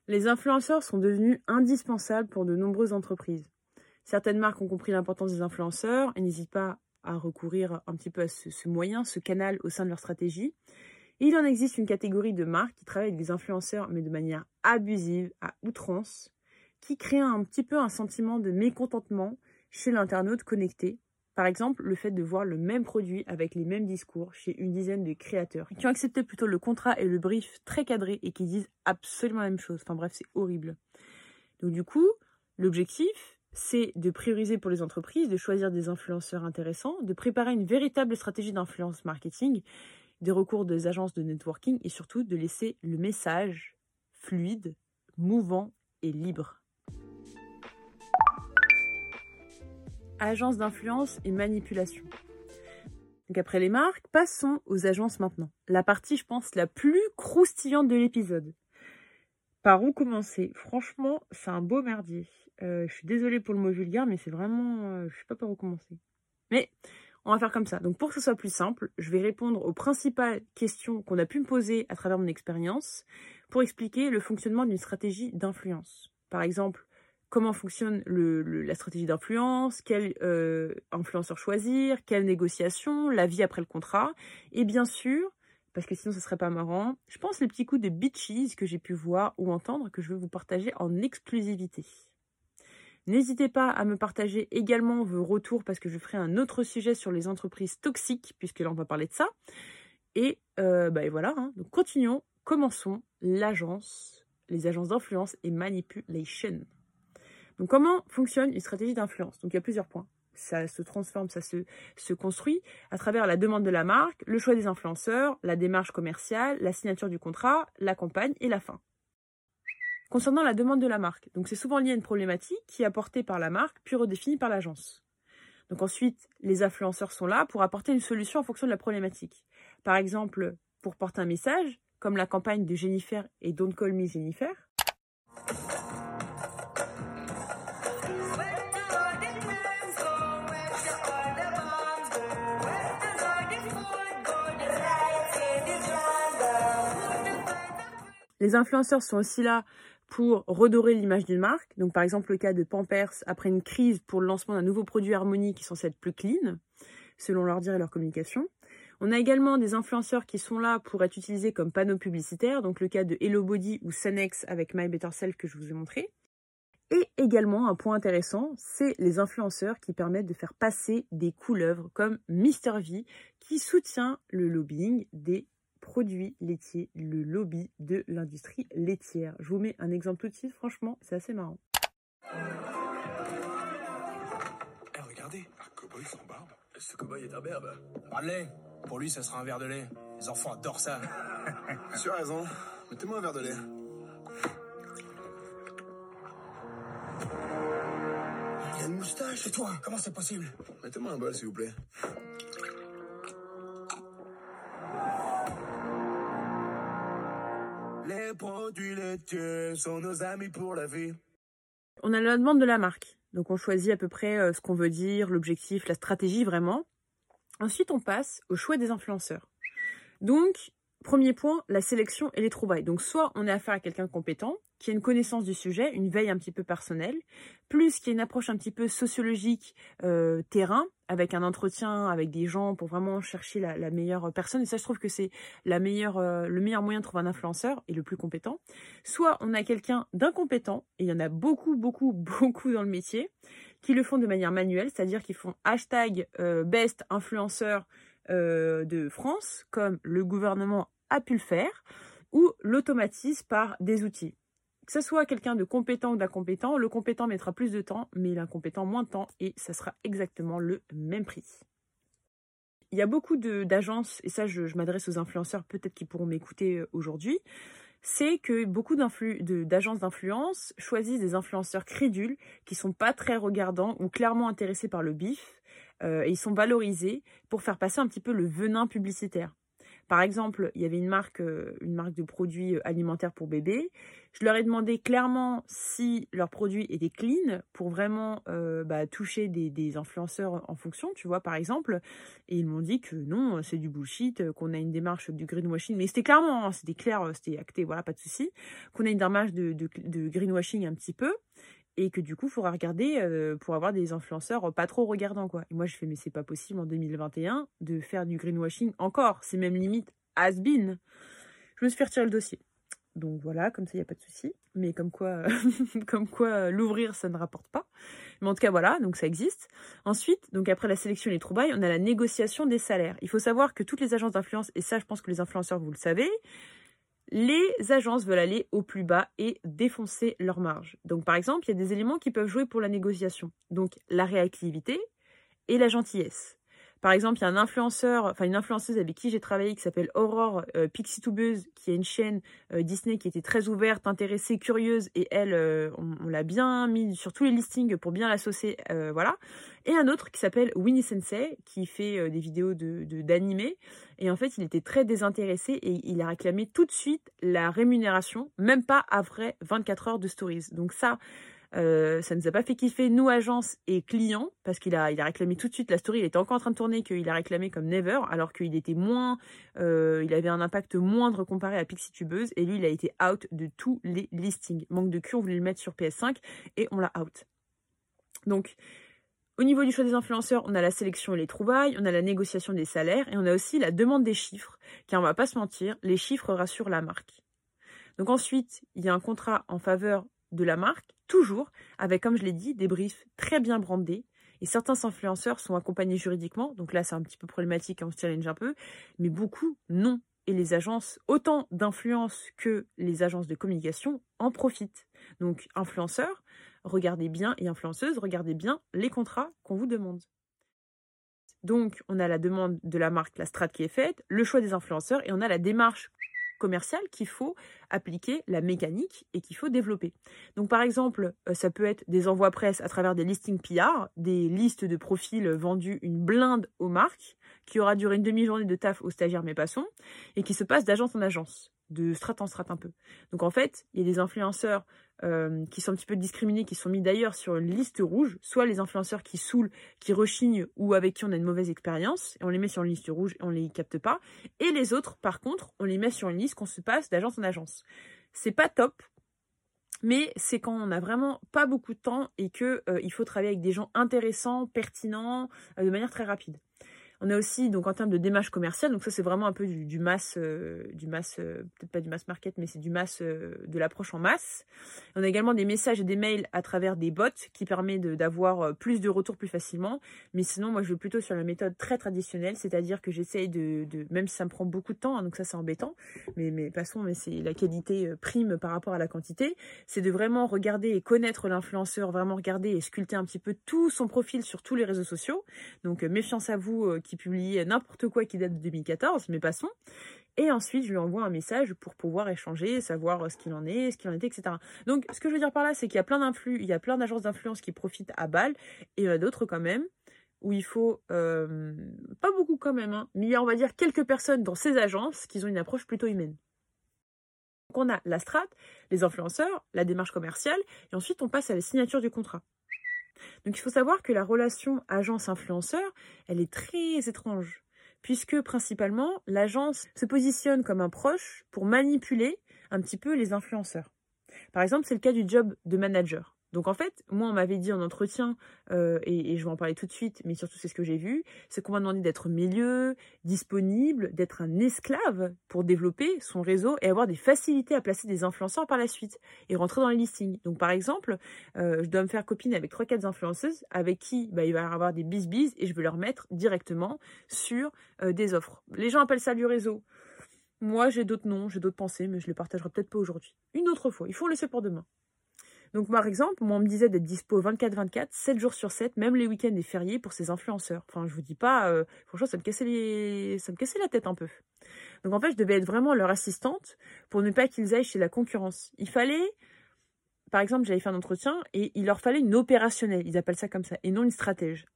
Speaker 6: Les influenceurs sont devenus indispensables pour de nombreuses entreprises. Certaines marques ont compris l'importance des influenceurs et n'hésitent pas à recourir un petit peu à ce, moyen, ce canal au sein de leur stratégie. Il en existe une catégorie de marques qui travaillent avec des influenceurs, mais de manière abusive, à outrance, qui crée un petit peu un sentiment de mécontentement chez l'internaute connecté Par exemple, le fait de voir le même produit avec les mêmes discours chez une dizaine de créateurs qui ont accepté plutôt le contrat et le brief très cadré et qui disent absolument la même chose. Enfin bref, c'est horrible. Donc du coup, l'objectif, c'est de prioriser pour les entreprises, de choisir des influenceurs intéressants, de préparer une véritable stratégie d'influence marketing, des recours des agences de networking et surtout de laisser le message fluide, mouvant et libre. Agence d'influence et manipulation. Donc après les marques, passons aux agences maintenant. La partie, je pense, la plus croustillante de l'épisode. Par où commencer? Franchement, c'est un beau merdier. Euh, je suis désolée pour le mot vulgaire, mais c'est vraiment... euh, je sais pas par où commencer. Mais on va faire comme ça. Donc pour que ce soit plus simple, je vais répondre aux principales questions qu'on a pu me poser à travers mon expérience pour expliquer le fonctionnement d'une stratégie d'influence. Par exemple, comment fonctionne la stratégie d'influence, quel euh, influenceur choisir, quelle négociation, la vie après le contrat, et bien sûr, parce que sinon ce serait pas marrant, je pense les petits coups de bitches que j'ai pu voir ou entendre que je vais vous partager en exclusivité. N'hésitez pas à me partager également vos retours parce que je ferai un autre sujet sur les entreprises toxiques, puisque là on va parler de ça. Et, euh, bah, voilà, hein. continuons, commençons l'agence, les agences d'influence et manipulation. Donc comment fonctionne une stratégie d'influence? Donc il y a plusieurs points. Ça se transforme, ça se, construit à travers la demande de la marque, le choix des influenceurs, la démarche commerciale, la signature du contrat, la campagne et la fin. Concernant la demande de la marque, c'est souvent lié à une problématique qui est apportée par la marque puis redéfinie par l'agence. Donc ensuite, les influenceurs sont là pour apporter une solution en fonction de la problématique. Par exemple, pour porter un message, comme la campagne de Jennifer et Don't Call Me Jennifer. Les influenceurs sont aussi là pour redorer l'image d'une marque. Donc, par exemple, le cas de Pampers après une crise pour le lancement d'un nouveau produit Harmonie qui est censé être plus clean, selon leur dire et leur communication. On a également des influenceurs qui sont là pour être utilisés comme panneaux publicitaires. Donc, le cas de Hello Body ou Senex avec My Better Self que je vous ai montré. Et également, un point intéressant, c'est les influenceurs qui permettent de faire passer des couleuvres comme Mr. V qui soutient le lobbying des produits laitiers, le lobby de l'industrie laitière. Je vous mets un exemple tout de suite, franchement, c'est assez marrant.
Speaker 26: Eh, regardez, un cow-boy sans barbe. Ce cow-boy est un berbe. Parle-les. Pour lui, ça sera un verre de lait. Les enfants adorent ça.
Speaker 27: Tu as raison. Mettez-moi un verre de lait.
Speaker 26: Il a une moustache. Et toi, comment c'est possible?
Speaker 27: Mettez-moi un bol, s'il vous plaît.
Speaker 6: On a la demande de la marque. Donc on choisit à peu près euh, ce qu'on veut dire, l'objectif, la stratégie vraiment. Ensuite, on passe au choix des influenceurs. Donc, premier point, la sélection et les trouvailles. Donc soit on est affaire à quelqu'un compétent, qui a une connaissance du sujet, une veille un petit peu personnelle, plus qui a une approche un petit peu sociologique, euh, terrain, avec un entretien avec des gens pour vraiment chercher la, meilleure personne. Et ça, je trouve que c'est la meilleure, euh, le meilleur moyen de trouver un influenceur et le plus compétent. Soit on a quelqu'un d'incompétent, et il y en a beaucoup, beaucoup, (laughs) beaucoup dans le métier, qui le font de manière manuelle, c'est-à-dire qu'ils font hashtag euh, best influenceur de France, comme le gouvernement a pu le faire, ou l'automatise par des outils. Que ce soit quelqu'un de compétent ou d'incompétent, le compétent mettra plus de temps, mais l'incompétent moins de temps, et ça sera exactement le même prix. Il y a beaucoup d'agences, et ça je, m'adresse aux influenceurs peut-être qui pourront m'écouter euh, aujourd'hui, c'est que beaucoup d'agences d'influence choisissent des influenceurs crédules qui sont pas très regardants ou clairement intéressés par le bif, euh, et ils sont valorisés pour faire passer un petit peu le venin publicitaire. Par exemple, il y avait une marque, euh, une marque de produits euh, alimentaires pour bébés. Je leur ai demandé clairement si leurs produits étaient clean pour vraiment euh, bah, toucher des, des influenceurs en fonction, tu vois, par exemple. Et ils m'ont dit que non, c'est du bullshit, qu'on a une démarche du greenwashing. Mais c'était clairement, hein, c'était clair, c'était acté, voilà, pas de souci. Qu'on a une démarche de greenwashing un petit peu et que du coup, il faudra regarder euh, pour avoir des influenceurs pas trop regardants, quoi. Et moi, je fais, mais c'est pas possible en 2021 de faire du greenwashing encore. C'est même limite has-been. Je me suis fait retirer le dossier. Donc voilà, comme ça, il n'y a pas de souci. Mais comme quoi, (laughs) comme quoi l'ouvrir, ça ne rapporte pas. Mais en tout cas, voilà, donc ça existe. Ensuite, donc après la sélection et les trouvailles, on a la négociation des salaires. Il faut savoir que toutes les agences d'influence, et ça, je pense que les influenceurs, vous le savez, les agences veulent aller au plus bas et défoncer leur marge. Donc par exemple, il y a des éléments qui peuvent jouer pour la négociation. Donc la réactivité et la gentillesse. Par exemple, il y a un influenceur, enfin une influenceuse avec qui j'ai travaillé qui s'appelle Aurore euh, Pixitubeuse, qui a une chaîne euh, Disney qui était très ouverte, intéressée, curieuse, et elle, euh, on, l'a bien mis sur tous les listings pour bien l'associer, euh, voilà. Et un autre qui s'appelle Winnie Sensei, qui fait des vidéos de et en fait, il était très désintéressé et il a réclamé tout de suite la rémunération, même pas après 24 heures de stories. Donc ça, euh, ça ne nous a pas fait kiffer, nous, agence et clients, parce qu'il a, réclamé tout de suite la story. Il était encore en train de tourner, qu'il a réclamé comme Never, alors qu'il était moins, euh, il avait un impact moindre comparé à Pixie Tubeuse, et lui, il a été out de tous les listings. Manque de cul, on voulait le mettre sur PS5 et on l'a out. Donc, au niveau du choix des influenceurs, on a la sélection et les trouvailles, on a la négociation des salaires et on a aussi la demande des chiffres, car on va pas se mentir, les chiffres rassurent la marque. Donc ensuite, il y a un contrat en faveur de la marque, toujours avec, comme je l'ai dit, des briefs très bien brandés. Et certains influenceurs sont accompagnés juridiquement, donc là c'est un petit peu problématique, on se challenge un peu, mais beaucoup non. Et les agences, autant d'influence que les agences de communication, en profitent. Donc influenceurs, regardez bien, et influenceuses, regardez bien les contrats qu'on vous demande. Donc, on a la demande de la marque, la strat qui est faite, le choix des influenceurs, et on a la démarche commercial qu'il faut appliquer la mécanique et qu'il faut développer. Donc par exemple, euh, ça peut être des envois presse à travers des listings PR, des listes de profils vendus une blinde aux marques, qui aura duré une demi-journée de taf aux stagiaires mais passons, et qui se passe d'agence en agence de strat en strat un peu. Donc en fait, il y a des influenceurs euh, qui sont un petit peu discriminés, qui sont mis d'ailleurs sur une liste rouge, soit les influenceurs qui saoulent, qui rechignent ou avec qui on a une mauvaise expérience, et on les met sur une liste rouge et on les capte pas. Et les autres, par contre, on les met sur une liste qu'on se passe d'agence en agence. C'est pas top, mais c'est quand on a vraiment pas beaucoup de temps et que euh, il faut travailler avec des gens intéressants, pertinents, euh, de manière très rapide. On a aussi, donc en termes de démarche commerciale, donc ça c'est vraiment un peu du, du mass, euh, euh, peut-être pas du mass market, mais c'est du mass, euh, de l'approche en masse. On a également des messages et des mails à travers des bots qui permet d'avoir plus de retours plus facilement. Mais sinon, moi je vais plutôt sur la méthode très traditionnelle, c'est-à-dire que j'essaye de, de, même si ça me prend beaucoup de temps, hein, donc ça c'est embêtant, mais, mais passons, mais c'est la qualité prime par rapport à la quantité, c'est de vraiment regarder et connaître l'influenceur, vraiment regarder et sculpter un petit peu tout son profil sur tous les réseaux sociaux. Donc méfiance à vous publie n'importe quoi qui date de 2014, mais passons. Et ensuite, je lui envoie un message pour pouvoir échanger, savoir ce qu'il en est, ce qu'il en était, etc. Donc, ce que je veux dire par là, c'est qu'il y a plein d'influx, il y a plein d'agences d'influence qui profitent à balle, et il y en a d'autres quand même, où il faut, euh, pas beaucoup quand même, hein, mais il y a, on va dire, quelques personnes dans ces agences qui ont une approche plutôt humaine. Donc, on a la strat, les influenceurs, la démarche commerciale, et ensuite on passe à la signature du contrat. Donc il faut savoir que la relation agence-influenceur, elle est très étrange, puisque principalement l'agence se positionne comme un proche pour manipuler un petit peu les influenceurs. Par exemple, c'est le cas du job de manager. Donc en fait, moi on m'avait dit en entretien, euh, et, je vais en parler tout de suite, mais surtout c'est ce que j'ai vu, c'est qu'on m'a demandé d'être milieu, disponible, d'être un esclave pour développer son réseau et avoir des facilités à placer des influenceurs par la suite et rentrer dans les listings. Donc par exemple, euh, je dois me faire copine avec trois quatre influenceuses avec qui bah, il va y avoir des bis bis et je vais leur mettre directement sur euh, des offres. Les gens appellent ça du réseau. Moi j'ai d'autres noms, j'ai d'autres pensées, mais je les partagerai peut-être pas aujourd'hui. Une autre fois, il faut le laisser pour demain. Donc par exemple, moi on me disait d'être dispo 24-24, 7 jours sur 7, même les week-ends et fériés pour ces influenceurs. Enfin, je vous dis pas, euh, franchement, ça me cassait les... ça me cassait la tête un peu. Donc en fait, je devais être vraiment leur assistante pour ne pas qu'ils aillent chez la concurrence. Il fallait, par exemple, j'avais fait un entretien et il leur fallait une opérationnelle, ils appellent ça comme ça, et non une stratège.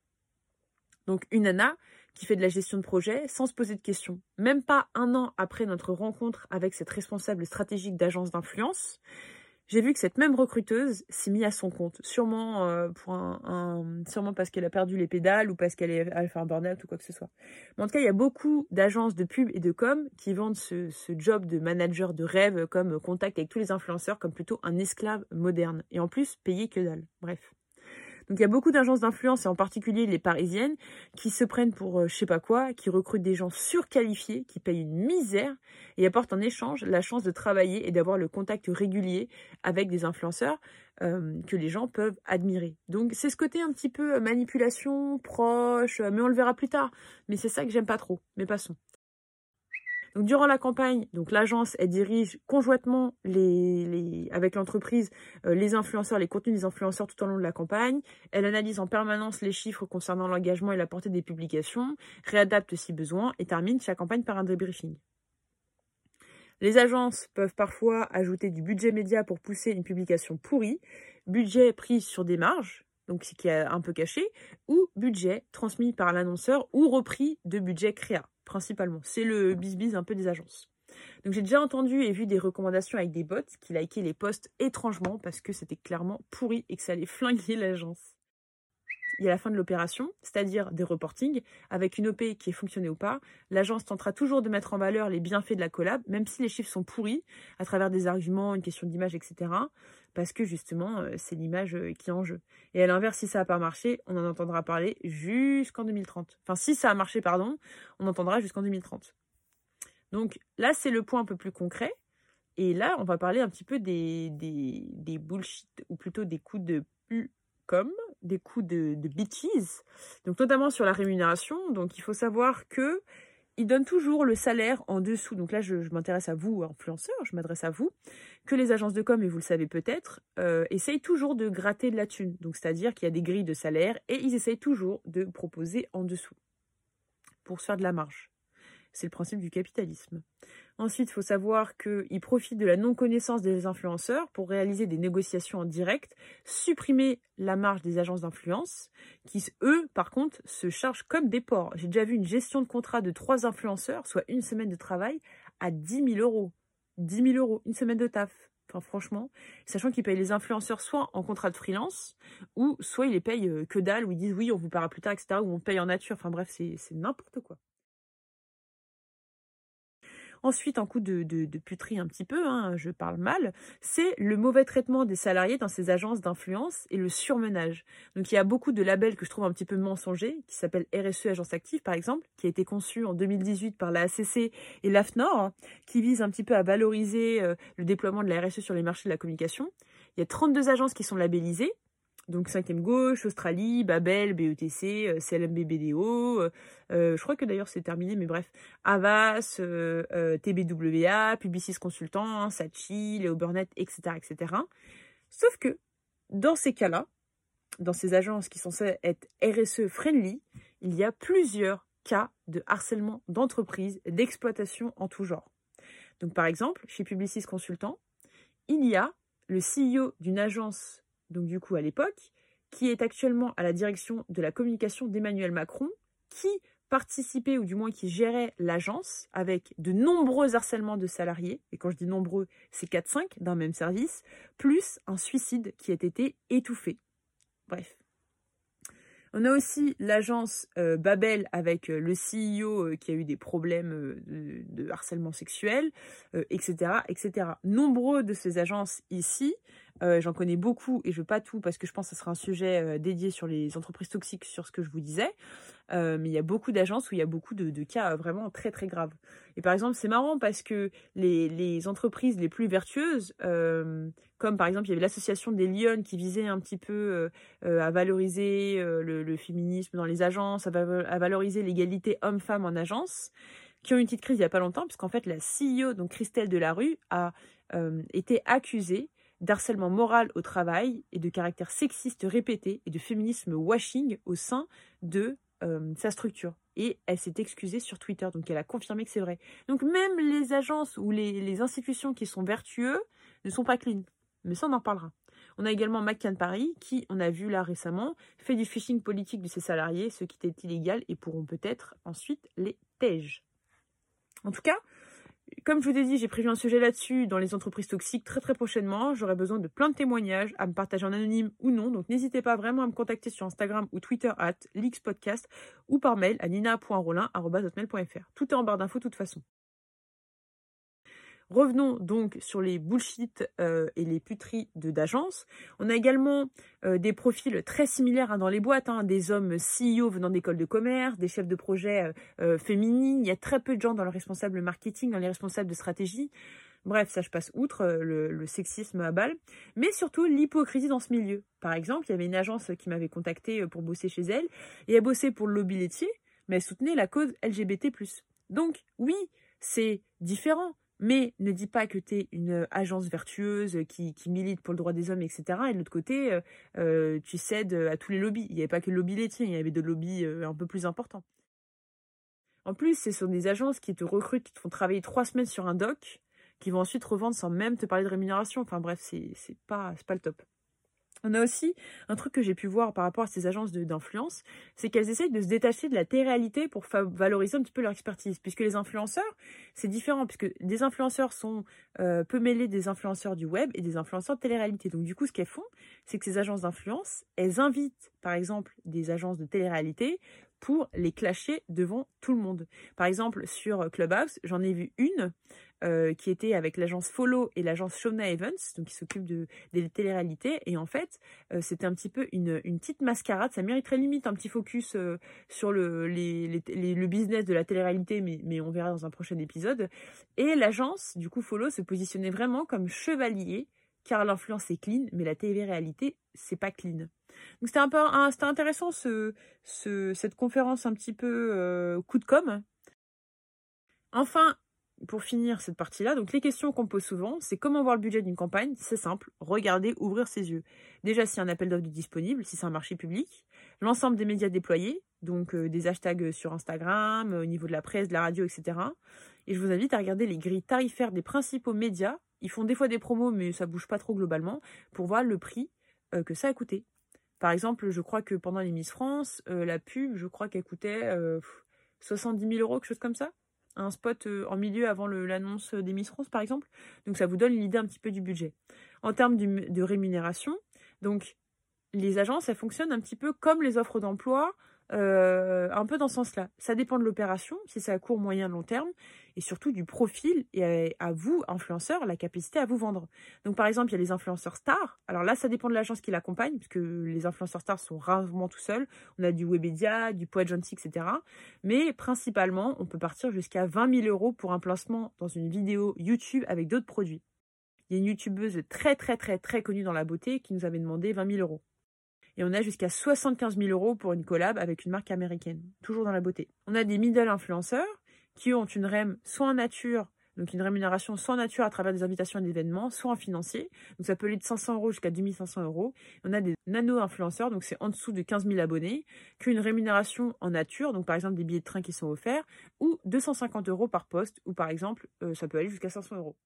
Speaker 6: Donc une nana qui fait de la gestion de projet sans se poser de questions. Même pas un an après notre rencontre avec cette responsable stratégique d'agence d'influence, j'ai vu que cette même recruteuse s'est mise à son compte, sûrement euh, pour un, sûrement parce qu'elle a perdu les pédales ou parce qu'elle a fait un burn-out ou quoi que ce soit. Mais en tout cas, il y a beaucoup d'agences de pub et de com qui vendent ce, ce, job de manager de rêve comme contact avec tous les influenceurs comme plutôt un esclave moderne et en plus payé que dalle. Bref. Donc il y a beaucoup d'agences d'influence, et en particulier les parisiennes, qui se prennent pour euh, je sais pas quoi, qui recrutent des gens surqualifiés, qui payent une misère, et apportent en échange la chance de travailler et d'avoir le contact régulier avec des influenceurs euh, que les gens peuvent admirer. Donc c'est ce côté un petit peu euh, manipulation, proche, euh, mais on le verra plus tard. Mais c'est ça que j'aime pas trop, mais passons. Donc durant la campagne, donc l'agence elle dirige conjointement avec l'entreprise euh, les influenceurs, les contenus des influenceurs tout au long de la campagne. Elle analyse en permanence les chiffres concernant l'engagement et la portée des publications, réadapte si besoin et termine chaque campagne par un débriefing. Les agences peuvent parfois ajouter du budget média pour pousser une publication pourrie, budget pris sur des marges, donc ce qui est un peu caché, ou budget transmis par l'annonceur ou repris de budget créa, principalement. C'est le bis un peu des agences. Donc j'ai déjà entendu et vu des recommandations avec des bots qui likaient les posts étrangement parce que c'était clairement pourri et que ça allait flinguer l'agence. Il y a la fin de l'opération, c'est-à-dire des reportings, avec une OP qui est fonctionnée ou pas. L'agence tentera toujours de mettre en valeur les bienfaits de la collab, même si les chiffres sont pourris, à travers des arguments, une question d'image, etc. Parce que justement, euh, c'est l'image euh, qui est en jeu. Et à l'inverse, si ça n'a pas marché, on en entendra parler jusqu'en 2030. Enfin, si ça a marché, pardon, on entendra jusqu'en 2030. Donc là, c'est le point un peu plus concret. Et là, on va parler un petit peu des, des, bullshit, ou plutôt des coups de pu comme des coups de, de donc notamment sur la rémunération. Donc il faut savoir que ils donnent toujours le salaire en dessous. Donc là, je, m'intéresse à vous, influenceurs, je m'adresse à vous, que les agences de com, et vous le savez peut-être, euh, essayent toujours de gratter de la thune. Donc c'est-à-dire qu'il y a des grilles de salaire et ils essayent toujours de proposer en dessous pour se faire de la marge. C'est le principe du capitalisme. Ensuite, il faut savoir qu'ils profitent de la non-connaissance des influenceurs pour réaliser des négociations en direct, supprimer la marge des agences d'influence, qui, eux, par contre, se chargent comme des porcs. J'ai déjà vu une gestion de contrat de trois influenceurs, soit une semaine de travail, à 10 000 euros. 10 000 euros, une semaine de taf. Enfin, franchement, sachant qu'ils payent les influenceurs soit en contrat de freelance, ou soit ils les payent euh, que dalle, ou ils disent oui, on vous paiera plus tard, etc., ou on paye en nature. Enfin bref, c'est n'importe quoi. Ensuite, en coup de, de, puterie un petit peu, hein, je parle mal, c'est le mauvais traitement des salariés dans ces agences d'influence et le surmenage. Donc il y a beaucoup de labels que je trouve un petit peu mensongers, qui s'appellent RSE Agence Active par exemple, qui a été conçu en 2018 par la ACC et l'AFNOR, hein, qui vise un petit peu à valoriser euh, le déploiement de la RSE sur les marchés de la communication. Il y a 32 agences qui sont labellisées, donc 5e gauche, Australie, Babel, BETC, euh, CLMB BDO, euh, euh, je crois que d'ailleurs c'est terminé, mais bref, Avas, euh, TBWA, Publicis Consultant, Sachi, Léo Burnett, etc., etc. Sauf que dans ces cas-là, dans ces agences qui sont censées être RSE friendly, il y a plusieurs cas de harcèlement d'entreprise, d'exploitation en tout genre. Donc par exemple, chez Publicis Consultant, il y a le CEO d'une agence donc du coup à l'époque, qui est actuellement à la direction de la communication d'Emmanuel Macron, qui participait ou du moins qui gérait l'agence avec de nombreux harcèlements de salariés, et quand je dis nombreux, c'est 4-5 d'un même service, plus un suicide qui a été étouffé. Bref. On a aussi l'agence euh, Babel avec euh, le CEO euh, qui a eu des problèmes de, de, harcèlement sexuel, etc., etc. Nombreux de ces agences ici euh, J'en connais beaucoup et je veux pas tout parce que je pense que ce sera un sujet euh, dédié sur les entreprises toxiques, sur ce que je vous disais. Euh, mais il y a beaucoup d'agences où il y a beaucoup de, cas vraiment très très graves. Et par exemple, c'est marrant parce que les, entreprises les plus vertueuses, comme par exemple il y avait l'association des Lyonnes qui visait un petit peu à valoriser le, féminisme dans les agences, à, valoriser l'égalité homme-femme en agence, qui ont eu une petite crise il y a pas longtemps, puisqu'en fait la CEO, donc Christelle Delarue, a été accusée d'harcèlement moral au travail et de caractère sexiste répété et de féminisme washing au sein de euh, sa structure. Et elle s'est excusée sur Twitter, donc elle a confirmé que c'est vrai. Donc même les agences ou les, institutions qui sont vertueux ne sont pas clean. Mais ça, on en parlera. On a également McCann Paris, qui, on a vu là récemment, fait du phishing politique de ses salariés, ce qui était illégal, et pourront peut-être ensuite les tèges. En tout cas, comme je vous ai dit, j'ai prévu un sujet là-dessus dans les entreprises toxiques très très prochainement. J'aurai besoin de plein de témoignages à me partager en anonyme ou non. Donc n'hésitez pas vraiment à me contacter sur Instagram ou Twitter at Podcast ou par mail à nina.rolin.fr. Tout est en barre d'infos de toute façon. Revenons donc sur les bullshit euh, et les puteries de d'agence. On a également euh, des profils très similaires hein, dans les boîtes, hein, des hommes CEO venant d'écoles de commerce, des chefs de projet euh, féminines. Il y a très peu de gens dans le responsable marketing, dans les responsables de stratégie. Bref, ça je passe outre le, sexisme à balle, mais surtout l'hypocrisie dans ce milieu. Par exemple, il y avait une agence qui m'avait contacté pour bosser chez elle et elle bossait pour le lobby laitier, mais elle soutenait la cause LGBT+. Donc oui, c'est différent mais ne dis pas que tu es une agence vertueuse qui, milite pour le droit des hommes, etc. Et de l'autre côté, euh, euh, tu cèdes à tous les lobbies. Il n'y avait pas que le lobby laitier, il y avait des lobbies euh, un peu plus importants. En plus, ce sont des agences qui te recrutent, qui te font travailler trois semaines sur un doc, qui vont ensuite revendre sans même te parler de rémunération. Enfin bref, c'est pas, pas le top. On a aussi un truc que j'ai pu voir par rapport à ces agences d'influence, c'est qu'elles essayent de se détacher de la télé-réalité pour valoriser un petit peu leur expertise. Puisque les influenceurs, c'est différent, puisque des influenceurs sont euh, peu mêlés des influenceurs du web et des influenceurs de télé-réalité. Donc du coup, ce qu'elles font, c'est que ces agences d'influence, elles invitent, par exemple, des agences de télé-réalité pour les clasher devant tout le monde. Par exemple, sur Clubhouse, j'en ai vu une euh, qui était avec l'agence Follow et l'agence Shona Evans, donc qui s'occupe de, des téléréalités. Et en fait, euh, c'était un petit peu une, une, petite mascarade. Ça mériterait limite un petit focus euh, sur le, le business de la télé-réalité, mais, mais on verra dans un prochain épisode. Et l'agence, du coup, Follow se positionnait vraiment comme chevalier, car l'influence est clean, mais la télé-réalité, c'est pas clean. Donc c'était un peu c'était intéressant ce, ce, cette conférence un petit peu coup de com. Enfin, pour finir cette partie-là, donc les questions qu'on pose souvent, c'est comment voir le budget d'une campagne? C'est simple, regarder, ouvrir ses yeux. Déjà, si un appel d'offres est disponible, si c'est un marché public, l'ensemble des médias déployés, donc euh, des hashtags sur Instagram, euh, au niveau de la presse, de la radio, etc. Et je vous invite à regarder les grilles tarifaires des principaux médias. Ils font des fois des promos, mais ça bouge pas trop globalement, pour voir le prix euh, que ça a coûté. Par exemple, je crois que pendant les Miss France, la pub, je crois qu'elle coûtait 70 000 euros, quelque chose comme ça un spot euh, en milieu avant l'annonce des Miss France, par exemple. Donc ça vous donne l'idée un petit peu du budget. En termes de rémunération, donc les agences, elles fonctionnent un petit peu comme les offres d'emploi euh, un peu dans ce sens-là. Ça dépend de l'opération, si c'est à court, moyen, long terme, et surtout du profil et à, vous, influenceurs, la capacité à vous vendre. Donc par exemple, il y a les influenceurs stars. Alors là, ça dépend de l'agence qui l'accompagne, puisque les influenceurs stars sont rarement tout seuls. On a du Webedia, du Poet Gentil, etc. Mais principalement, on peut partir jusqu'à 20 000 euros pour un placement dans une vidéo YouTube avec d'autres produits. Il y a une youtubeuse très très très très connue dans la beauté qui nous avait demandé 20 000 euros et on a jusqu'à 75 000 euros pour une collab avec une marque américaine, toujours dans la beauté. On a des middle influenceurs qui ont une REM soit en nature, donc une rémunération soit nature à travers des invitations à d'événements, soit en financier. Donc ça peut aller de 500 euros jusqu'à 2500 euros. On a des nano-influenceurs, donc c'est en dessous de 15 000 abonnés, qui ont une rémunération en nature, donc par exemple des billets de train qui sont offerts, ou 250 euros par poste, ou par exemple euh, ça peut aller jusqu'à 500 euros.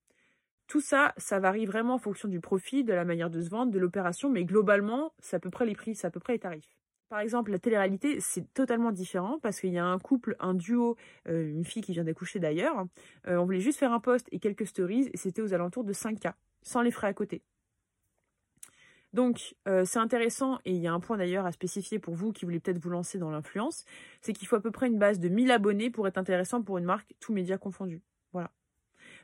Speaker 6: Tout ça, ça varie vraiment en fonction du profit, de la manière de se vendre, de l'opération, mais globalement, c'est à peu près les prix, c'est à peu près les tarifs. Par exemple, la télé-réalité, c'est totalement différent parce qu'il y a un couple, un duo, euh, une fille qui vient d'accoucher d'ailleurs. Euh, on voulait juste faire un post et quelques stories et c'était aux alentours de 5K, sans les frais à côté. Donc, euh, c'est intéressant, et il y a un point d'ailleurs à spécifier pour vous qui voulez peut-être vous lancer dans l'influence, c'est qu'il faut à peu près une base de 1000 abonnés pour être intéressant pour une marque, tous médias confondus.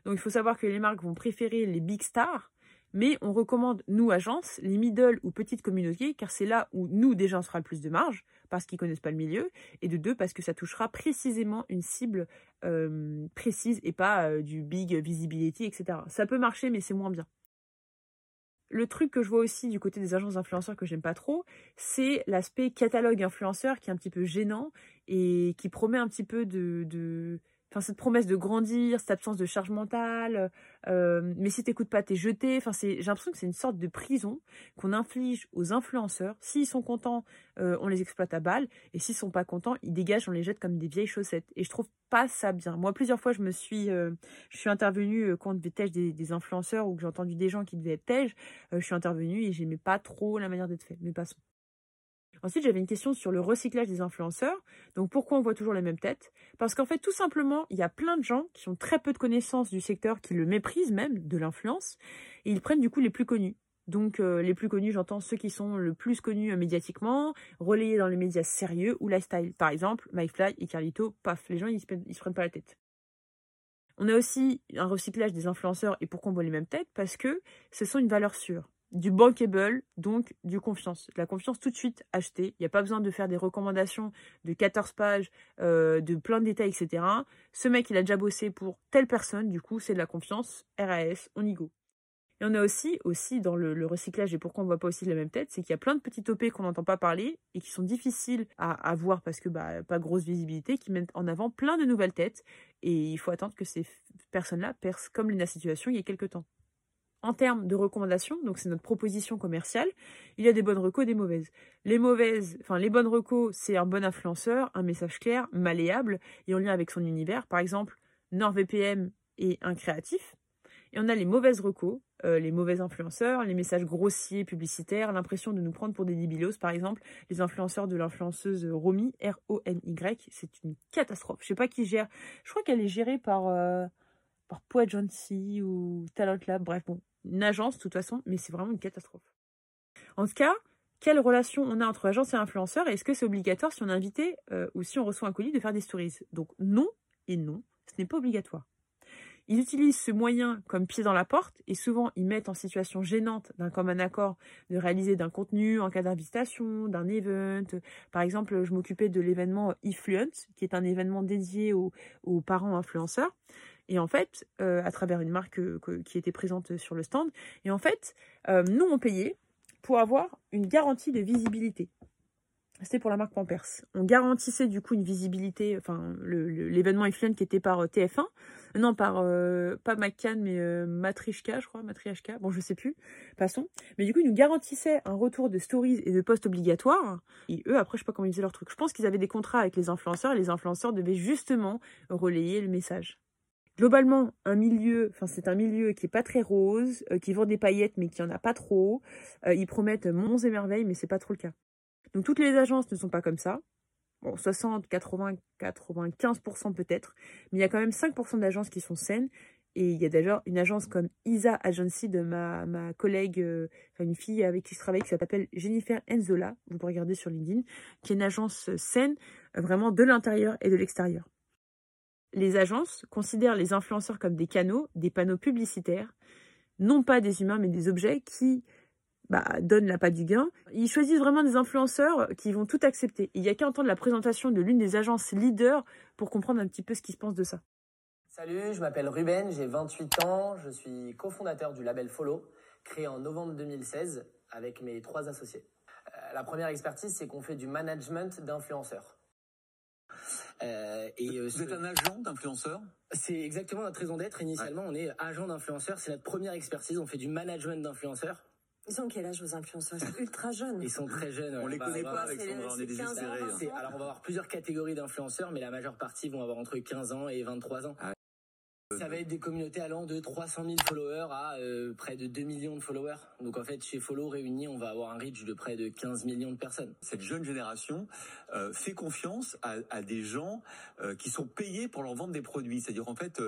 Speaker 6: Donc il faut savoir que les marques vont préférer les big stars, mais on recommande, nous, agences, les middle ou petites communautés, car c'est là où nous, déjà, on sera le plus de marge, parce qu'ils connaissent pas le milieu, et de deux, parce que ça touchera précisément une cible euh, précise et pas euh, du big visibility, etc. Ça peut marcher, mais c'est moins bien. Le truc que je vois aussi du côté des agences d'influenceurs que j'aime pas trop, c'est l'aspect catalogue influenceur qui est un petit peu gênant et qui promet un petit peu de cette promesse de grandir, cette absence de charge mentale, euh, mais si t'écoutes pas, t'es jeté. Enfin, j'ai l'impression que c'est une sorte de prison qu'on inflige aux influenceurs. S'ils sont contents, euh, on les exploite à balles, et s'ils sont pas contents, ils dégagent, on les jette comme des vieilles chaussettes. Et je trouve pas ça bien. Moi, plusieurs fois, je me suis, euh, je suis intervenue quand on devait des, des, influenceurs ou que j'ai entendu des gens qui devaient être tège, je suis intervenue et j'aimais pas trop la manière d'être fait. Mais passons. Ensuite, j'avais une question sur le recyclage des influenceurs. Donc, pourquoi on voit toujours les mêmes têtes Parce qu'en fait, tout simplement, il y a plein de gens qui ont très peu de connaissances du secteur, qui le méprisent même, de l'influence, et ils prennent du coup les plus connus. Donc, euh, les plus connus, j'entends ceux qui sont le plus connus euh, médiatiquement, relayés dans les médias sérieux ou lifestyle. Par exemple, MyFly et Carlito, paf, les gens, ils se, se prennent pas la tête. On a aussi un recyclage des influenceurs et pourquoi on voit les mêmes têtes? Parce que ce sont une valeur sûre. Du bankable, donc du confiance. La confiance tout de suite achetée. Il n'y a pas besoin de faire des recommandations de 14 pages, euh, de plein de détails, etc. Ce mec, il a déjà bossé pour telle personne, du coup, c'est de la confiance. RAS, on y go. Et on a aussi, aussi dans le, recyclage, et pourquoi on voit pas aussi la même tête, c'est qu'il y a plein de petits OP qu'on n'entend pas parler et qui sont difficiles à, à voir parce que bah, pas grosse visibilité, qui mettent en avant plein de nouvelles têtes. Et il faut attendre que ces personnes-là percent comme la situation il y a quelques temps. En termes de recommandations, donc c'est notre proposition commerciale, il y a des bonnes recos des mauvaises. Les mauvaises, enfin les bonnes recos, c'est un bon influenceur, un message clair, malléable et en lien avec son univers. Par exemple, NordVPN et un créatif. Et on a les mauvaises recos, euh, les mauvais influenceurs, les messages grossiers, publicitaires, l'impression de nous prendre pour des débilos, par exemple, les influenceurs de l'influenceuse Romy, R-O-N-Y, c'est une catastrophe. Je sais pas qui gère, je crois qu'elle est gérée par, euh, par Poet ou Talent Lab, bref, bon, agence de toute façon, mais c'est vraiment une catastrophe. En tout cas, quelle relation on a entre agence et influenceur est-ce que c'est obligatoire si on est invité euh, ou si on reçoit un colis de faire des stories? Donc non et non, ce n'est pas obligatoire. Ils utilisent ce moyen comme pied dans la porte et souvent ils mettent en situation gênante d'un commun accord de réaliser d'un contenu en cas d'invitation, d'un event. Par exemple, je m'occupais de l'événement Influence, qui est un événement dédié aux parents influenceurs. Et en fait, euh, à travers une marque euh, qui était présente sur le stand. Et en fait, euh, nous, on payait pour avoir une garantie de visibilité. C'était pour la marque Pampers. On garantissait du coup une visibilité, enfin l'événement Influence qui était par TF1, non par pas McCann mais euh, Matrishka je crois, Matriashka, bon je sais plus, passons. Mais du coup ils nous garantissaient un retour de stories et de posts obligatoires. Et eux après je sais pas comment ils faisaient leur truc. Je pense qu'ils avaient des contrats avec les influenceurs et les influenceurs devaient justement relayer le message. Globalement, un milieu, enfin c'est un milieu qui est pas très rose, euh, qui vend des paillettes mais qui en a pas trop. Euh, ils promettent monts et merveilles mais c'est pas trop le cas. Donc toutes les agences ne sont pas comme ça. Bon, 60, 80, 95% peut-être. Mais il y a quand même 5% d'agences qui sont saines. Et il y a d'ailleurs une agence comme Isa Agency de ma, collègue, euh, une fille avec qui je travaille qui s'appelle Jennifer Enzola, vous pouvez regarder sur LinkedIn, qui est une agence saine, vraiment de l'intérieur et de l'extérieur. Les agences considèrent les influenceurs comme des canaux, des panneaux publicitaires, non pas des humains mais des objets qui bah, donnent la pas du gain. Ils choisissent vraiment des influenceurs qui vont tout accepter. Il n'y a qu'à entendre la présentation de l'une des agences leaders pour comprendre un petit peu ce qui se de ça.
Speaker 28: Salut, je m'appelle Ruben, j'ai 28 ans, je suis cofondateur du label Follow, créé en novembre 2016 avec mes trois associés. Euh, la première expertise, c'est qu'on fait du management d'influenceurs.
Speaker 29: Euh, et euh, Vous êtes un agent d'influenceurs
Speaker 28: C'est exactement notre raison d'être. Initialement, ouais. on est agent d'influenceurs. C'est notre première expertise. On fait du management d'influenceurs.
Speaker 30: Ils ont quel âge vos influenceurs? Ils sont ultra jeunes.
Speaker 28: Ils sont très jeunes.
Speaker 29: On les bah, connaît pas avec on est désespérés.
Speaker 28: Hein. Alors on va avoir plusieurs catégories d'influenceurs, mais la majeure partie vont avoir entre 15 ans et 23 ans. Ah. Ça va être des communautés allant de 300 000 followers à euh, près de 2 millions de followers. Donc en fait, chez Follow réunis, on va avoir un reach de près de 15 millions de personnes.
Speaker 29: Cette jeune génération euh, fait confiance à, à des gens euh, qui sont payés pour leur vendre des produits. C'est-à-dire en fait,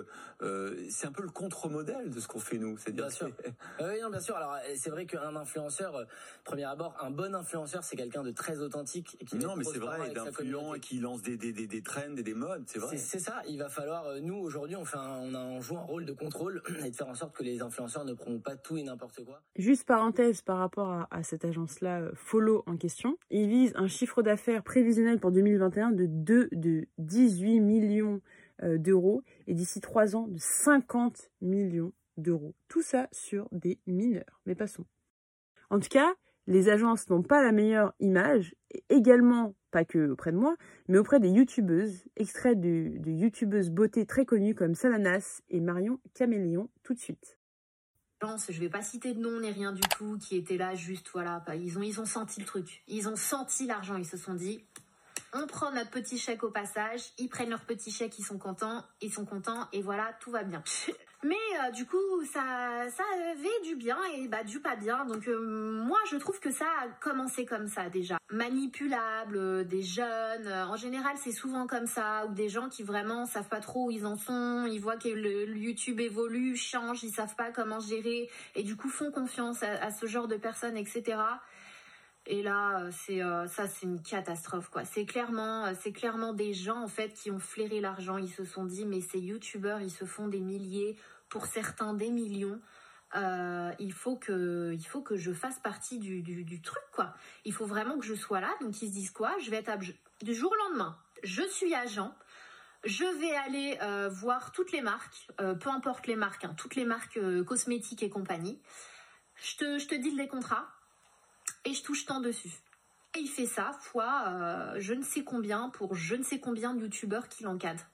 Speaker 29: c'est un peu le contre-modèle de ce qu'on fait nous. C'est-à-dire
Speaker 28: bien sûr. (laughs) oui, non, bien sûr. Alors c'est vrai qu'un influenceur, premier abord, un bon influenceur, c'est quelqu'un de très authentique. Et qui
Speaker 29: non, mais c'est vrai, d'influent et qui lance des, des, des, des trends et des modes. C'est vrai.
Speaker 28: C'est ça. Il va falloir. Nous aujourd'hui, on fait un, on a on joue un rôle de contrôle (clears throat) et de faire en sorte que les influenceurs ne prennent pas tout et n'importe quoi.
Speaker 6: Juste parenthèse par rapport à, à cette agence-là, Follow en question, ils visent un chiffre d'affaires prévisionnel pour 2021 de 2, de 18 millions euh, d'euros et d'ici 3 ans de 50 millions d'euros. Tout ça sur des mineurs. Mais passons. En tout cas, les agences n'ont pas la meilleure image, également, pas que auprès de moi, mais auprès des youtubeuses, extraits de, de youtubeuses beauté très connues comme Salanas et Marion Caméléon, tout de suite.
Speaker 31: Je vais pas citer de nom ni rien du tout, qui étaient là juste, voilà, ils ont, ils ont senti le truc. Ils ont senti l'argent, ils se sont dit, on prend notre petit chèque au passage, ils prennent leur petit chèque, ils sont contents, ils sont contents, et voilà, tout va bien. (laughs) Mais euh, du coup, ça, ça avait du bien et bah du pas bien. Donc euh, moi, je trouve que ça a commencé comme ça déjà. Manipulable, euh, des jeunes. en général, c'est souvent comme ça. Ou des gens qui vraiment savent pas trop où ils en sont. Ils voient que le, YouTube évolue, change, ils savent pas comment gérer. Et du coup, font confiance à ce genre de personnes, etc. Et là, euh, c'est euh, ça, c'est une catastrophe quoi. C'est clairement, euh, c'est clairement des gens en fait qui ont flairé l'argent. Ils se sont dit, mais ces youtubeurs, ils se font des milliers, pour certains des millions. Il faut que, il faut que je fasse partie du, truc quoi. Il faut vraiment que je sois là. Donc ils se disent quoi? Je vais être du jour au lendemain. Je suis agent. Je vais aller voir toutes les marques, peu importe les marques, hein, toutes les marques cosmétiques et compagnie. Je te, je te deal des contrats et je touche tant dessus. Et il fait ça fois euh, je ne sais combien pour je ne sais combien de youtubeurs qui l'encadrent.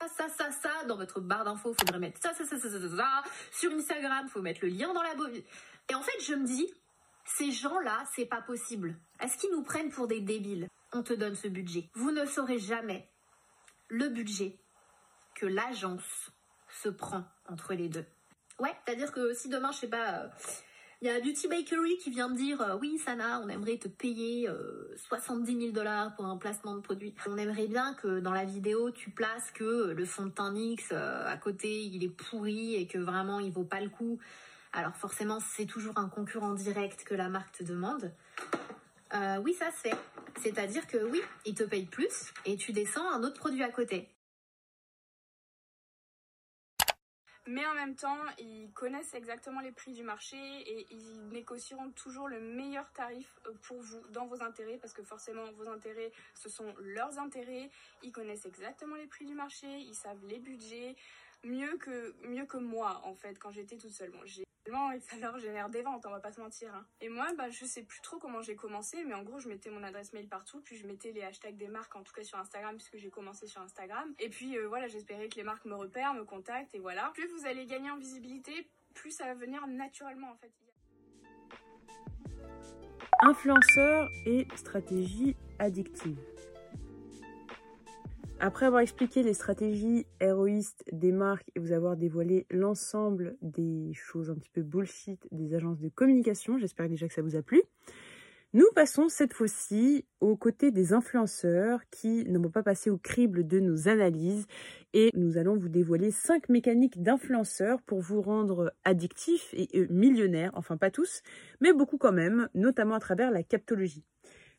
Speaker 31: Ça, ça, ça, ça, dans votre barre d'infos, il faudrait mettre ça, ça, ça, ça, ça, ça. Sur Instagram, il faut mettre le lien dans la bobine. Et en fait, je me dis, ces gens-là, c'est pas possible. Est-ce qu'ils nous prennent pour des débiles? On te donne ce budget. Vous ne saurez jamais le budget que l'agence se prend entre les deux. Ouais, c'est-à-dire que si demain, je sais pas, euh, il y a Beauty Bakery qui vient me dire euh, oui Sana, on aimerait te payer euh, 70 000 dollars pour un placement de produit. On aimerait bien que dans la vidéo tu places que le fond de teint NYX euh, à côté il est pourri et que vraiment il vaut pas le coup. Alors forcément c'est toujours un concurrent direct que la marque te demande. Euh, oui ça se fait. C'est-à-dire que oui, ils te payent plus et tu descends un autre produit à côté.
Speaker 32: Mais en même temps, ils connaissent exactement les prix du marché et ils négocieront toujours le meilleur tarif euh, pour vous, dans vos intérêts, parce que forcément, vos intérêts, ce sont leurs intérêts. Ils connaissent exactement les prix du marché, ils savent les budgets, mieux que, mieux que moi, en fait, quand j'étais toute seule. Et ça leur génère des ventes, on va pas se mentir. hein. Et moi, bah, je sais plus trop comment j'ai commencé, mais en gros, je mettais mon adresse mail partout, puis je mettais les hashtags des marques, en tout cas sur Instagram, puisque j'ai commencé sur Instagram. Et puis euh, voilà, j'espérais que les marques me repèrent, me contactent, et voilà. Plus vous allez gagner en visibilité, plus ça va venir naturellement, en fait.
Speaker 6: Influenceur et stratégie addictive. Après avoir expliqué les stratégies héroïstes des marques et vous avoir dévoilé l'ensemble des choses un petit peu bullshit des agences de communication, j'espère déjà que ça vous a plu. Nous passons cette fois-ci aux côtés des influenceurs qui ne vont pas passer au crible de nos analyses et nous allons vous dévoiler 5 mécaniques d'influenceurs pour vous rendre addictifs et euh, millionnaires, enfin pas tous, mais beaucoup quand même, notamment à travers la captologie.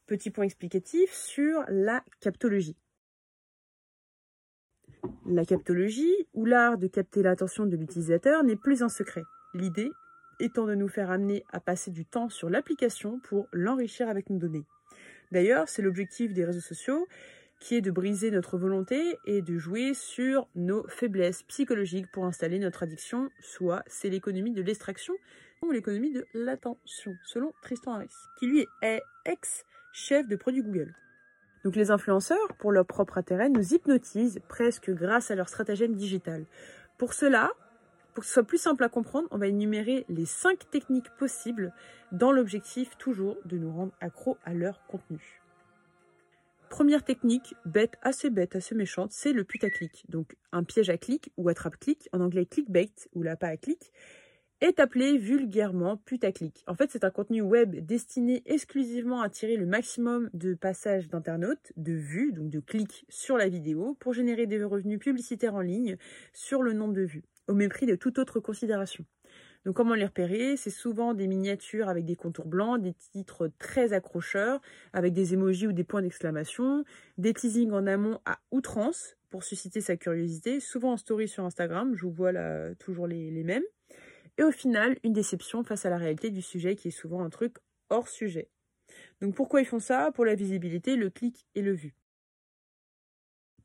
Speaker 6: Petit point explicatif sur la captologie. La captologie, ou l'art de capter l'attention de l'utilisateur, n'est plus un secret. L'idée étant de nous faire amener à passer du temps sur l'application pour l'enrichir avec nos données. D'ailleurs, c'est l'objectif des réseaux sociaux qui est de briser notre volonté et de jouer sur nos faiblesses psychologiques pour installer notre addiction, soit c'est l'économie de l'extraction ou l'économie de l'attention, selon Tristan Harris, qui lui est ex-chef de produit Google. Donc les influenceurs, pour leur propre intérêt, nous hypnotisent presque grâce à leur stratagème digital. Pour cela, pour que ce soit plus simple à comprendre, on va énumérer les 5 techniques possibles dans l'objectif toujours de nous rendre accros à leur contenu. Première technique, bête, assez bête, assez méchante, c'est le putaclic. Donc un piège à clic ou attrape-clic, en anglais clickbait ou l'appât à clic, est appelé vulgairement putaclic. En fait, c'est un contenu web destiné exclusivement à tirer le maximum de passages d'internautes, de vues, donc de clics sur la vidéo, pour générer des revenus publicitaires en ligne sur le nombre de vues, au mépris de toute autre considération. Donc comment les repérer? C'est souvent des miniatures avec des contours blancs, des titres très accrocheurs, avec des emojis ou des points d'exclamation, des teasings en amont à outrance pour susciter sa curiosité, souvent en story sur Instagram, je vous vois là toujours les, les mêmes. Et au final, une déception face à la réalité du sujet qui est souvent un truc hors sujet. Donc pourquoi ils font ça? Pour la visibilité, le clic et le vu.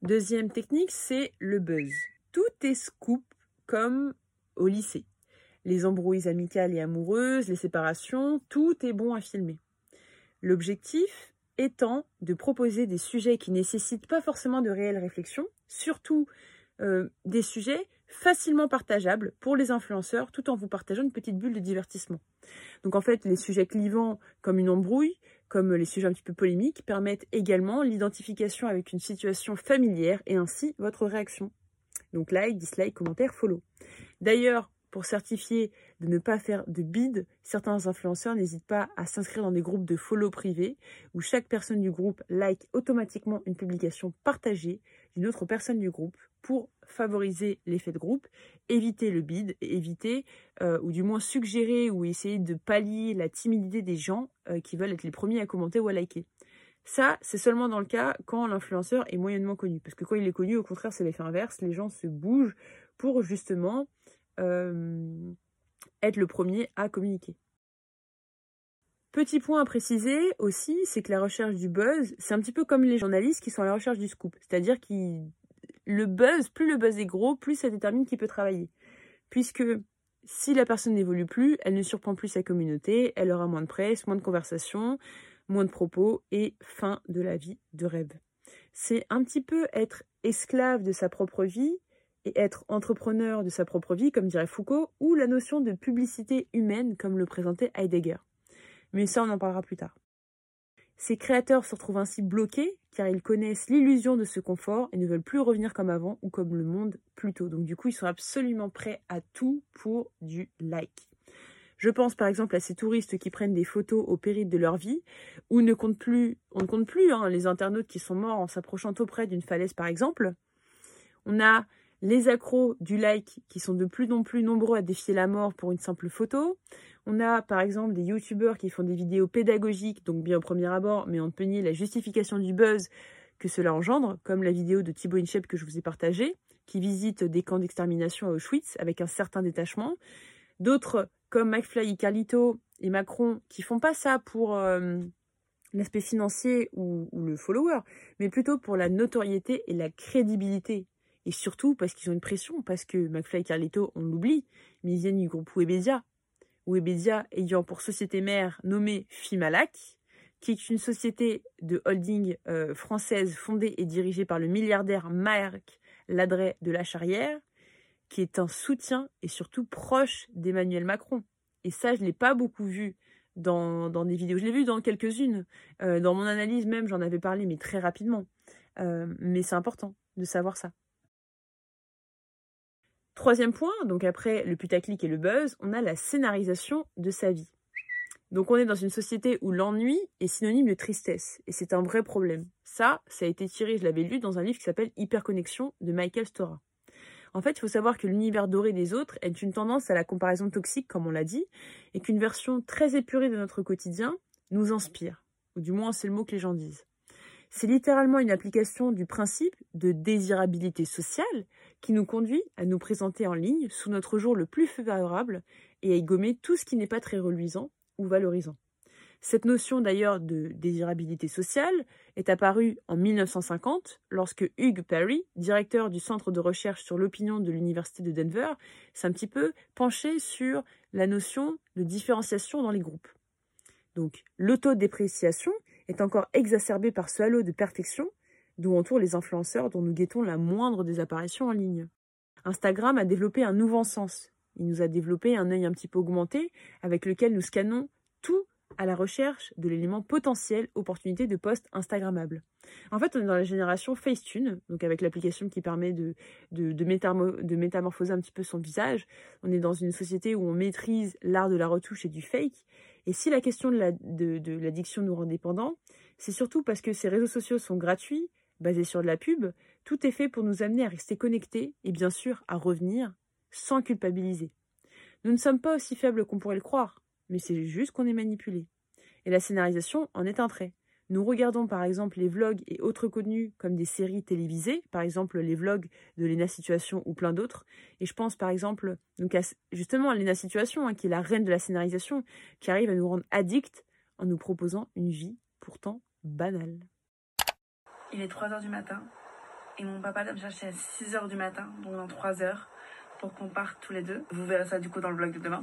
Speaker 6: Deuxième technique, c'est le buzz. Tout est scoop comme au lycée. Les embrouilles amicales et amoureuses, les séparations, tout est bon à filmer. L'objectif étant de proposer des sujets qui nécessitent pas forcément de réelle réflexion, surtout euh, des sujets facilement partageables pour les influenceurs tout en vous partageant une petite bulle de divertissement. Donc en fait, les sujets clivants comme une embrouille, comme les sujets un petit peu polémiques, permettent également l'identification avec une situation familière et ainsi votre réaction. Donc like, dislike, commentaire, follow. D'ailleurs, pour certifier de ne pas faire de bid, certains influenceurs n'hésitent pas à s'inscrire dans des groupes de follow privés où chaque personne du groupe like automatiquement une publication partagée d'une autre personne du groupe pour favoriser l'effet de groupe, éviter le bid et éviter, euh, ou du moins suggérer ou essayer de pallier la timidité des gens euh, qui veulent être les premiers à commenter ou à liker. Ça, c'est seulement dans le cas quand l'influenceur est moyennement connu. Parce que quand il est connu, au contraire, c'est l'effet inverse. Les gens se bougent pour justement euh, être le premier à communiquer. Petit point à préciser aussi, c'est que la recherche du buzz, c'est un petit peu comme les journalistes qui sont à la recherche du scoop. C'est-à-dire que le buzz, plus le buzz est gros, plus ça détermine qui peut travailler. Puisque si la personne n'évolue plus, elle ne surprend plus sa communauté, elle aura moins de presse, moins de conversations, moins de propos et fin de la vie de rêve. C'est un petit peu être esclave de sa propre vie et être entrepreneur de sa propre vie, comme dirait Foucault, ou la notion de publicité humaine, comme le présentait Heidegger. Mais ça, on en parlera plus tard. Ces créateurs se retrouvent ainsi bloqués car ils connaissent l'illusion de ce confort et ne veulent plus revenir comme avant ou comme le monde plus tôt. Donc du coup, ils sont absolument prêts à tout pour du like. Je pense par exemple à ces touristes qui prennent des photos au péril de leur vie, ou ne compte plus, on ne compte plus hein, les internautes qui sont morts en s'approchant auprès d'une falaise par exemple. On a les accros du like qui sont de plus en plus nombreux à défier la mort pour une simple photo. On a par exemple des youtubeurs qui font des vidéos pédagogiques, donc bien au premier abord, mais on peut nier la justification du buzz que cela engendre, comme la vidéo de Thibaut Inchep que je vous ai partagée, qui visite des camps d'extermination à Auschwitz avec un certain détachement. D'autres, comme McFly, Carlito et Macron, qui font pas ça pour euh, l'aspect financier ou, ou le follower, mais plutôt pour la notoriété et la crédibilité et surtout parce qu'ils ont une pression, parce que McFly et Carlito, on l'oublie, mais ils viennent du groupe Webedia. Webedia ayant pour société mère nommée Fimalac, qui est une société de holding euh, française fondée et dirigée par le milliardaire Marc Ladret de la Charrière, qui est un soutien et surtout proche d'Emmanuel Macron. Et ça, je ne l'ai pas beaucoup vu dans, des vidéos. Je l'ai vu dans quelques-unes. Euh, dans mon analyse même, j'en avais parlé, mais très rapidement. Euh, mais c'est important de savoir ça. Troisième point, donc après le putaclic et le buzz, on a la scénarisation de sa vie. Donc on est dans une société où l'ennui est synonyme de tristesse, et c'est un vrai problème. Ça, ça a été tiré, je l'avais lu, dans un livre qui s'appelle Hyperconnexion de Michael Stora. En fait, il faut savoir que l'univers doré des autres est une tendance à la comparaison toxique, comme on l'a dit, et qu'une version très épurée de notre quotidien nous inspire. Ou du moins, c'est le mot que les gens disent. C'est littéralement une application du principe de désirabilité sociale qui nous conduit à nous présenter en ligne sous notre jour le plus favorable et à y gommer tout ce qui n'est pas très reluisant ou valorisant. Cette notion d'ailleurs de désirabilité sociale est apparue en 1950 lorsque Hugh Perry, directeur du centre de recherche sur l'opinion de l'université de Denver, s'est un petit peu penché sur la notion de différenciation dans les groupes. Donc l'autodépréciation est encore exacerbé par ce halo de perfection d'où entourent les influenceurs dont nous guettons la moindre des apparitions en ligne. Instagram a développé un nouveau sens. Il nous a développé un œil un petit peu augmenté avec lequel nous scannons tout à la recherche de l'élément potentiel opportunité de post Instagrammable. En fait, on est dans la génération Facetune, donc avec l'application qui permet de, de, métamorphoser un petit peu son visage. On est dans une société où on maîtrise l'art de la retouche et du fake. Et si la question de l'addiction nous rend dépendants, c'est surtout parce que ces réseaux sociaux sont gratuits, basés sur de la pub, tout est fait pour nous amener à rester connectés et bien sûr à revenir sans culpabiliser. Nous ne sommes pas aussi faibles qu'on pourrait le croire, mais c'est juste qu'on est manipulé. Et la scénarisation en est un trait. Nous regardons par exemple les vlogs et autres contenus comme des séries télévisées, par exemple les vlogs de Lena Situation ou plein d'autres. Et je pense par exemple donc justement à Lena Situation, hein, qui est la reine de la scénarisation, qui arrive à nous rendre addicts en nous proposant une vie pourtant banale.
Speaker 33: Il est 3h du matin et mon papa doit me chercher à 6h du matin, donc dans 3 h pour qu'on parte tous les deux. Vous verrez ça du coup dans le vlog de demain.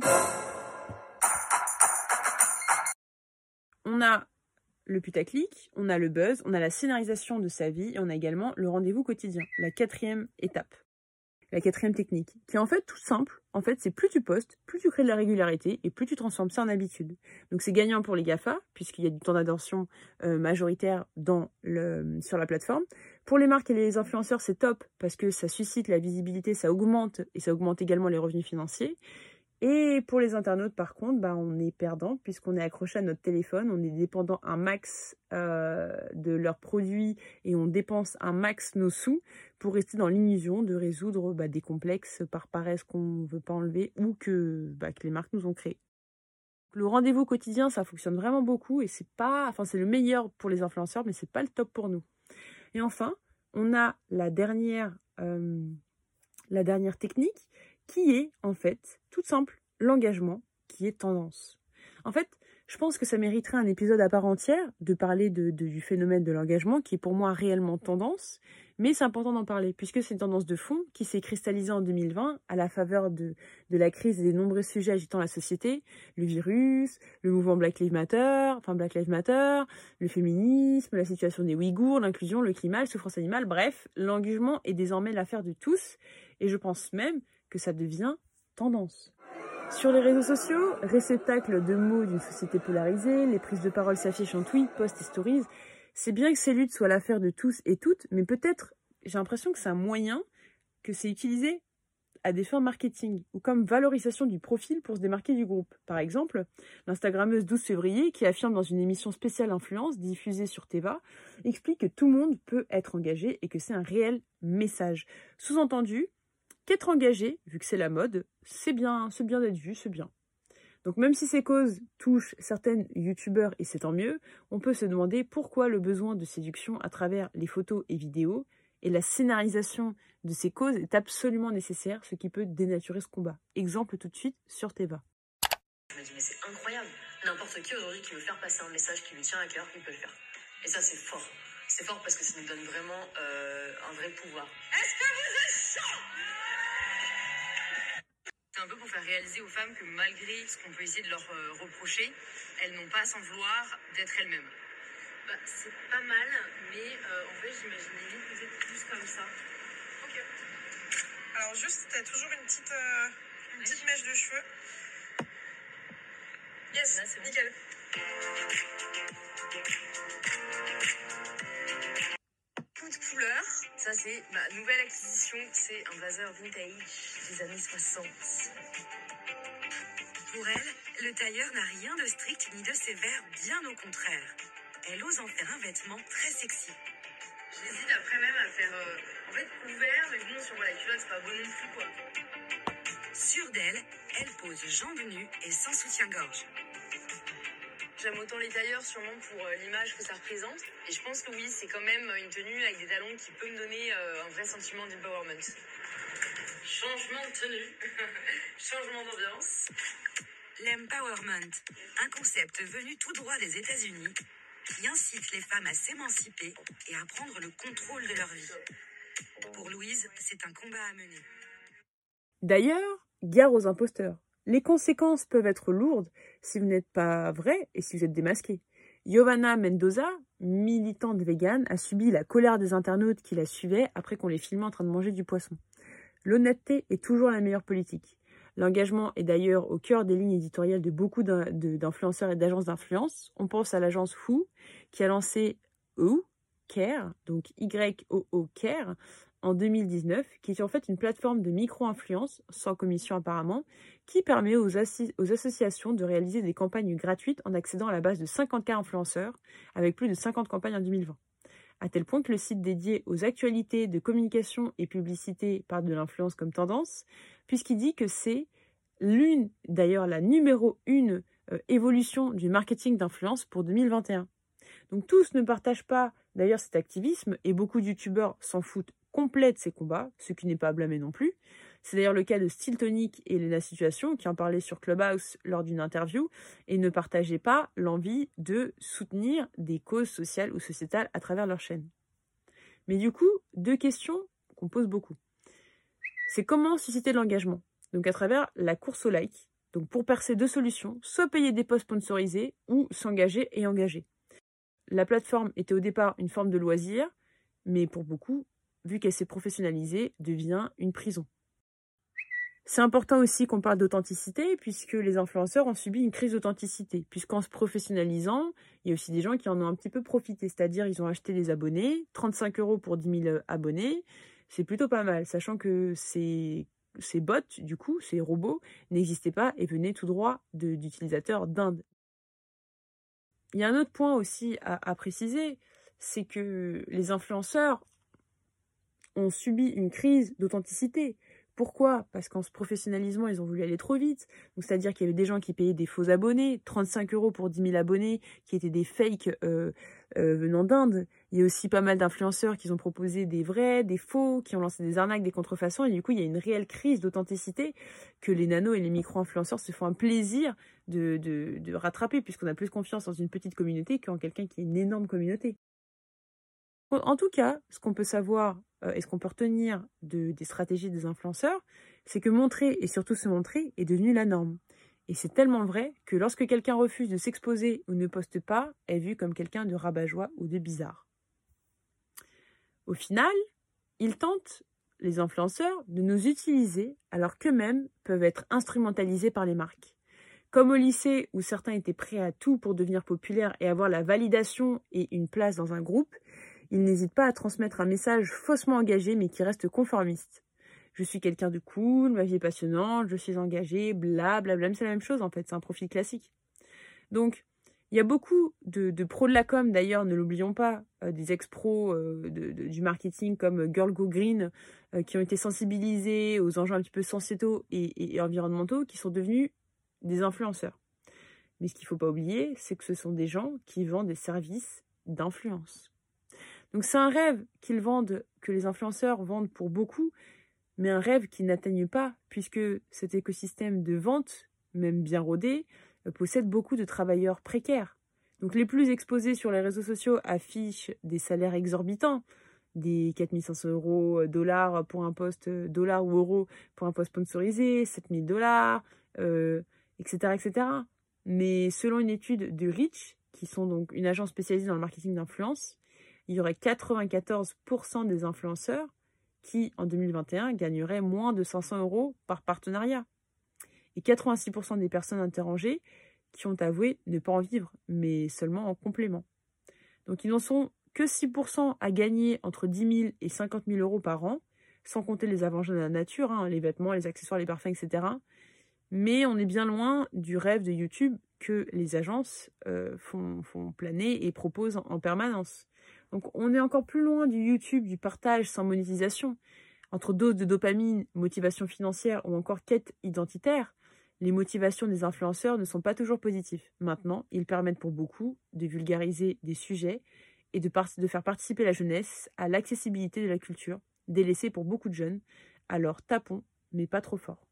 Speaker 6: On a le putaclic, on a le buzz, on a la scénarisation de sa vie et on a également le rendez-vous quotidien, la quatrième étape, la quatrième technique, qui est en fait tout simple. En fait, c'est plus tu postes, plus tu crées de la régularité et plus tu transformes ça en habitude. Donc c'est gagnant pour les GAFA, puisqu'il y a du temps d'attention euh, majoritaire sur la plateforme. Pour les marques et les influenceurs, c'est top parce que ça suscite la visibilité, ça augmente et ça augmente également les revenus financiers. Et pour les internautes, par contre, bah, on est perdant puisqu'on est accroché à notre téléphone, on est dépendant un max euh, de leurs produits et on dépense un max nos sous pour rester dans l'illusion de résoudre bah, des complexes par paresse qu'on ne veut pas enlever ou que, bah, que les marques nous ont créés. Le rendez-vous quotidien, ça fonctionne vraiment beaucoup et c'est pas, enfin c'est le meilleur pour les influenceurs, mais c'est pas le top pour nous. Et enfin, on a la dernière, euh, la dernière technique qui est en fait toute simple, l'engagement qui est tendance. En fait, je pense que ça mériterait un épisode à part entière de parler du phénomène de l'engagement qui est pour moi réellement tendance, mais c'est important d'en parler puisque c'est une tendance de fond qui s'est cristallisée en 2020 à la faveur de, de la crise et des nombreux sujets agitant la société, le virus, le mouvement Black Lives Matter, enfin Black Lives Matter, le féminisme, la situation des Ouïghours, l'inclusion, le climat, la souffrance animale, bref, l'engagement est désormais l'affaire de tous et je pense même que ça devient tendance. Sur les réseaux sociaux, réceptacle de mots d'une société polarisée, les prises de parole s'affichent en tweets, posts et stories. C'est bien que ces luttes soient l'affaire de tous et toutes, mais peut-être, j'ai l'impression que c'est un moyen que c'est utilisé à des fins marketing ou comme valorisation du profil pour se démarquer du groupe. Par exemple, l'Instagrammeuse 12 février, qui affirme dans une émission spéciale influence diffusée sur Teva, explique que tout le monde peut être engagé et que c'est un réel message. Sous-entendu, qu'être engagé, vu que c'est la mode, c'est bien, c'est bien d'être vu, c'est bien. Donc même si ces causes touchent certaines youtubeurs et c'est tant mieux, on peut se demander pourquoi le besoin de séduction à travers les photos et vidéos et la scénarisation de ces causes est absolument nécessaire, ce qui peut dénaturer ce combat. Exemple tout de suite sur Teva.
Speaker 25: Je me dis mais c'est incroyable, n'importe qui aujourd'hui qui veut faire passer un message qui lui tient à cœur, il peut le faire. Et ça c'est fort. C'est fort parce que ça nous donne vraiment euh, un vrai pouvoir.
Speaker 17: Est-ce que vous êtes chaud
Speaker 25: C'est un peu pour faire réaliser aux femmes que malgré ce qu'on peut essayer de leur euh, reprocher, elles n'ont pas à s'en vouloir d'être elles-mêmes.
Speaker 17: bah, C'est pas mal, mais euh, en fait j'imaginais limite peut-être plus comme ça.
Speaker 10: Ok. Alors juste, t'as toujours une petite, une petite mèche de cheveux. Yes,
Speaker 25: Là, bon. Coup de couleur, ça c'est ma nouvelle acquisition, c'est un blazer vintage des années 60.
Speaker 34: Pour elle, le tailleur n'a rien de strict ni de sévère, bien au contraire. Elle ose en faire un vêtement très sexy.
Speaker 25: J'hésite après même à faire euh, en fait ouvert, mais bon sur la culotte c'est pas beau non plus quoi.
Speaker 34: Sûre d'elle, elle pose jambes nues et sans soutien-gorge.
Speaker 25: J'aime autant les tailleurs sûrement pour euh, l'image que ça représente. Et je pense que oui, c'est quand même une tenue avec des talons qui peut me donner euh, un vrai sentiment d'empowerment. Changement de tenue, (laughs) changement d'ambiance.
Speaker 34: L'empowerment, un concept venu tout droit des États-Unis qui incite les femmes à s'émanciper et à prendre le contrôle de leur vie. Pour Louise, c'est un combat à mener.
Speaker 6: D'ailleurs, gare aux imposteurs. Les conséquences peuvent être lourdes si vous n'êtes pas vrai et si vous êtes démasqué. Giovanna Mendoza, militante végane, a subi la colère des internautes qui la suivaient après qu'on les filmait en train de manger du poisson. L'honnêteté est toujours la meilleure politique. L'engagement est d'ailleurs au cœur des lignes éditoriales de beaucoup d'influenceurs et d'agences d'influence. On pense à l'agence Who, qui a lancé Who Care, donc Y-O-O Care, en 2019, qui est en fait une plateforme de micro-influence, sans commission apparemment, qui permet aux, associations de réaliser des campagnes gratuites en accédant à la base de 50K influenceurs, avec plus de 50 campagnes en 2020. À tel point que le site dédié aux actualités de communication et publicité parle de l'influence comme tendance, puisqu'il dit que c'est l'une, d'ailleurs la numéro une euh, évolution du marketing d'influence pour 2021. Donc tous ne partagent pas d'ailleurs cet activisme et beaucoup de youtubeurs s'en foutent complet de ces combats, ce qui n'est pas à blâmer non plus. C'est d'ailleurs le cas de Style Tonic et Lena Situation qui en parlaient sur Clubhouse lors d'une interview et ne partageaient pas l'envie de soutenir des causes sociales ou sociétales à travers leur chaîne. Mais du coup, deux questions qu'on pose beaucoup. C'est comment susciter de l'engagement? Donc à travers la course au like. Donc pour percer deux solutions, soit payer des posts sponsorisés ou s'engager et engager. La plateforme était au départ une forme de loisir, mais pour beaucoup, vu qu'elle s'est professionnalisée, devient une prison. C'est important aussi qu'on parle d'authenticité, puisque les influenceurs ont subi une crise d'authenticité, puisqu'en se professionnalisant, il y a aussi des gens qui en ont un petit peu profité, c'est-à-dire ils ont acheté des abonnés, 35 euros pour 10 000 abonnés, c'est plutôt pas mal, sachant que c'est ces bots, du coup, ces robots, n'existaient pas et venaient tout droit d'utilisateurs d'Inde. Il y a un autre point aussi à préciser, c'est que les influenceurs ont subi une crise d'authenticité. Pourquoi? Parce qu'en se professionnalisant, ils ont voulu aller trop vite. C'est-à-dire qu'il y avait des gens qui payaient des faux abonnés, 35 euros pour 10 000 abonnés, qui étaient des fakes euh, euh, venant d'Inde. Il y a aussi pas mal d'influenceurs qui ont proposé des vrais, des faux, qui ont lancé des arnaques, des contrefaçons. Et du coup, il y a une réelle crise d'authenticité que les nanos et les micro-influenceurs se font un plaisir de, de, de rattraper, puisqu'on a plus confiance dans une petite communauté qu'en quelqu'un qui est une énorme communauté. En- tout cas, ce qu'on peut savoir euh, et ce qu'on peut retenir de, des stratégies des influenceurs, c'est que montrer et surtout se montrer est devenu la norme. Et c'est tellement vrai que lorsque quelqu'un refuse de s'exposer ou ne poste pas, est vu comme quelqu'un de rabat-joie ou de bizarre. Au final, ils tentent, les influenceurs, de nous utiliser alors qu'eux-mêmes peuvent être instrumentalisés par les marques. Comme au lycée où certains étaient prêts à tout pour devenir populaires et avoir la validation et une place dans un groupe, ils n'hésitent pas à transmettre un message faussement engagé mais qui reste conformiste. Je suis quelqu'un de cool, ma vie est passionnante, je suis engagé, blablabla. C'est la même chose en fait, c'est un profil classique. Donc, il y a beaucoup de, pros de la com, d'ailleurs, ne l'oublions pas, euh, des ex-pros euh, du marketing comme Girl Go Green, euh, qui ont été sensibilisés aux enjeux un petit peu sociétaux et environnementaux, qui sont devenus des influenceurs. Mais ce qu'il ne faut pas oublier, c'est que ce sont des gens qui vendent des services d'influence. Donc c'est un rêve qu'ils vendent, que les influenceurs vendent pour beaucoup, mais un rêve qu'ils n'atteignent pas, puisque cet écosystème de vente, même bien rodé, euh, possède beaucoup de travailleurs précaires. Donc les plus exposés sur les réseaux sociaux affichent des salaires exorbitants, des 4500 euros, euh, dollars pour un poste, euh, ou euros pour un poste sponsorisé, 7000 dollars, etc., etc. Mais selon une étude de Rich, qui sont donc une agence spécialisée dans le marketing d'influence, il y aurait 94% des influenceurs qui, en 2021, gagneraient moins de 500 euros par partenariat. Et 86% des personnes interrogées qui ont avoué ne pas en vivre, mais seulement en complément. Donc ils n'en sont que 6% à gagner entre 10 000 et 50 000 euros par an, sans compter les avantages de la nature, hein, les vêtements, les accessoires, les parfums, etc. Mais on est bien loin du rêve de YouTube que les agences euh, font, planer et proposent en- en permanence. Donc on est encore plus loin du YouTube, du partage sans monétisation. Entre dose de dopamine, motivation financière ou encore quête identitaire, les motivations des influenceurs ne sont pas toujours positives. Maintenant, ils permettent pour beaucoup de vulgariser des sujets et de, de faire participer la jeunesse à l'accessibilité de la culture, délaissée pour beaucoup de jeunes. Alors tapons, mais pas trop fort.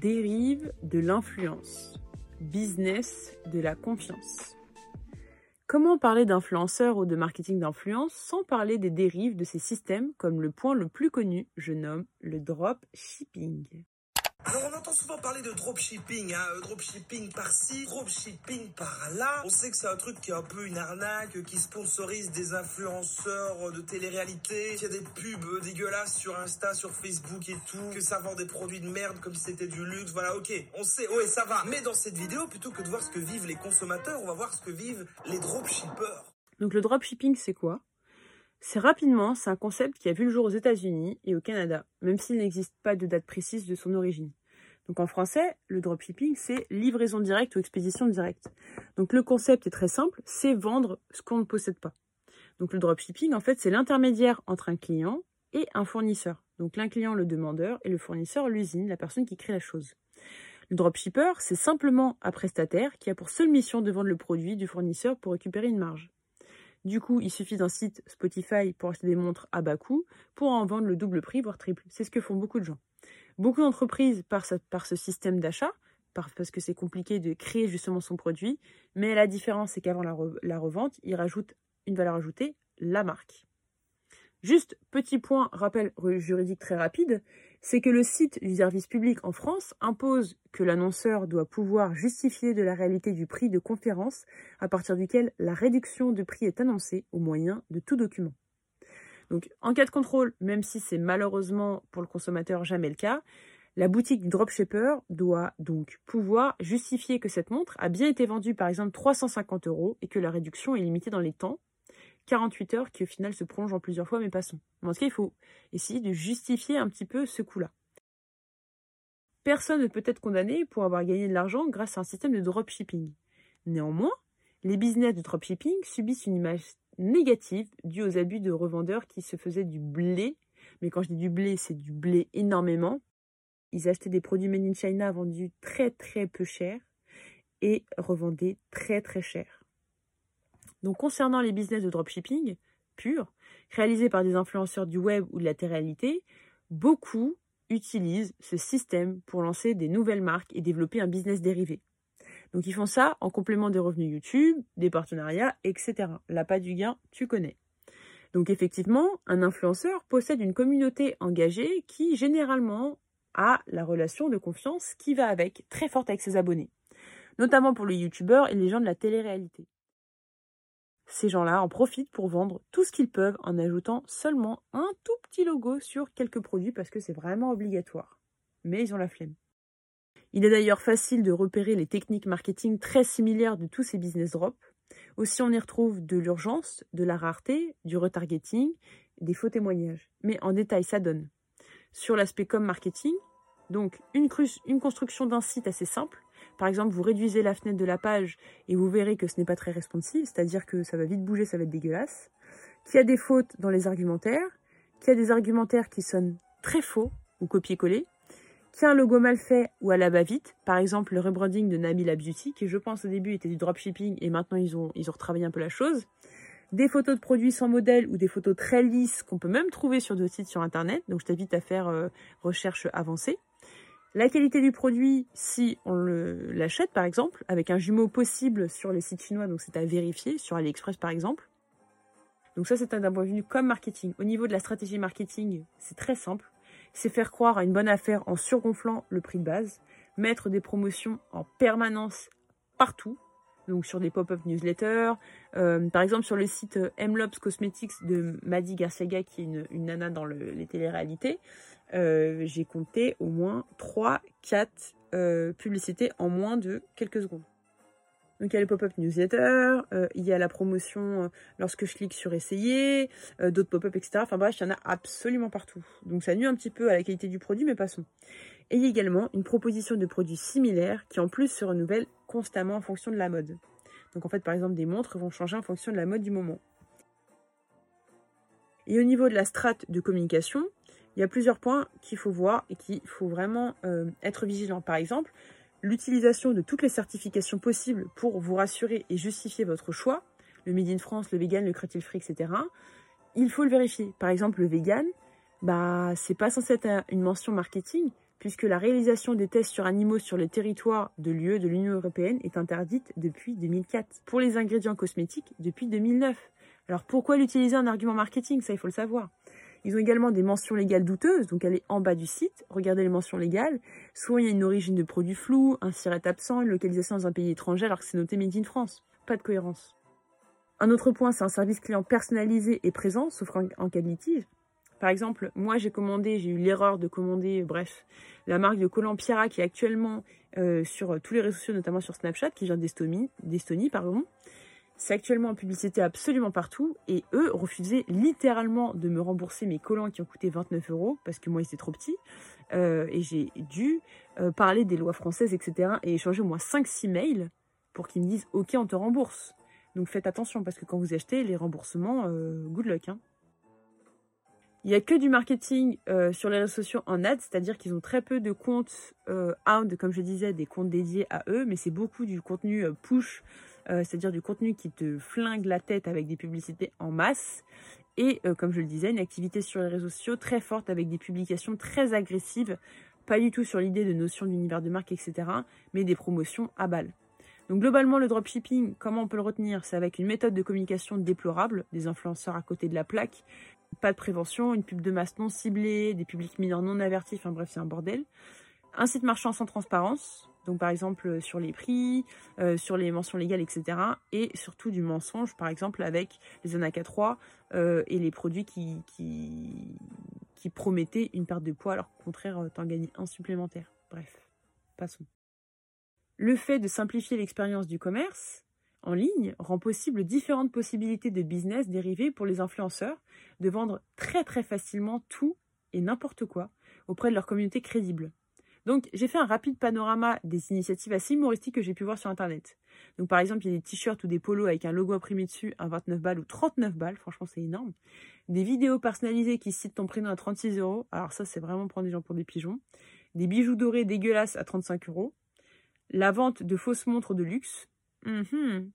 Speaker 6: Dérive de l'influence. Business de la confiance. Comment parler d'influenceurs ou de marketing d'influence sans parler des dérives de ces systèmes comme le point le plus connu, je nomme le drop shipping?
Speaker 26: Alors on entend souvent parler de dropshipping, hein, euh, dropshipping par-ci, dropshipping par-là. On sait que c'est un truc qui est un peu une arnaque, qui sponsorise des influenceurs euh, de télé-réalité, qu'il y a des pubs dégueulasses sur Insta, sur Facebook et tout, que ça vend des produits de merde comme si c'était du luxe. Voilà, ok, on sait, ouais, ça va. Mais dans cette vidéo, plutôt que de voir ce que vivent les consommateurs, on va voir ce que vivent les dropshippers.
Speaker 6: Donc le dropshipping, c'est quoi? C'est rapidement, c'est un concept qui a vu le jour aux États-Unis et au Canada, même s'il n'existe pas de date précise de son origine. Donc en français, le dropshipping, c'est livraison directe ou expédition directe. Donc le concept est très simple, c'est vendre ce qu'on ne possède pas. Donc le dropshipping, en fait, c'est l'intermédiaire entre un client et un fournisseur. Donc l'un client, le demandeur, et le fournisseur, l'usine, la personne qui crée la chose. Le dropshipper, c'est simplement un prestataire qui a pour seule mission de vendre le produit du fournisseur pour récupérer une marge. Du coup, il suffit d'un site Spotify pour acheter des montres à bas coût pour en vendre le double prix, voire triple. C'est ce que font beaucoup de gens. Beaucoup d'entreprises par ce, système d'achat, par- parce que c'est compliqué de créer justement son produit, mais la différence, c'est qu'avant la, la revente, ils rajoutent une valeur ajoutée, la marque. Juste petit point, rappel juridique très rapide, c'est que le site du service public en France impose que l'annonceur doit pouvoir justifier de la réalité du prix de conférence à partir duquel la réduction de prix est annoncée au moyen de tout document. Donc, en cas de contrôle, même si c'est malheureusement pour le consommateur jamais le cas, la boutique du dropshipper doit donc pouvoir justifier que cette montre a bien été vendue par exemple 350 euros et que la réduction est limitée dans les temps, 48 heures qui au final se prolonge en plusieurs fois, mais passons. En tout cas, il faut essayer de justifier un petit peu ce coup-là. Personne ne peut être condamné pour avoir gagné de l'argent grâce à un système de dropshipping. Néanmoins, les business de dropshipping subissent une image négative due aux abus de revendeurs qui se faisaient du blé. Mais quand je dis du blé, c'est du blé énormément. Ils achetaient des produits made in China vendus très très peu cher et revendaient très très cher. Donc concernant les business de dropshipping purs, réalisés par des influenceurs du web ou de la télé-réalité, beaucoup utilisent ce système pour lancer des nouvelles marques et développer un business dérivé. Donc ils font ça en complément des revenus YouTube, des partenariats, etc. La pas du gain, tu connais. Donc effectivement, un influenceur possède une communauté engagée qui généralement a la relation de confiance qui va avec, très forte avec ses abonnés. Notamment pour les youtubeurs et les gens de la télé-réalité. Ces gens-là en profitent pour vendre tout ce qu'ils peuvent en ajoutant seulement un tout petit logo sur quelques produits parce que c'est vraiment obligatoire. Mais ils ont la flemme. Il est d'ailleurs facile de repérer les techniques marketing très similaires de tous ces business drops. Aussi, on y retrouve de l'urgence, de la rareté, du retargeting, des faux témoignages. Mais en détail, ça donne. Sur l'aspect com marketing, donc une, une construction d'un site assez simple. Par exemple, vous réduisez la fenêtre de la page et vous verrez que ce n'est pas très responsive, c'est-à-dire que ça va vite bouger, ça va être dégueulasse. Qu'il a des fautes dans les argumentaires, qu'il y a des argumentaires qui sonnent très faux ou copier-coller, qu'il y a un logo mal fait ou à la va-vite, par exemple le rebranding de Nabila Beauty, qui je pense au début était du dropshipping et maintenant ils ont, ils retravaillé un peu la chose, des photos de produits sans modèle ou des photos très lisses qu'on peut même trouver sur d'autres sites sur internet, donc je t'invite à faire euh, recherche avancée. La qualité du produit, si on l'achète par exemple, avec un jumeau possible sur les sites chinois, donc c'est à vérifier, sur AliExpress par exemple. Donc ça c'est un point de vue comme marketing. Au niveau de la stratégie marketing, c'est très simple. C'est faire croire à une bonne affaire en surgonflant le prix de base, mettre des promotions en permanence partout, donc sur des pop-up newsletters. Euh, par exemple, sur le site euh, Mlobs Cosmetics de Maddy Garciaga, qui est une, nana dans les téléréalités, euh, j'ai compté au moins 3-4 publicités en moins de quelques secondes. Donc il y a le pop-up newsletter, il y a la promotion lorsque je clique sur essayer, d'autres pop-up, etc. Enfin bref, il y en a absolument partout. Donc ça nuit un petit peu à la qualité du produit, mais passons. Et il y a également une proposition de produits similaires qui en plus se renouvellent constamment en fonction de la mode. Donc en fait, par exemple, des montres vont changer en fonction de la mode du moment. Et au niveau de la strate de communication, il y a plusieurs points qu'il faut voir et qu'il faut vraiment euh, être vigilant. Par exemple, l'utilisation de toutes les certifications possibles pour vous rassurer et justifier votre choix, le Made in France, le vegan, le cruelty free, etc. Il faut le vérifier. Par exemple, le vegan, bah, c'est pas censé être une mention marketing, puisque la réalisation des tests sur animaux sur le territoire de l'UE, de l'Union européenne, est interdite depuis 2004. Pour les ingrédients cosmétiques, depuis 2009. Alors pourquoi l'utiliser en argument marketing? Ça, il faut le savoir. Ils ont également des mentions légales douteuses, donc est en bas du site. Regardez les mentions légales. Soit il y a une origine de produit flou, un siret absent, une localisation dans un pays étranger alors que c'est noté Made in France. Pas de cohérence. Un autre point, c'est un service client personnalisé et présent, sauf en cas de litige. Par exemple, moi j'ai commandé, j'ai eu l'erreur de commander, euh, bref, la marque de collant Pierra qui est actuellement euh, sur tous les réseaux sociaux, notamment sur Snapchat, qui vient d'Estonie, d'Estonie pardon. C'est actuellement en publicité absolument partout et eux refusaient littéralement de me rembourser mes collants qui ont coûté 29 euros parce que moi ils étaient trop petits et j'ai dû parler des lois françaises etc et échanger au moins 5-6 mails pour qu'ils me disent ok on te rembourse. Donc faites attention parce que quand vous achetez les remboursements, good luck. Hein. Il n'y a que du marketing euh, sur les réseaux sociaux en ads, c'est-à-dire qu'ils ont très peu de comptes euh, comme je disais, des comptes dédiés à eux, mais c'est beaucoup du contenu euh, push, euh, c'est-à-dire du contenu qui te flingue la tête avec des publicités en masse. Et comme je le disais, une activité sur les réseaux sociaux très forte avec des publications très agressives, pas du tout sur l'idée de notion d'univers de marque, etc., mais des promotions à balles. Donc globalement, le dropshipping, comment on peut le retenir? C'est avec une méthode de communication déplorable, des influenceurs à côté de la plaque, pas de prévention, une pub de masse non ciblée, des publics mineurs non avertis, enfin bref, c'est un bordel. Un site marchand sans transparence, donc par exemple euh, sur les prix, euh, sur les mentions légales, etc. Et surtout du mensonge, par exemple avec les Anaka 3 euh, et les produits qui, promettaient une perte de poids, alors qu'au contraire, t'en gagnes un supplémentaire. Bref, passons. Le fait de simplifier l'expérience du commerce, en ligne rend possible différentes possibilités de business dérivées pour les influenceurs de vendre très très facilement tout et n'importe quoi auprès de leur communauté crédible. Donc j'ai fait un rapide panorama des initiatives assez humoristiques que j'ai pu voir sur internet. Donc par exemple, il y a des t-shirts ou des polos avec un logo imprimé dessus à 29 balles ou 39 balles, franchement c'est énorme. Des vidéos personnalisées qui citent ton prénom à 36 euros, alors ça c'est vraiment prendre des gens pour des pigeons. Des bijoux dorés dégueulasses à 35 euros. La vente de fausses montres de luxe. Mhm.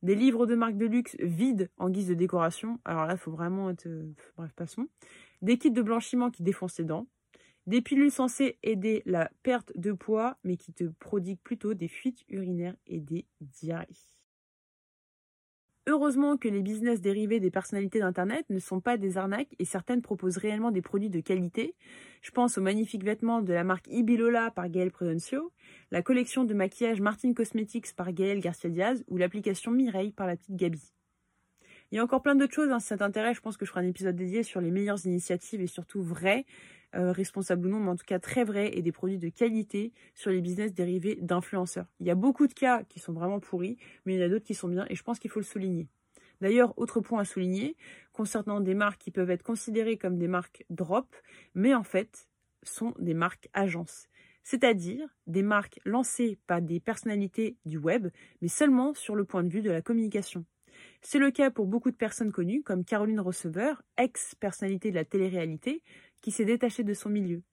Speaker 6: Des livres de marque de luxe vides en guise de décoration. Alors là, il faut vraiment être... euh, Bref, passons. Des kits de blanchiment qui défoncent les dents. Des pilules censées aider la perte de poids, mais qui te prodiguent plutôt des fuites urinaires et des diarrhées. Heureusement que les business dérivés des personnalités d'Internet ne sont pas des arnaques et certaines proposent réellement des produits de qualité. Je pense aux magnifiques vêtements de la marque Ibilola par Gaël Prudencio, la collection de maquillage Martin Cosmetics par Gaël Garcia Diaz ou l'application Mireille par la petite Gabi. Il y a encore plein d'autres choses, hein, si ça t'intéresse, je pense que je ferai un épisode dédié sur les meilleures initiatives et surtout vraies, euh, responsables ou non, mais en tout cas très vraies et des produits de qualité sur les business dérivés d'influenceurs. Il y a beaucoup de cas qui sont vraiment pourris, mais il y en a d'autres qui sont bien et je pense qu'il faut le souligner. D'ailleurs, autre point à souligner, concernant des marques qui peuvent être considérées comme des marques drop, mais en fait sont des marques agences. C'est-à-dire des marques lancées par des personnalités du web, mais seulement sur le point de vue de la communication. C'est le cas pour beaucoup de personnes connues, comme Caroline Receveur, ex-personnalité de la télé-réalité, qui s'est détachée de son milieu.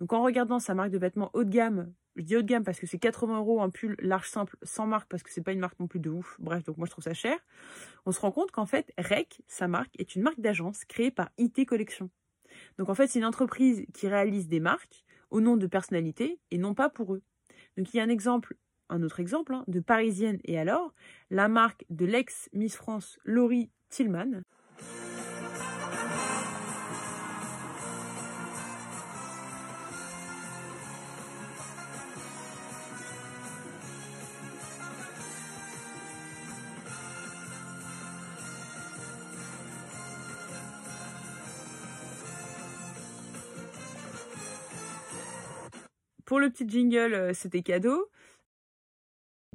Speaker 6: Donc en regardant sa marque de vêtements haut de gamme, je dis haut de gamme parce que c'est 80 euros un pull large simple sans marque parce que c'est pas une marque non plus de ouf. Bref, donc moi je trouve ça cher. On se rend compte qu'en fait, REC, sa marque, est une marque d'agence créée par IT Collection. Donc en fait, c'est une entreprise qui réalise des marques au nom de personnalités et non pas pour eux. Donc il y a un exemple, un autre exemple hein, de Parisienne et alors, la marque de l'ex Miss France Laurie Tillman. Pour le petit jingle, euh, c'était cadeau.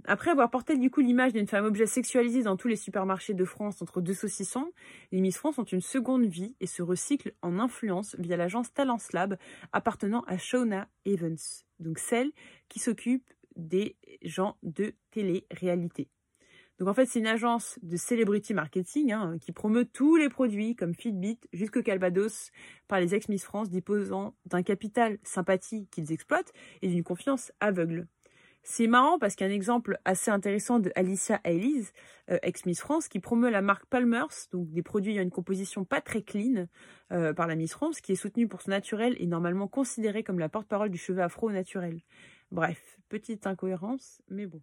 Speaker 6: Après avoir porté du coup l'image d'une femme objet sexualisée dans tous les supermarchés de France entre deux saucissons, les Miss France ont une seconde vie et se recyclent en influence via l'agence Talents Lab appartenant à Shauna Evans, donc celle qui s'occupe des gens de télé-réalité. Donc en fait, c'est une agence de celebrity marketing hein, qui promeut tous les produits comme Fitbit jusqu'au Calvados par les ex-Miss France disposant d'un capital sympathie qu'ils exploitent et d'une confiance aveugle. C'est marrant parce qu'il y a un exemple assez intéressant de Alicia Elise, euh, ex-Miss France, qui promeut la marque Palmers, donc des produits ayant une composition pas très clean euh, par la Miss France, qui est soutenue pour son naturel et normalement considérée comme la porte-parole du cheveu afro naturel. Bref, petite incohérence, mais bon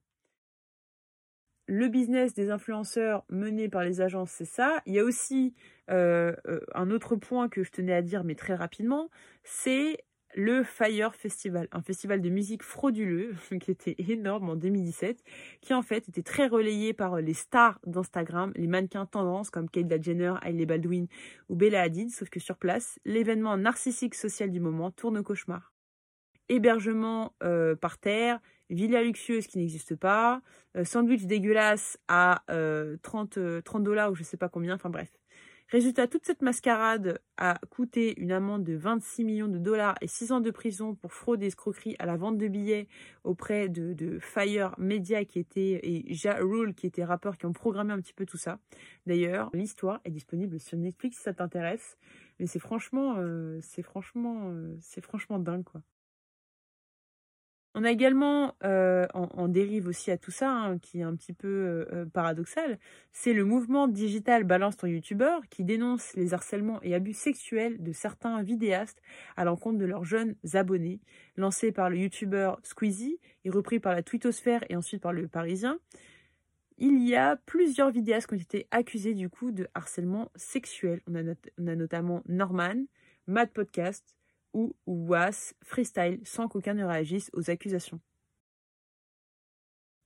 Speaker 6: le business des influenceurs mené par les agences, c'est ça. Il y a aussi euh, euh, un autre point que je tenais à dire, mais très rapidement, c'est le Fire Festival, un festival de musique frauduleux (laughs) qui était énorme en 2017, qui en fait était très relayé par les stars d'Instagram, les mannequins tendance comme Kate Jenner, Hailey Baldwin ou Bella Hadid, sauf que sur place, l'événement narcissique social du moment tourne au cauchemar. Hébergement euh, par terre, villa luxueuse qui n'existe pas, euh, sandwich dégueulasse à euh, 30, euh, 30 dollars ou je sais pas combien, enfin bref. Résultat, toute cette mascarade a coûté une amende de 26 millions de dollars et 6 ans de prison pour fraude et escroquerie à la vente de billets auprès de, Fire Media qui était et Ja Rule qui étaient rappeurs qui ont programmé un petit peu tout ça. D'ailleurs, l'histoire est disponible sur Netflix si ça t'intéresse, mais c'est franchement, euh, c'est franchement, c'est franchement dingue quoi. On a également, euh, en, dérive aussi à tout ça, hein, qui est un petit peu euh, paradoxal, c'est le mouvement digital Balance ton YouTuber qui dénonce les harcèlements et abus sexuels de certains vidéastes à l'encontre de leurs jeunes abonnés, lancé par le YouTuber Squeezie et repris par la twittosphère et ensuite par le Parisien. Il y a plusieurs vidéastes qui ont été accusés du coup de harcèlement sexuel. On a, on a notamment Norman, Mad Podcast, ou Was freestyle sans qu'aucun ne réagisse aux accusations.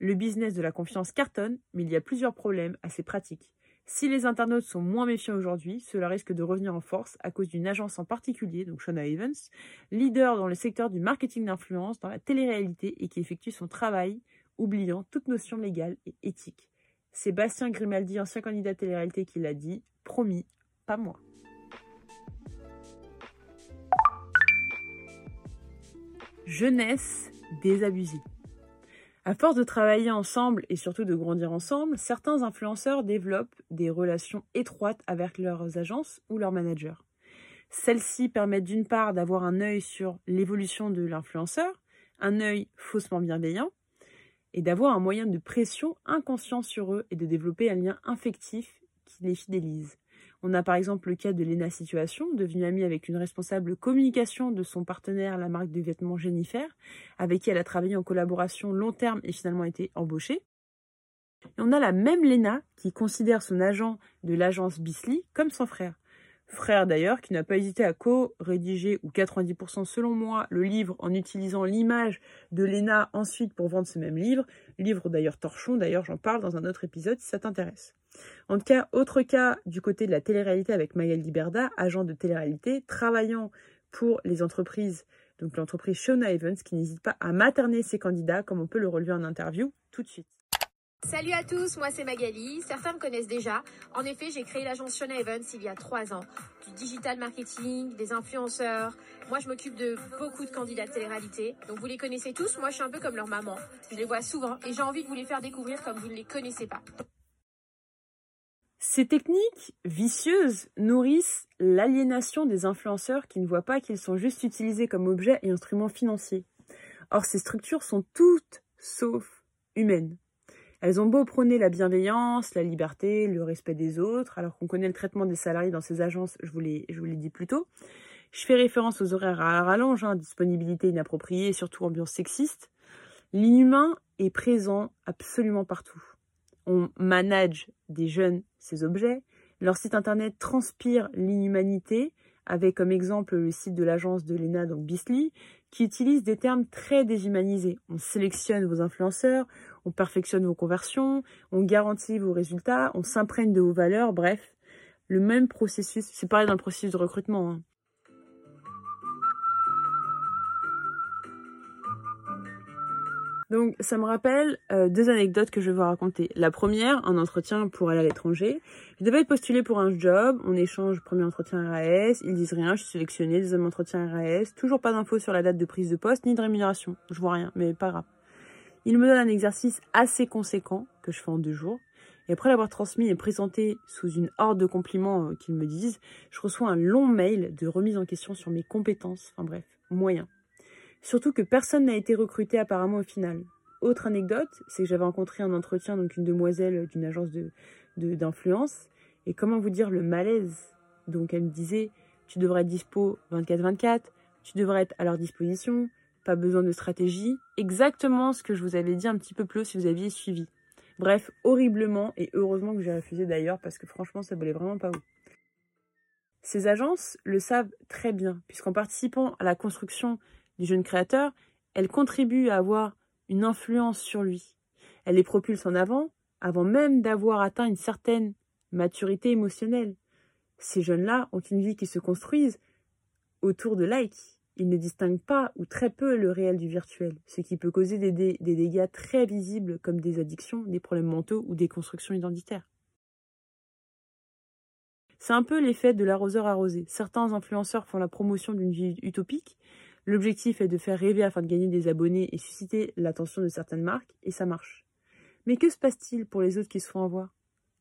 Speaker 6: Le business de la confiance cartonne, mais il y a plusieurs problèmes à ces pratiques. Si les internautes sont moins méfiants aujourd'hui, cela risque de revenir en force à cause d'une agence en particulier, donc Shona Evans, leader dans le secteur du marketing d'influence, dans la télé-réalité et qui effectue son travail, oubliant toute notion légale et éthique. C'est Bastien Grimaldi, ancien candidat télé-réalité, qui l'a dit. Promis, pas moi. Jeunesse désabusée. À force de travailler ensemble et surtout de grandir ensemble, certains influenceurs développent des relations étroites avec leurs agences ou leurs managers. Celles-ci permettent d'une part d'avoir un œil sur l'évolution de l'influenceur, un œil faussement bienveillant, et d'avoir un moyen de pression inconscient sur eux et de développer un lien affectif qui les fidélise. On a par exemple le cas de Lena Situation, devenue amie avec une responsable communication de son partenaire, la marque de vêtements Jennifer, avec qui elle a travaillé en collaboration long terme et finalement été embauchée. Et on a la même Lena qui considère son agent de l'agence Bisley comme son frère. Frère d'ailleurs qui n'a pas hésité à co-rédiger, ou 90% selon moi, le livre en utilisant l'image de Lena ensuite pour vendre ce même livre. Livre d'ailleurs torchon, d'ailleurs j'en parle dans un autre épisode si ça t'intéresse. En tout cas, autre cas du côté de la télé-réalité avec Maëlle Liberda, agent de télé-réalité, travaillant pour les entreprises, donc l'entreprise Shona Evans, qui n'hésite pas à materner ses candidats, comme on peut le relever en interview tout de suite.
Speaker 35: Salut à tous, moi c'est Magali. Certains me connaissent déjà. En effet, j'ai créé l'agence Shona Evans il y a trois ans. Du digital marketing, des influenceurs. Moi, je m'occupe de beaucoup de candidats de télé-réalité. Donc vous les connaissez tous. Moi, je suis un peu comme leur maman. Je les vois souvent et j'ai envie de vous les faire découvrir comme vous ne les connaissez pas.
Speaker 6: Ces techniques vicieuses nourrissent l'aliénation des influenceurs qui ne voient pas qu'ils sont juste utilisés comme objets et instruments financiers. Or, ces structures sont toutes sauf humaines. Elles ont beau prôner la bienveillance, la liberté, le respect des autres, alors qu'on connaît le traitement des salariés dans ces agences, je vous l'ai, dit plus tôt. Je fais référence aux horaires à rallonge, hein, disponibilité inappropriée surtout ambiance sexiste. L'inhumain est présent absolument partout. On manage des jeunes ces objets. Leur site internet transpire l'inhumanité, avec comme exemple le site de l'agence de l'ENA, donc Bisley, qui utilise des termes très déshumanisés. On sélectionne vos influenceurs, on perfectionne vos conversions, on garantit vos résultats, on s'imprègne de vos valeurs, bref, le même processus. C'est pareil dans le processus de recrutement. Hein. Donc ça me rappelle euh, deux anecdotes que je vais vous raconter. La première, un entretien pour aller à l'étranger. Je devais être postulée pour un job, on échange premier entretien RAS, ils disent rien, je suis sélectionnée, deuxième entretien RAS, toujours pas d'infos sur la date de prise de poste ni de rémunération. Je vois rien, mais pas grave. Il me donne un exercice assez conséquent que je fais en deux jours. Et après l'avoir transmis et présenté sous une horde de compliments euh, qu'ils me disent, je reçois un long mail de remise en question sur mes compétences. Enfin bref, moyen. Surtout que personne n'a été recruté apparemment au final. Autre anecdote, c'est que j'avais rencontré un entretien, donc une demoiselle d'une agence de, d'influence. et comment vous dire le malaise? Donc elle me disait, tu devrais être dispo 24-24, tu devrais être à leur disposition, pas besoin de stratégie. Exactement ce que je vous avais dit un petit peu plus si vous aviez suivi. Bref, horriblement, et heureusement que j'ai refusé d'ailleurs, parce que franchement, ça valait vraiment pas haut. Ces agences le savent très bien, puisqu'en participant à la construction du jeune créateur, elle contribue à avoir une influence sur lui. Elle les propulse en avant, avant même d'avoir atteint une certaine maturité émotionnelle. Ces jeunes-là ont une vie qui se construise autour de likes. Ils ne distinguent pas ou très peu le réel du virtuel, ce qui peut causer des, dégâts très visibles comme des addictions, des problèmes mentaux ou des constructions identitaires. C'est un peu l'effet de l'arroseur arrosé. Certains influenceurs font la promotion d'une vie utopique, L'objectif est de faire rêver afin de gagner des abonnés et susciter l'attention de certaines marques, et ça marche. Mais que se passe-t-il pour les autres qui se font avoir?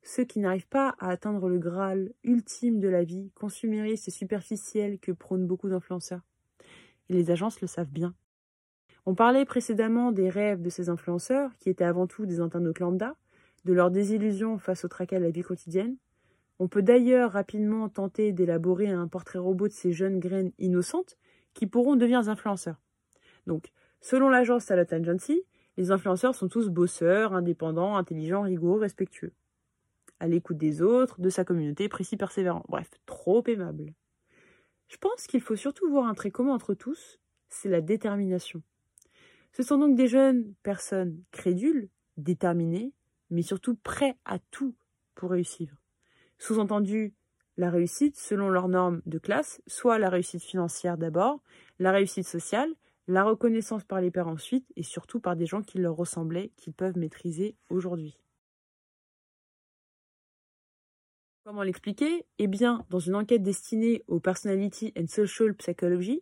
Speaker 6: Ceux qui n'arrivent pas à atteindre le Graal ultime de la vie, consumériste et superficiel que prônent beaucoup d'influenceurs. Et les agences le savent bien. On parlait précédemment des rêves de ces influenceurs, qui étaient avant tout des internautes lambda, de leur désillusion face au tracas de la vie quotidienne. On peut d'ailleurs rapidement tenter d'élaborer un portrait robot de ces jeunes graines innocentes, qui pourront devenir influenceurs. Donc, selon l'agence Salot Agency, les influenceurs sont tous bosseurs, indépendants, intelligents, rigoureux, respectueux. À l'écoute des autres, de sa communauté, précis, persévérant. Bref, trop aimable. Je pense qu'il faut surtout voir un trait commun entre tous, c'est la détermination. Ce sont donc des jeunes personnes crédules, déterminées, mais surtout prêts à tout pour réussir. Sous-entendu, la réussite selon leurs normes de classe, soit la réussite financière d'abord, la réussite sociale, la reconnaissance par les pairs ensuite, et surtout par des gens qui leur ressemblaient, qu'ils peuvent maîtriser aujourd'hui. Comment l'expliquer? Eh bien, dans une enquête destinée aux Personality and Social Psychology,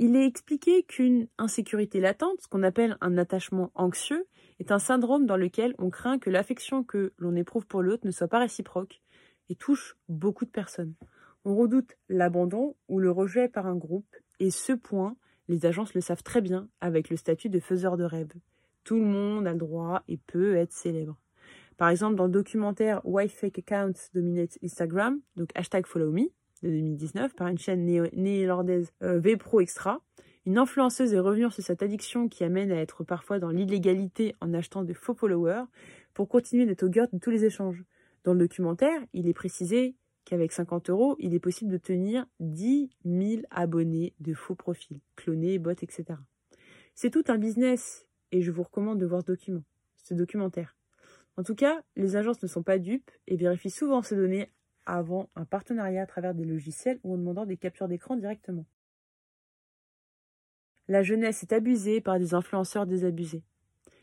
Speaker 6: il est expliqué qu'une insécurité latente, ce qu'on appelle un attachement anxieux, est un syndrome dans lequel on craint que l'affection que l'on éprouve pour l'autre ne soit pas réciproque et touche beaucoup de personnes. On redoute l'abandon ou le rejet par un groupe, et ce point, les agences le savent très bien avec le statut de faiseur de rêve. Tout le monde a le droit et peut être célèbre. Par exemple, dans le documentaire Why Fake Accounts Dominate Instagram, donc hashtag Follow Me, de 2019, par une chaîne néerlandaise euh, Vpro Extra, une influenceuse est revenue sur cette addiction qui amène à être parfois dans l'illégalité en achetant de faux followers pour continuer d'être au cœur de tous les échanges. Dans le documentaire, il est précisé qu'avec 50 euros, il est possible de tenir 10 000 abonnés de faux profils, clonés, bots, etc. C'est tout un business et je vous recommande de voir ce document, ce documentaire. En tout cas, les agences ne sont pas dupes et vérifient souvent ces données avant un partenariat à travers des logiciels ou en demandant des captures d'écran directement. La jeunesse est abusée par des influenceurs désabusés.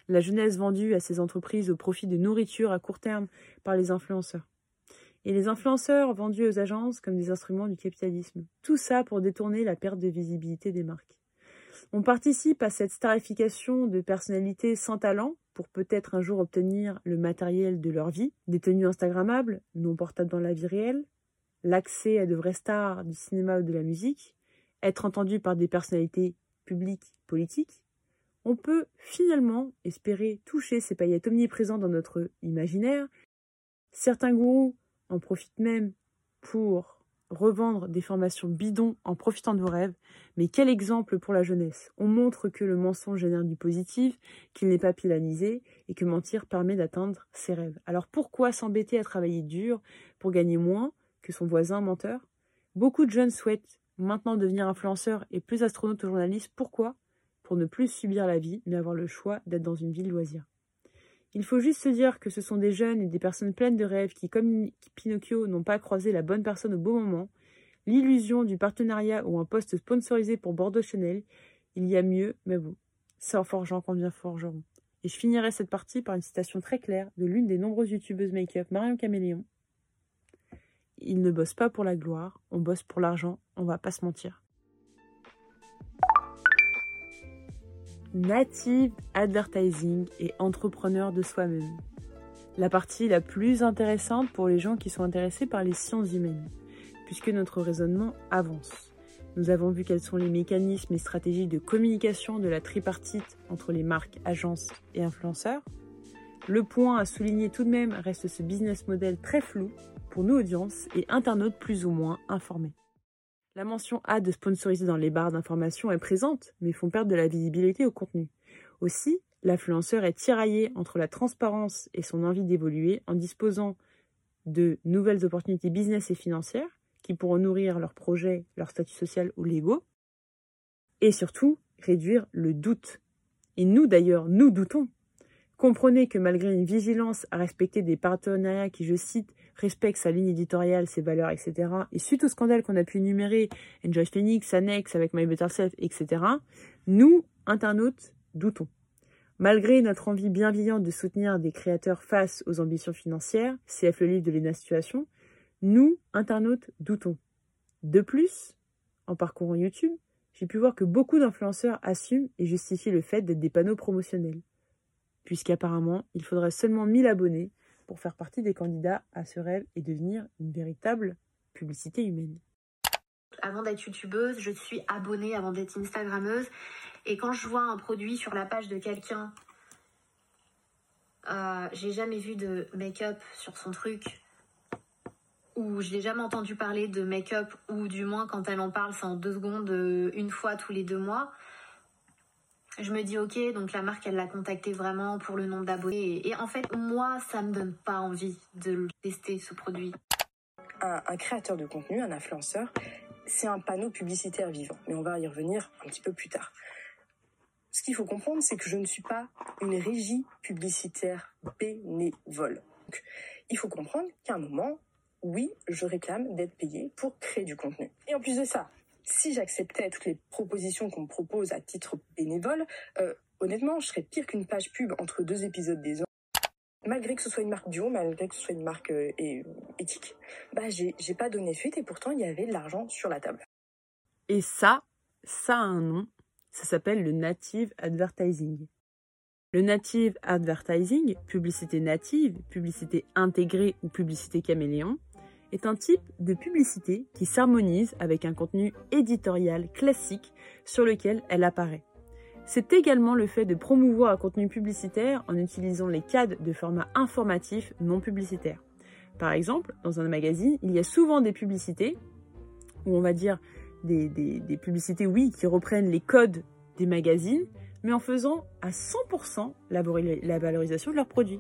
Speaker 6: La jeunesse vendue à ces entreprises au profit de nourriture à court terme par les influenceurs. Et les influenceurs vendus aux agences comme des instruments du capitalisme. Tout ça pour détourner la perte de visibilité des marques. On participe à cette starification de personnalités sans talent pour peut-être un jour obtenir le matériel de leur vie, des tenues Instagrammables, non portables dans la vie réelle, l'accès à de vraies stars du cinéma ou de la musique, être entendu par des personnalités publiques, politiques, on peut finalement espérer toucher ces paillettes omniprésentes dans notre imaginaire. Certains gourous en profitent même pour revendre des formations bidons en profitant de vos rêves, mais quel exemple pour la jeunesse On montre que le mensonge génère du positif, qu'il n'est pas pilanisé et que mentir permet d'atteindre ses rêves. Alors pourquoi s'embêter à travailler dur pour gagner moins que son voisin menteur? Beaucoup de jeunes souhaitent maintenant devenir influenceurs et plus astronautes ou journalistes. Pourquoi? Pour ne plus subir la vie, mais avoir le choix d'être dans une ville loisir. Il faut juste se dire que ce sont des jeunes et des personnes pleines de rêves qui, comme Pinocchio, n'ont pas croisé la bonne personne au bon moment. L'illusion du partenariat ou un poste sponsorisé pour Bordeaux Chanel, il y a mieux, mais bon, c'est en forgeant qu'on devient forgeron. Et je finirai cette partie par une citation très claire de l'une des nombreuses youtubeuses make-up, Marion Caméléon. Il ne bosse pas pour la gloire, on bosse pour l'argent, on va pas se mentir. Native advertising et entrepreneur de soi-même. La partie la plus intéressante pour les gens qui sont intéressés par les sciences humaines, puisque notre raisonnement avance. Nous avons vu quels sont les mécanismes et stratégies de communication de la tripartite entre les marques, agences et influenceurs. Le point à souligner tout de même reste ce business model très flou pour nos audiences et internautes plus ou moins informés. La mention A de sponsoriser dans les barres d'information est présente, mais font perdre de la visibilité au contenu. Aussi, l'influenceur est tiraillé entre la transparence et son envie d'évoluer en disposant de nouvelles opportunités business et financières qui pourront nourrir leurs projets, leur statut social ou légaux, et surtout réduire le doute. Et nous d'ailleurs, nous doutons. Comprenez que malgré une vigilance à respecter des partenariats qui, je cite, respectent sa ligne éditoriale, ses valeurs, etc., et suite au scandale qu'on a pu énumérer, Enjoy Phoenix, Annex avec My Better Self, etc., nous, internautes, doutons. Malgré notre envie bienveillante de soutenir des créateurs face aux ambitions financières, CF le livre de l'ENA Situation, nous, internautes, doutons. De plus, en parcourant YouTube, j'ai pu voir que beaucoup d'influenceurs assument et justifient le fait d'être des panneaux promotionnels puisqu'apparemment, il faudrait seulement 1000 abonnés pour faire partie des candidats à ce rêve et devenir une véritable publicité humaine.
Speaker 31: Avant d'être youtubeuse, je suis abonnée avant d'être instagrammeuse. Et quand je vois un produit sur la page de quelqu'un, euh, j'ai jamais vu de make-up sur son truc, ou je n'ai jamais entendu parler de make-up, ou du moins quand elle en parle, c'est en deux secondes, euh, une fois tous les deux mois je me dis ok, donc la marque elle l'a contacté vraiment pour le nombre d'abonnés. Et, en fait, moi, ça me donne pas envie de tester ce produit.
Speaker 21: Un, créateur de contenu, un influenceur, c'est un panneau publicitaire vivant. Mais on va y revenir un petit peu plus tard. Ce qu'il faut comprendre, c'est que je ne suis pas une régie publicitaire bénévole. Il faut comprendre qu'à un moment, oui, je réclame d'être payé pour créer du contenu. Et en plus de ça, si j'acceptais toutes les propositions qu'on me propose à titre bénévole, euh, honnêtement, je serais pire qu'une page pub entre deux épisodes des ans. malgré que ce soit une marque bio, malgré que ce soit une marque euh, éthique, bah j'ai pas donné suite et pourtant il y avait de l'argent sur la table.
Speaker 6: Et ça, ça a un nom, ça s'appelle le native advertising. Le native advertising, publicité native, publicité intégrée ou publicité caméléon, est un type de publicité qui s'harmonise avec un contenu éditorial classique sur lequel elle apparaît. C'est également le fait de promouvoir un contenu publicitaire en utilisant les cadres de format informatif non publicitaire. Par exemple, dans un magazine, il y a souvent des publicités, ou on va dire des, publicités, oui, qui reprennent les codes des magazines, mais en faisant à 100% la, vori- la valorisation de leurs produits.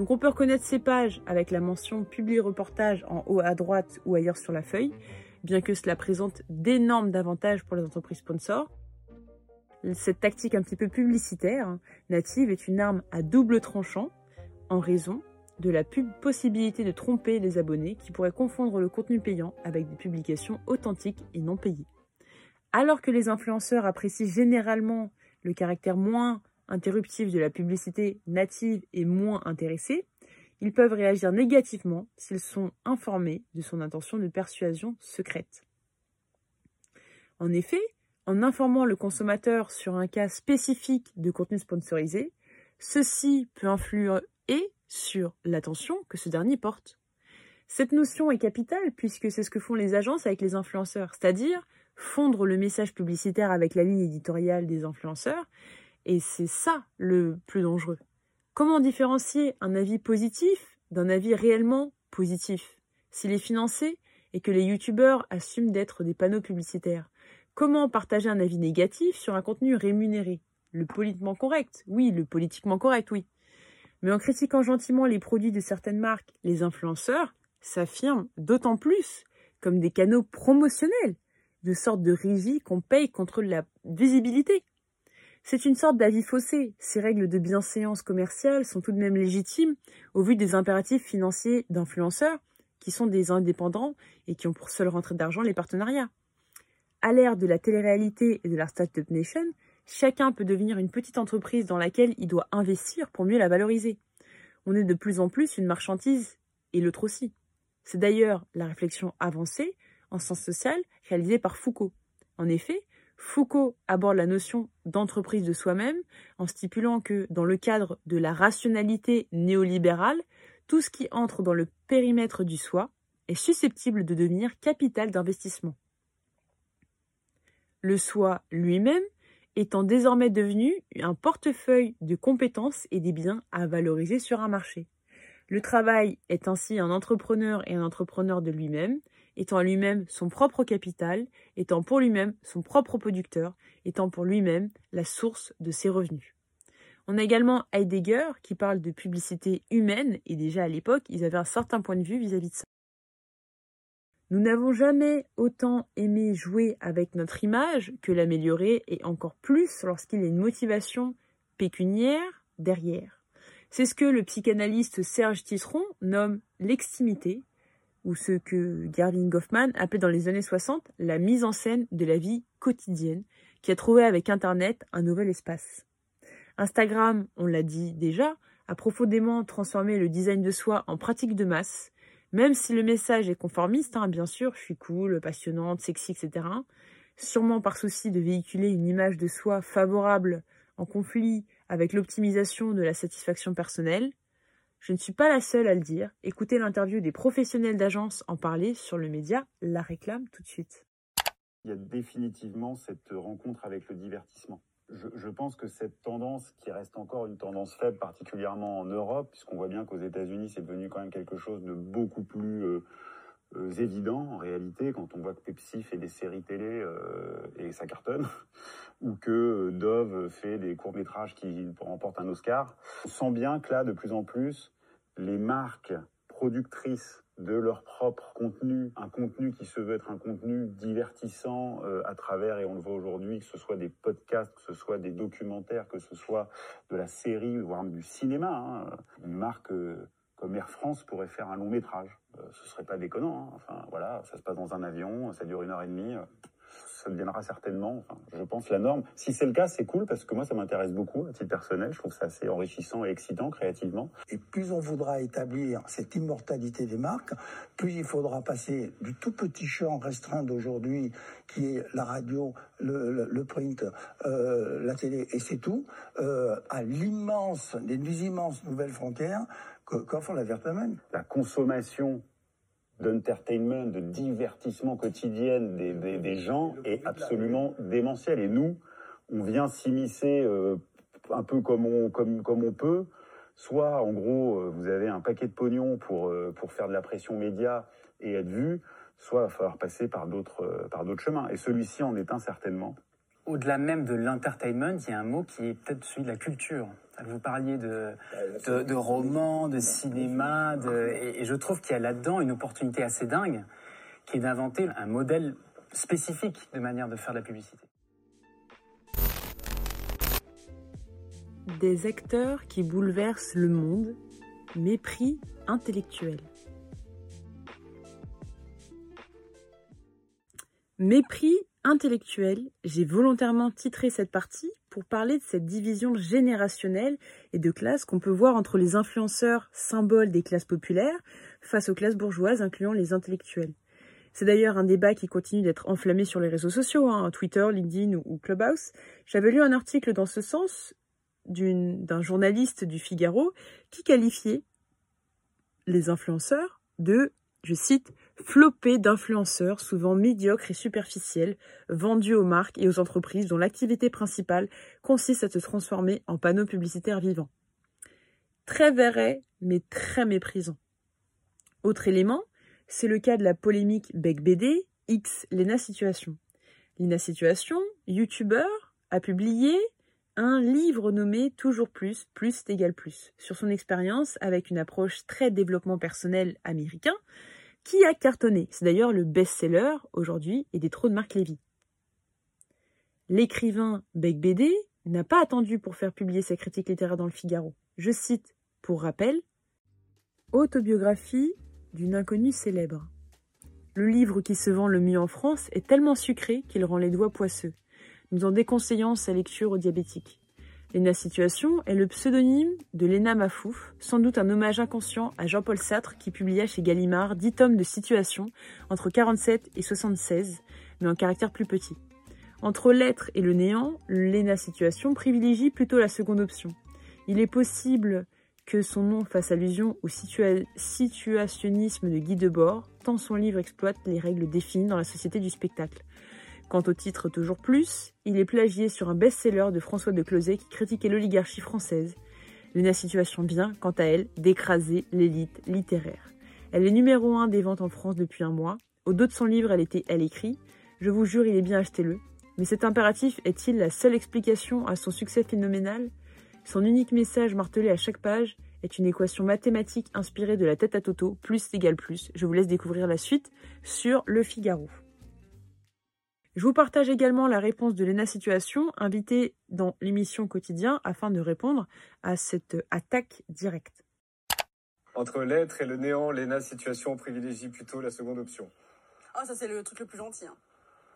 Speaker 6: Donc on peut reconnaître ces pages avec la mention publie reportage en haut à droite ou ailleurs sur la feuille, bien que cela présente d'énormes avantages pour les entreprises sponsors. Cette tactique un petit peu publicitaire hein, native est une arme à double tranchant en raison de la possibilité de tromper les abonnés qui pourraient confondre le contenu payant avec des publications authentiques et non payées. Alors que les influenceurs apprécient généralement le caractère moins interruptif de la publicité native et moins intéressés, ils peuvent réagir négativement s'ils sont informés de son intention de persuasion secrète. En effet, en informant le consommateur sur un cas spécifique de contenu sponsorisé, ceci peut influer sur l'attention que ce dernier porte. Cette notion est capitale puisque c'est ce que font les agences avec les influenceurs, c'est-à-dire fondre le message publicitaire avec la ligne éditoriale des influenceurs, et c'est ça le plus dangereux. Comment différencier un avis positif d'un avis réellement positif? S'il est financé et que les youtubeurs assument d'être des panneaux publicitaires, comment partager un avis négatif sur un contenu rémunéré? Le politiquement correct, oui, le politiquement correct, oui. Mais en critiquant gentiment les produits de certaines marques, les influenceurs s'affirment d'autant plus comme des canaux promotionnels, de sorte de régie qu'on paye contre la visibilité. C'est une sorte d'avis faussé. Ces règles de bienséance commerciale sont tout de même légitimes au vu des impératifs financiers d'influenceurs qui sont des indépendants et qui ont pour seule rentrée d'argent les partenariats. À l'ère de la télé-réalité et de la Startup Nation, chacun peut devenir une petite entreprise dans laquelle il doit investir pour mieux la valoriser. On est de plus en plus une marchandise, et l'autre aussi. C'est d'ailleurs la réflexion avancée en sens social réalisée par Foucault. En effet, Foucault aborde la notion d'entreprise de soi-même en stipulant que, dans le cadre de la rationalité néolibérale, tout ce qui entre dans le périmètre du soi est susceptible de devenir capital d'investissement. Le soi lui-même étant désormais devenu un portefeuille de compétences et des biens à valoriser sur un marché. Le travail est ainsi un entrepreneur et un entrepreneur de lui-même, étant lui-même son propre capital, étant pour lui-même son propre producteur, étant pour lui-même la source de ses revenus. On a également Heidegger qui parle de publicité humaine, et déjà à l'époque, ils avaient un certain point de vue vis-à-vis de ça. Nous n'avons jamais autant aimé jouer avec notre image que l'améliorer, et encore plus lorsqu'il y a une motivation pécuniaire derrière. C'est ce que le psychanalyste Serge Tisseron nomme l'extimité, ou ce que Gervin Goffman appelait dans les années 60 la mise en scène de la vie quotidienne, qui a trouvé avec Internet un nouvel espace. Instagram, on l'a dit déjà, a profondément transformé le design de soi en pratique de masse, même si le message est conformiste, hein, bien sûr, je suis cool, passionnante, sexy, etc. Sûrement par souci de véhiculer une image de soi favorable en conflit avec l'optimisation de la satisfaction personnelle. Je ne suis pas la seule à le dire. Écoutez l'interview des professionnels d'agence en parler sur le média La Réclame tout de suite.
Speaker 36: Il y a définitivement cette rencontre avec le divertissement. Je, pense que cette tendance, qui reste encore une tendance faible, particulièrement en Europe, puisqu'on voit bien qu'aux États-Unis, c'est devenu quand même quelque chose de beaucoup plus euh, évident en réalité, quand on voit que Pepsi fait des séries télé euh, et ça cartonne, (laughs) ou que Dove fait des courts-métrages qui remportent un Oscar. On sent bien que là, de plus en plus, les marques productrices de leur propre contenu, un contenu qui se veut être un contenu divertissant euh, à travers, et on le voit aujourd'hui, que ce soit des podcasts, que ce soit des documentaires, que ce soit de la série, voire même du cinéma. Hein. Une marque euh, comme Air France pourrait faire un long métrage. Euh, ce serait pas déconnant. Hein. Enfin voilà, ça se passe dans un avion, ça dure une heure et demie. ça deviendra certainement, enfin, je pense, la norme. Si c'est le cas, c'est cool parce que moi, ça m'intéresse beaucoup à titre personnel. Je trouve ça assez enrichissant et excitant créativement.
Speaker 37: Et plus on voudra établir cette immortalité des marques, plus il faudra passer du tout petit champ restreint d'aujourd'hui, qui est la radio, le, print, euh, la télé, et c'est tout, euh, à l'immense, des immenses nouvelles frontières que- qu'offre l'entertainment.
Speaker 36: La consommation d'entertainment, de divertissement quotidienne des, des, des gens est absolument démentielle. Et nous, on vient s'immiscer euh, un peu comme on, comme, comme on peut. Soit, en gros, euh, vous avez un paquet de pognon pour, euh, pour faire de la pression média et être vu, soit il va falloir passer par d'autres euh, par d'autres chemins. Et celui-ci en est un certainement.
Speaker 38: Au-delà même de l'entertainment, il y a un mot qui est peut-être celui de la culture. Vous parliez de, de, de romans, de cinéma, de, et, et je trouve qu'il y a là-dedans une opportunité assez dingue qui est d'inventer un modèle spécifique de manière de faire de la publicité.
Speaker 6: Des acteurs qui bouleversent le monde, mépris intellectuel. Mépris intellectuel, j'ai volontairement titré cette partie pour parler de cette division générationnelle et de classe qu'on peut voir entre les influenceurs symboles des classes populaires face aux classes bourgeoises incluant les intellectuels. C'est d'ailleurs un débat qui continue d'être enflammé sur les réseaux sociaux, hein, Twitter, LinkedIn ou, ou Clubhouse. J'avais lu un article dans ce sens d'un journaliste du Figaro qui qualifiait les influenceurs de, je cite, flopées d'influenceurs souvent médiocres et superficiels, vendus aux marques et aux entreprises dont l'activité principale consiste à se transformer en panneaux publicitaires vivants. Très vrai, mais très méprisant. Autre élément, c'est le cas de la polémique Bec BD X Lena Situation. Lena Situation, youtubeur, a publié un livre nommé Toujours plus, plus égale plus, sur son expérience avec une approche très développement personnel américain qui a cartonné? C'est d'ailleurs le best-seller aujourd'hui et des trop de Marc Lévy. L'écrivain Bec BD n'a pas attendu pour faire publier sa critique littéraire dans le Figaro. Je cite, pour rappel, Autobiographie d'une inconnue célèbre. Le livre qui se vend le mieux en France est tellement sucré qu'il rend les doigts poisseux, nous en déconseillant sa lecture aux diabétiques. Léna Situation est le pseudonyme de Léna Mafouf, sans doute un hommage inconscient à Jean-Paul Sartre qui publia chez Gallimard dix tomes de situation entre 47 et 76, mais en caractère plus petit. Entre l'être et le néant, Léna Situation privilégie plutôt la seconde option. Il est possible que son nom fasse allusion au situa- situationnisme de Guy Debord, tant son livre exploite les règles définies dans la société du spectacle. Quant au titre Toujours plus, il est plagié sur un best-seller de François de Closet qui critiquait l'oligarchie française. Lena Situation vient, quant à elle, d'écraser l'élite littéraire. Elle est numéro un des ventes en France depuis un mois. Au dos de son livre, elle, était, elle écrit Je vous jure, il est bien, achetez-le. Mais cet impératif est-il la seule explication à son succès phénoménal? Son unique message martelé à chaque page est une équation mathématique inspirée de la tête à Toto, plus égale plus. Je vous laisse découvrir la suite sur Le Figaro. Je vous partage également la réponse de Léna Situation, invitée dans l'émission Quotidien afin de répondre à cette attaque directe.
Speaker 39: Entre l'être et le néant, Léna Situation privilégie plutôt la seconde option.
Speaker 40: Oh, ça, c'est le truc le plus gentil. hein.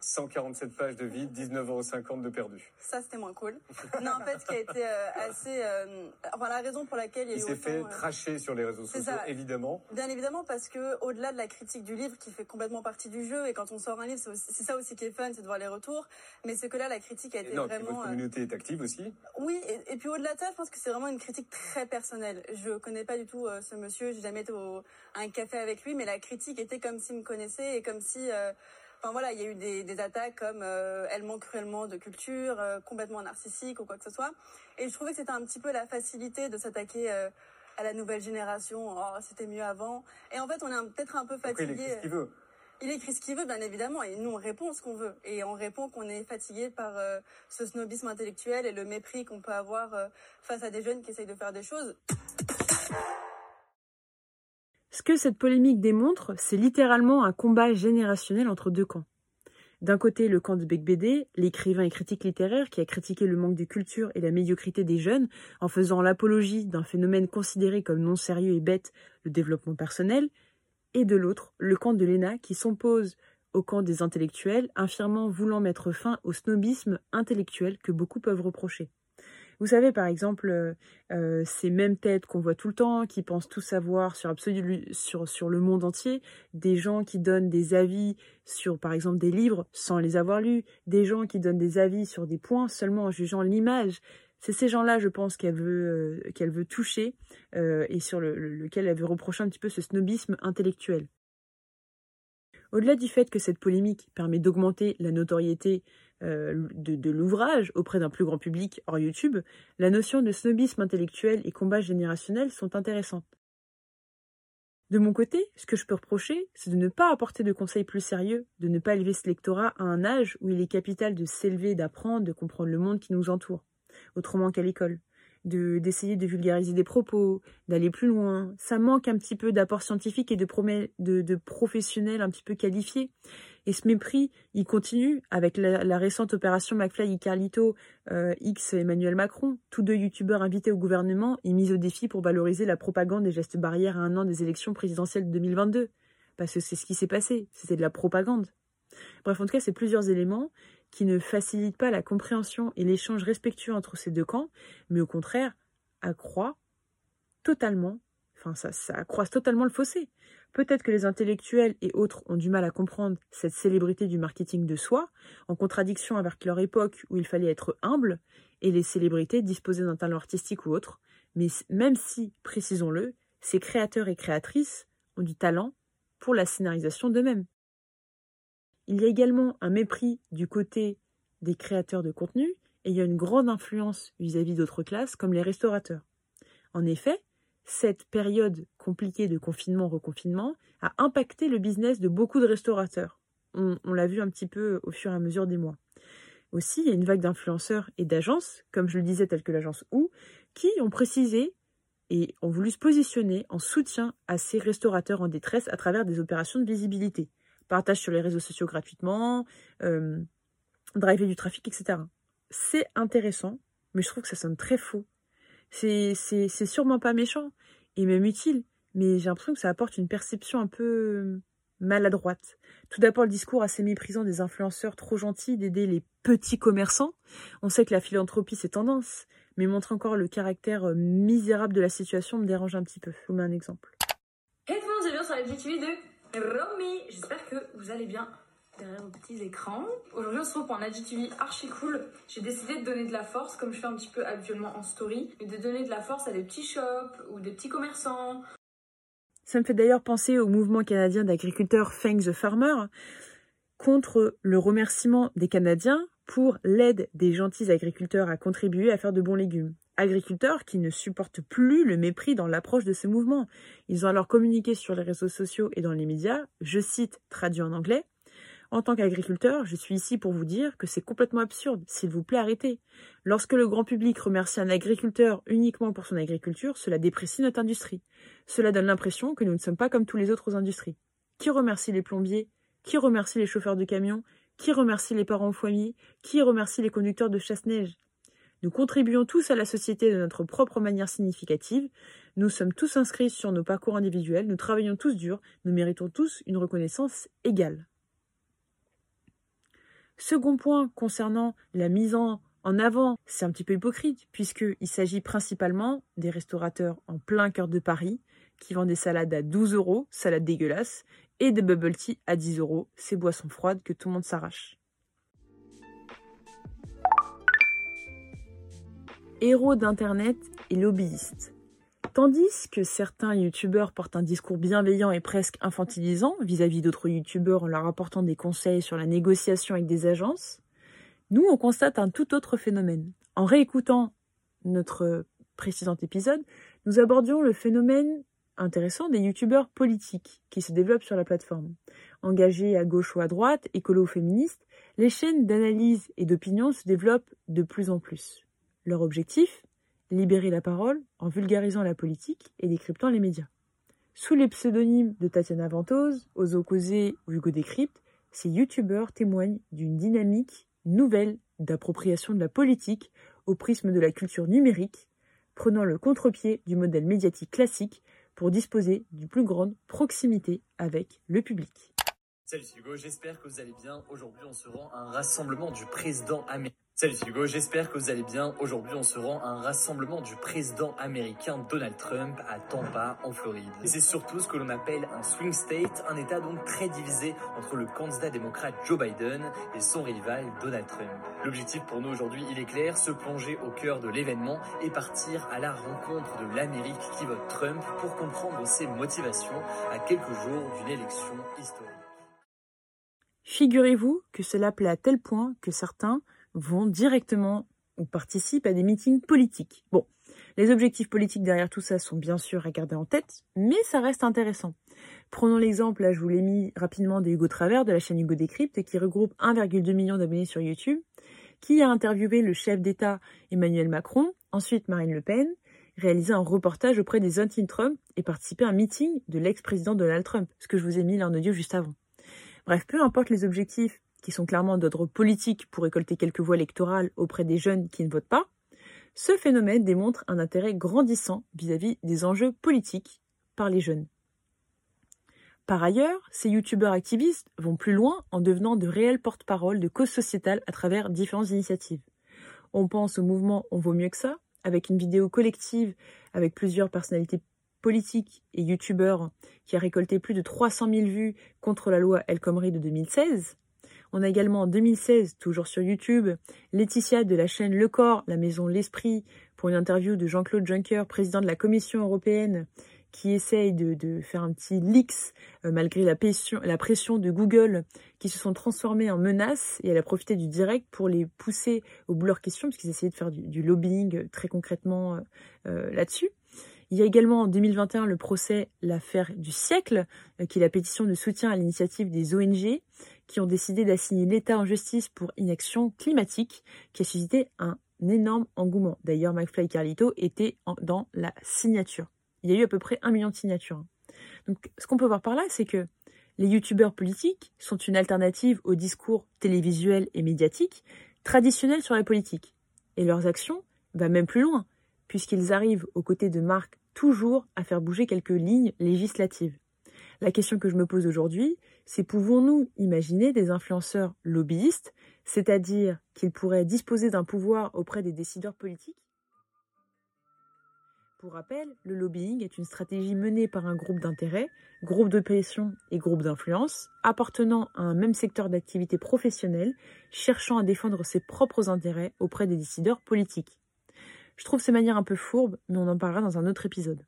Speaker 39: 147 pages de vide, 19,50€ de perdu.
Speaker 40: Ça, c'était moins cool. non, en fait, ce qui a été euh, assez. euh, enfin, la raison pour laquelle il y a
Speaker 39: Il
Speaker 40: eu
Speaker 39: s'est
Speaker 40: autant,
Speaker 39: fait
Speaker 40: euh,
Speaker 39: tracher sur les réseaux sociaux,
Speaker 40: ça.
Speaker 39: évidemment.
Speaker 40: Bien évidemment, parce que au-delà de la critique du livre qui fait complètement partie du jeu, et quand on sort un livre, c'est ça aussi qui est fun, c'est de voir les retours. Mais c'est que là, la critique a été
Speaker 39: non,
Speaker 40: vraiment.
Speaker 39: votre
Speaker 40: euh,
Speaker 39: communauté est active aussi.
Speaker 40: Oui, et, et puis au-delà de ça, je pense que c'est vraiment une critique très personnelle. Je connais pas du tout euh, ce monsieur, j'ai jamais été au, à un café avec lui, mais la critique était comme s'il me connaissait et comme si, euh, enfin voilà, il y a eu des, des attaques comme euh, elle manque cruellement de culture, euh, complètement narcissique ou quoi que ce soit. Et je trouvais que c'était un petit peu la facilité de s'attaquer euh, à la nouvelle génération. Oh, c'était mieux avant. Et en fait, on est peut-être un peu
Speaker 39: Après, il
Speaker 40: fatigué.
Speaker 39: écrit ce qu'il veut.
Speaker 40: Il écrit ce qu'il veut, bien évidemment, et nous on répond ce qu'on veut. Et on répond qu'on est fatigué par ce snobisme intellectuel et le mépris qu'on peut avoir face à des jeunes qui essayent de faire des choses.
Speaker 6: Ce que cette polémique démontre, c'est littéralement un combat générationnel entre deux camps. D'un côté, le camp de Bec BD, l'écrivain et critique littéraire qui a critiqué le manque de culture et la médiocrité des jeunes en faisant l'apologie d'un phénomène considéré comme non sérieux et bête, le développement personnel, et de l'autre, le camp de Léna qui s'oppose au camp des intellectuels, infirmant voulant mettre fin au snobisme intellectuel que beaucoup peuvent reprocher. Vous savez, par exemple, euh, euh, ces mêmes têtes qu'on voit tout le temps, qui pensent tout savoir sur, le monde entier, des gens qui donnent des avis sur, par exemple, des livres sans les avoir lus, des gens qui donnent des avis sur des points seulement en jugeant l'image. C'est ces gens-là, je pense, qu'elle veut, euh, toucher et sur le, lequel elle veut reprocher un petit peu ce snobisme intellectuel. Au-delà du fait que cette polémique permet d'augmenter la notoriété euh, de, l'ouvrage auprès d'un plus grand public hors YouTube, la notion de snobisme intellectuel et combat générationnel sont intéressantes. De mon côté, ce que je peux reprocher, c'est de ne pas apporter de conseils plus sérieux, de ne pas élever ce lectorat à un âge où il est capital de s'élever, d'apprendre, de comprendre le monde qui nous entoure, autrement qu'à l'école de d'essayer de vulgariser des propos, d'aller plus loin. Ça manque un petit peu d'apport scientifique et de, de, de, professionnels un petit peu qualifiés. Et ce mépris, il continue avec la, récente opération McFly et Carlito euh, X Emmanuel Macron, tous deux youtubeurs invités au gouvernement et mis au défi pour valoriser la propagande des gestes barrières à un an des élections présidentielles de 2022. Parce que c'est ce qui s'est passé, c'était de la propagande. Bref, en tout cas, c'est plusieurs éléments qui ne facilite pas la compréhension et l'échange respectueux entre ces deux camps, mais au contraire accroît totalement, enfin ça, accroisse totalement le fossé. Peut-être que les intellectuels et autres ont du mal à comprendre cette célébrité du marketing de soi, en contradiction avec leur époque où il fallait être humble, et les célébrités disposaient d'un talent artistique ou autre, mais même si, précisons-le, ces créateurs et créatrices ont du talent pour la scénarisation d'eux-mêmes. Il y a également un mépris du côté des créateurs de contenu et il y a une grande influence vis-à-vis d'autres classes comme les restaurateurs. En effet, cette période compliquée de confinement-reconfinement a impacté le business de beaucoup de restaurateurs. On, l'a vu un petit peu au fur et à mesure des mois. Aussi, il y a une vague d'influenceurs et d'agences, comme je le disais, telles que l'agence OU, qui ont précisé et ont voulu se positionner en soutien à ces restaurateurs en détresse à travers des opérations de visibilité partage sur les réseaux sociaux gratuitement, euh, driver du trafic, etc. C'est intéressant, mais je trouve que ça sonne très faux. C'est sûrement pas méchant, et même utile, mais j'ai l'impression que ça apporte une perception un peu maladroite. Tout d'abord, le discours assez méprisant des influenceurs trop gentils d'aider les petits commerçants. On sait que la philanthropie, c'est tendance, mais montrer encore le caractère euh, misérable de la situation me dérange un petit peu. Je vous mets un exemple.
Speaker 10: Hey tout le monde, c'est bien sur la Romy, j'espère que vous allez bien derrière vos petits écrans. Aujourd'hui, on se retrouve pour un IGTV archi cool. J'ai décidé de donner de la force, comme je fais un petit peu habituellement en story, mais de donner de la force à des petits shops ou des petits commerçants.
Speaker 6: Ça me fait d'ailleurs penser au mouvement canadien d'agriculteurs Thank the Farmer contre le remerciement des Canadiens pour l'aide des gentils agriculteurs à contribuer à faire de bons légumes agriculteurs qui ne supportent plus le mépris dans l'approche de ce mouvement. Ils ont alors communiqué sur les réseaux sociaux et dans les médias, je cite, traduit en anglais, en tant qu'agriculteur, je suis ici pour vous dire que c'est complètement absurde. S'il vous plaît, arrêtez. Lorsque le grand public remercie un agriculteur uniquement pour son agriculture, cela déprécie notre industrie. Cela donne l'impression que nous ne sommes pas comme tous les autres industries. Qui remercie les plombiers? Qui remercie les chauffeurs de camions? Qui remercie les parents au foyer Qui remercie les conducteurs de chasse-neige? Nous contribuons tous à la société de notre propre manière significative. Nous sommes tous inscrits sur nos parcours individuels. Nous travaillons tous dur. Nous méritons tous une reconnaissance égale. Second point concernant la mise en, avant, c'est un petit peu hypocrite puisqu'il s'agit principalement des restaurateurs en plein cœur de Paris qui vendent des salades à 12 euros, salades dégueulasses, et des bubble tea à 10 euros, ces boissons froides que tout le monde s'arrache. Héros d'Internet et lobbyistes. Tandis que certains youtubeurs portent un discours bienveillant et presque infantilisant vis-à-vis d'autres youtubeurs en leur apportant des conseils sur la négociation avec des agences, nous on constate un tout autre phénomène. En réécoutant notre précédent épisode, nous abordions le phénomène intéressant des youtubeurs politiques qui se développent sur la plateforme. Engagés à gauche ou à droite, écolo féministes, les chaînes d'analyse et d'opinion se développent de plus en plus. Leur objectif Libérer la parole en vulgarisant la politique et décryptant les médias. Sous les pseudonymes de Tatiana Ventose, Ozo Causé ou Hugo Décrypte, ces youtubeurs témoignent d'une dynamique nouvelle d'appropriation de la politique au prisme de la culture numérique, prenant le contre-pied du modèle médiatique classique pour disposer d'une plus grande proximité avec le public.
Speaker 41: Salut Hugo, j'espère que vous allez bien. Aujourd'hui on se rend à un rassemblement du président américain. Salut Hugo, j'espère que vous allez bien. Aujourd'hui on se rend à un rassemblement du président américain Donald Trump à Tampa en Floride. Et c'est surtout ce que l'on appelle un swing state, un état donc très divisé entre le candidat démocrate Joe Biden et son rival Donald Trump. L'objectif pour nous aujourd'hui il est clair, se plonger au cœur de l'événement et partir à la rencontre de l'Amérique qui vote Trump pour comprendre ses motivations à quelques jours d'une élection historique.
Speaker 6: Figurez-vous que cela plaît à tel point que certains vont directement ou participent à des meetings politiques. Bon, les objectifs politiques derrière tout ça sont bien sûr à garder en tête, mais ça reste intéressant. Prenons l'exemple, là je vous l'ai mis rapidement de Hugo Travers de la chaîne Hugo Décrypte qui regroupe 1,2 million d'abonnés sur YouTube, qui a interviewé le chef d'État Emmanuel Macron, ensuite Marine Le Pen, réalisé un reportage auprès des anti-Trump et participé à un meeting de l'ex-président Donald Trump, ce que je vous ai mis là en audio juste avant. Bref, peu importe les objectifs qui sont clairement d'ordre politique pour récolter quelques voix électorales auprès des jeunes qui ne votent pas, ce phénomène démontre un intérêt grandissant vis-à-vis des enjeux politiques par les jeunes. Par ailleurs, ces youtubeurs activistes vont plus loin en devenant de réels porte-parole de causes sociétales à travers différentes initiatives. On pense au mouvement On vaut mieux que ça, avec une vidéo collective avec plusieurs personnalités politiques et youtubeurs qui a récolté plus de 300 000 vues contre la loi El Khomri de 2016. On a également en 2016, toujours sur YouTube, Laetitia de la chaîne Le Corps, la maison L'Esprit, pour une interview de Jean-Claude Juncker, président de la Commission européenne, qui essaye de, faire un petit leaks euh, malgré la pression, de Google, qui se sont transformés en menaces et elle a profité du direct pour les pousser au bout de leur question, puisqu'ils essayaient de faire du, lobbying euh, très concrètement euh, là-dessus. Il y a également en 2021 le procès L'affaire du siècle, qui est la pétition de soutien à l'initiative des ONG qui ont décidé d'assigner l'État en justice pour inaction climatique, qui a suscité un énorme engouement. D'ailleurs, McFly et Carlito étaient dans la signature. Il y a eu à peu près un million de signatures. Hein. Donc, ce qu'on peut voir par là, c'est que les youtubeurs politiques sont une alternative au discours télévisuel et médiatique traditionnel sur la politique. Et leurs actions vont même plus loin, puisqu'ils arrivent aux côtés de marques toujours à faire bouger quelques lignes législatives. La question que je me pose aujourd'hui, c'est pouvons-nous imaginer des influenceurs lobbyistes, c'est-à-dire qu'ils pourraient disposer d'un pouvoir auprès des décideurs politiques? Pour rappel, le lobbying est une stratégie menée par un groupe d'intérêt, groupe de pression et groupe d'influence, appartenant à un même secteur d'activité professionnelle, cherchant à défendre ses propres intérêts auprès des décideurs politiques. Je trouve ces manières un peu fourbes, mais on en parlera dans un autre épisode.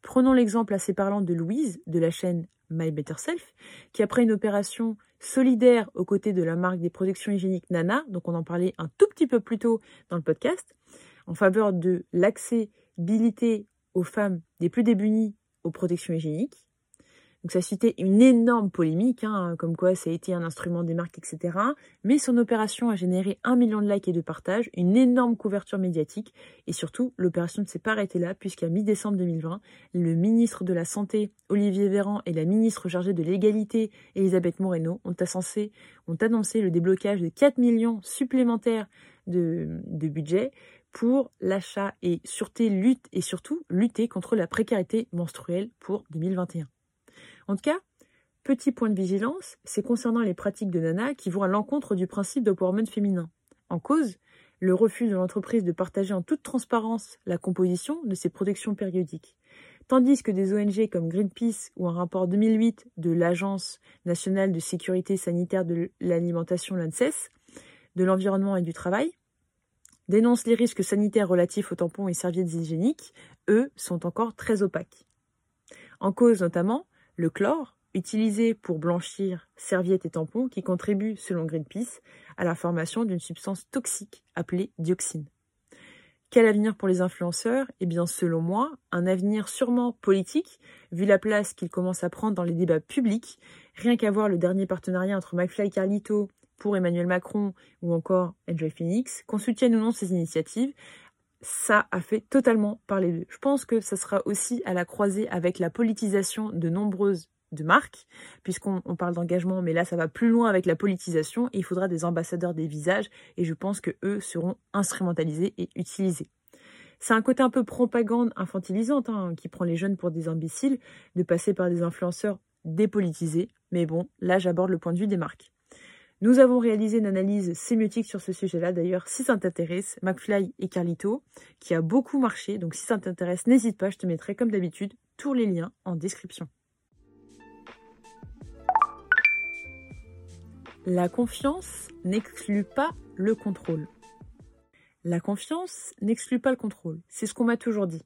Speaker 6: Prenons l'exemple assez parlant de Louise, de la chaîne My Better Self, qui après une opération solidaire aux côtés de la marque des protections hygiéniques Nana, donc on en parlait un tout petit peu plus tôt dans le podcast, en faveur de l'accessibilité aux femmes des plus démunies aux protections hygiéniques, donc ça suscité une énorme polémique, hein, comme quoi ça a été un instrument des marques, etc. Mais son opération a généré un million de likes et de partages, une énorme couverture médiatique, et surtout l'opération ne s'est pas arrêtée là, puisqu'à mi-décembre 2020, le ministre de la Santé, Olivier Véran, et la ministre chargée de l'égalité, Elisabeth Moreno, ont, ont annoncé le déblocage de 4 millions supplémentaires de, de budget pour l'achat et sûreté lutte et surtout lutter contre la précarité menstruelle pour 2021. En tout cas, petit point de vigilance, c'est concernant les pratiques de Nana qui vont à l'encontre du principe d'empowerment féminin. En cause, le refus de l'entreprise de partager en toute transparence la composition de ses protections périodiques. Tandis que des ONG comme Greenpeace ou un rapport 2008 de l'Agence nationale de sécurité sanitaire de l'alimentation, l'ANSES, de l'environnement et du travail, dénoncent les risques sanitaires relatifs aux tampons et serviettes hygiéniques, eux sont encore très opaques. En cause notamment le chlore, utilisé pour blanchir serviettes et tampons, qui contribue, selon Greenpeace, à la formation d'une substance toxique appelée dioxine. Quel avenir pour les influenceurs? Eh bien, selon moi, un avenir sûrement politique, vu la place qu'ils commencent à prendre dans les débats publics. Rien qu'à voir le dernier partenariat entre McFly et Carlito pour Emmanuel Macron ou encore Enjoy Phoenix, qu'on soutienne ou non ces initiatives, ça a fait totalement parler d'eux. Je pense que ça sera aussi à la croisée avec la politisation de nombreuses marques, puisqu'on parle d'engagement, mais là ça va plus loin avec la politisation, il faudra des ambassadeurs des visages, et je pense que eux seront instrumentalisés et utilisés. C'est un côté un peu propagande infantilisante hein, qui prend les jeunes pour des imbéciles, de passer par des influenceurs dépolitisé, mais bon, là j'aborde le point de vue des marques. Nous avons réalisé une analyse sémiotique sur ce sujet-là, d'ailleurs, si ça t'intéresse, McFly et Carlito, qui a beaucoup marché, donc si ça t'intéresse, n'hésite pas, je te mettrai comme d'habitude tous les liens en description. La confiance n'exclut pas le contrôle. La confiance n'exclut pas le contrôle, c'est ce qu'on m'a toujours dit.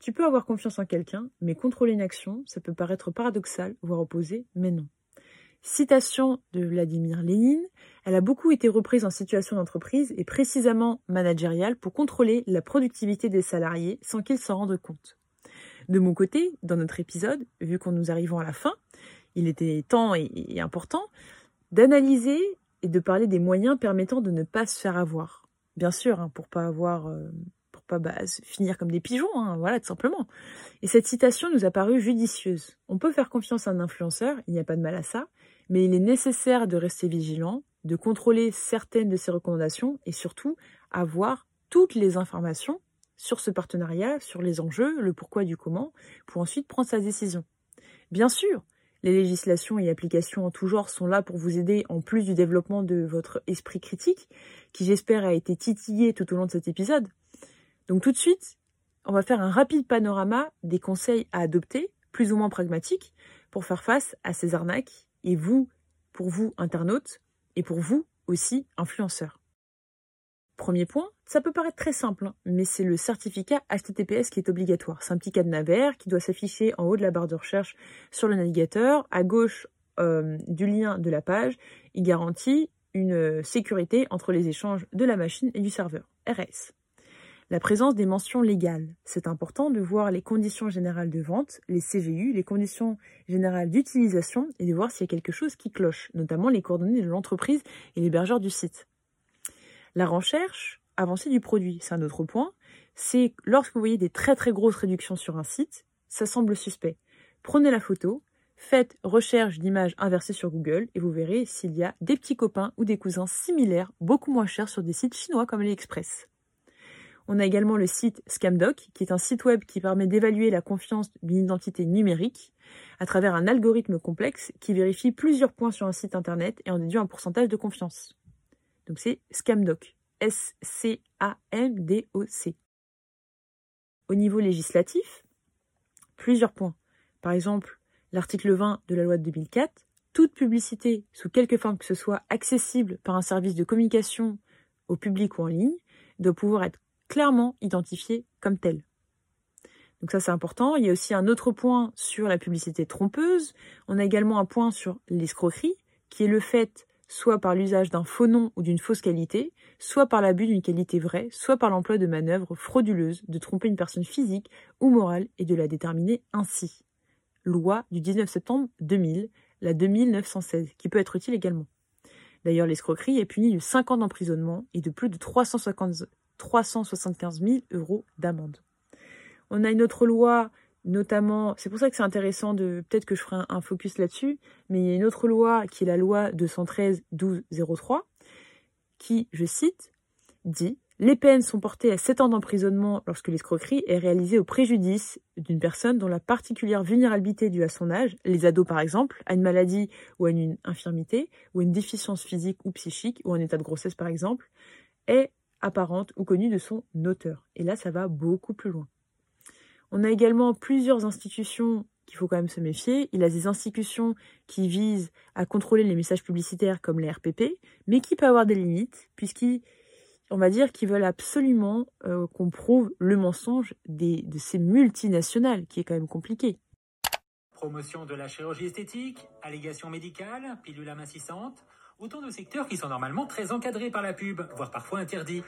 Speaker 6: Tu peux avoir confiance en quelqu'un, mais contrôler une action, ça peut paraître paradoxal, voire opposé, mais non. Citation de Vladimir Lénine, elle a beaucoup été reprise en situation d'entreprise et précisément managériale pour contrôler la productivité des salariés sans qu'ils s'en rendent compte. De mon côté, dans notre épisode, vu qu'on nous arrivons à la fin, il était temps et, important d'analyser et de parler des moyens permettant de ne pas se faire avoir. Bien sûr, hein, pour pas avoir euh, pas bah, finir comme des pigeons, hein, voilà, tout simplement. Et cette citation nous a paru judicieuse. On peut faire confiance à un influenceur, il n'y a pas de mal à ça, mais il est nécessaire de rester vigilant, de contrôler certaines de ses recommandations et surtout avoir toutes les informations sur ce partenariat, sur les enjeux, le pourquoi du comment, pour ensuite prendre sa décision. Bien sûr, les législations et applications en tout genre sont là pour vous aider en plus du développement de votre esprit critique, qui j'espère a été titillé tout au long de cet épisode. Donc tout de suite, on va faire un rapide panorama des conseils à adopter, plus ou moins pragmatiques, pour faire face à ces arnaques, et vous, pour vous, internautes, et pour vous aussi, influenceurs. Premier point, ça peut paraître très simple, hein, mais c'est le certificat HTTPS qui est obligatoire. C'est un petit cadenas vert qui doit s'afficher en haut de la barre de recherche sur le navigateur, à gauche euh, du lien de la page. Il garantit une sécurité entre les échanges de la machine et du serveur. RS. La présence des mentions légales. C'est important de voir les conditions générales de vente, les CGU, les conditions générales d'utilisation et de voir s'il y a quelque chose qui cloche, notamment les coordonnées de l'entreprise et l'hébergeur du site. La recherche avancée du produit, c'est un autre point. C'est lorsque vous voyez des très très grosses réductions sur un site, ça semble suspect. Prenez la photo, faites recherche d'images inversées sur Google et vous verrez s'il y a des petits copains ou des cousins similaires beaucoup moins chers sur des sites chinois comme AliExpress. On a également le site Scamdoc, qui est un site web qui permet d'évaluer la confiance d'une identité numérique à travers un algorithme complexe qui vérifie plusieurs points sur un site internet et en déduit un pourcentage de confiance. Donc c'est Scamdoc. S-C-A-M-D-O-C. Au niveau législatif, plusieurs points. Par exemple, l'article 20 de la loi de 2004, toute publicité, sous quelque forme que ce soit, accessible par un service de communication au public ou en ligne, doit pouvoir être clairement identifié comme tel. Donc ça c'est important. Il y a aussi un autre point sur la publicité trompeuse. On a également un point sur l'escroquerie, qui est le fait soit par l'usage d'un faux nom ou d'une fausse qualité, soit par l'abus d'une qualité vraie, soit par l'emploi de manœuvres frauduleuses de tromper une personne physique ou morale et de la déterminer ainsi. Loi du 19 septembre 2000, la 2916, qui peut être utile également. D'ailleurs, l'escroquerie est punie de 5 ans d'emprisonnement et de plus de 350 375 000 euros d'amende. On a une autre loi, notamment, c'est pour ça que c'est intéressant de, peut-être que je ferai un, focus là-dessus, mais il y a une autre loi qui est la loi 213-1203, qui, je cite, dit les peines sont portées à 7 ans d'emprisonnement lorsque l'escroquerie est réalisée au préjudice d'une personne dont la particulière vulnérabilité due à son âge, les ados par exemple, à une maladie ou à une infirmité, ou à une déficience physique ou psychique, ou un état de grossesse par exemple, est apparente ou connue de son auteur. Et là, ça va beaucoup plus loin. On a également plusieurs institutions qu'il faut quand même se méfier. Il a des institutions qui visent à contrôler les messages publicitaires comme les RPP, mais qui peuvent avoir des limites, puisqu'ils, va dire, qu'ils veulent absolument euh, qu'on prouve le mensonge de ces multinationales, qui est quand même compliqué.
Speaker 42: Promotion de la chirurgie esthétique, allégations médicales, pilule amincissante, Autant de secteurs qui sont normalement très encadrés par la pub, voire parfois interdits.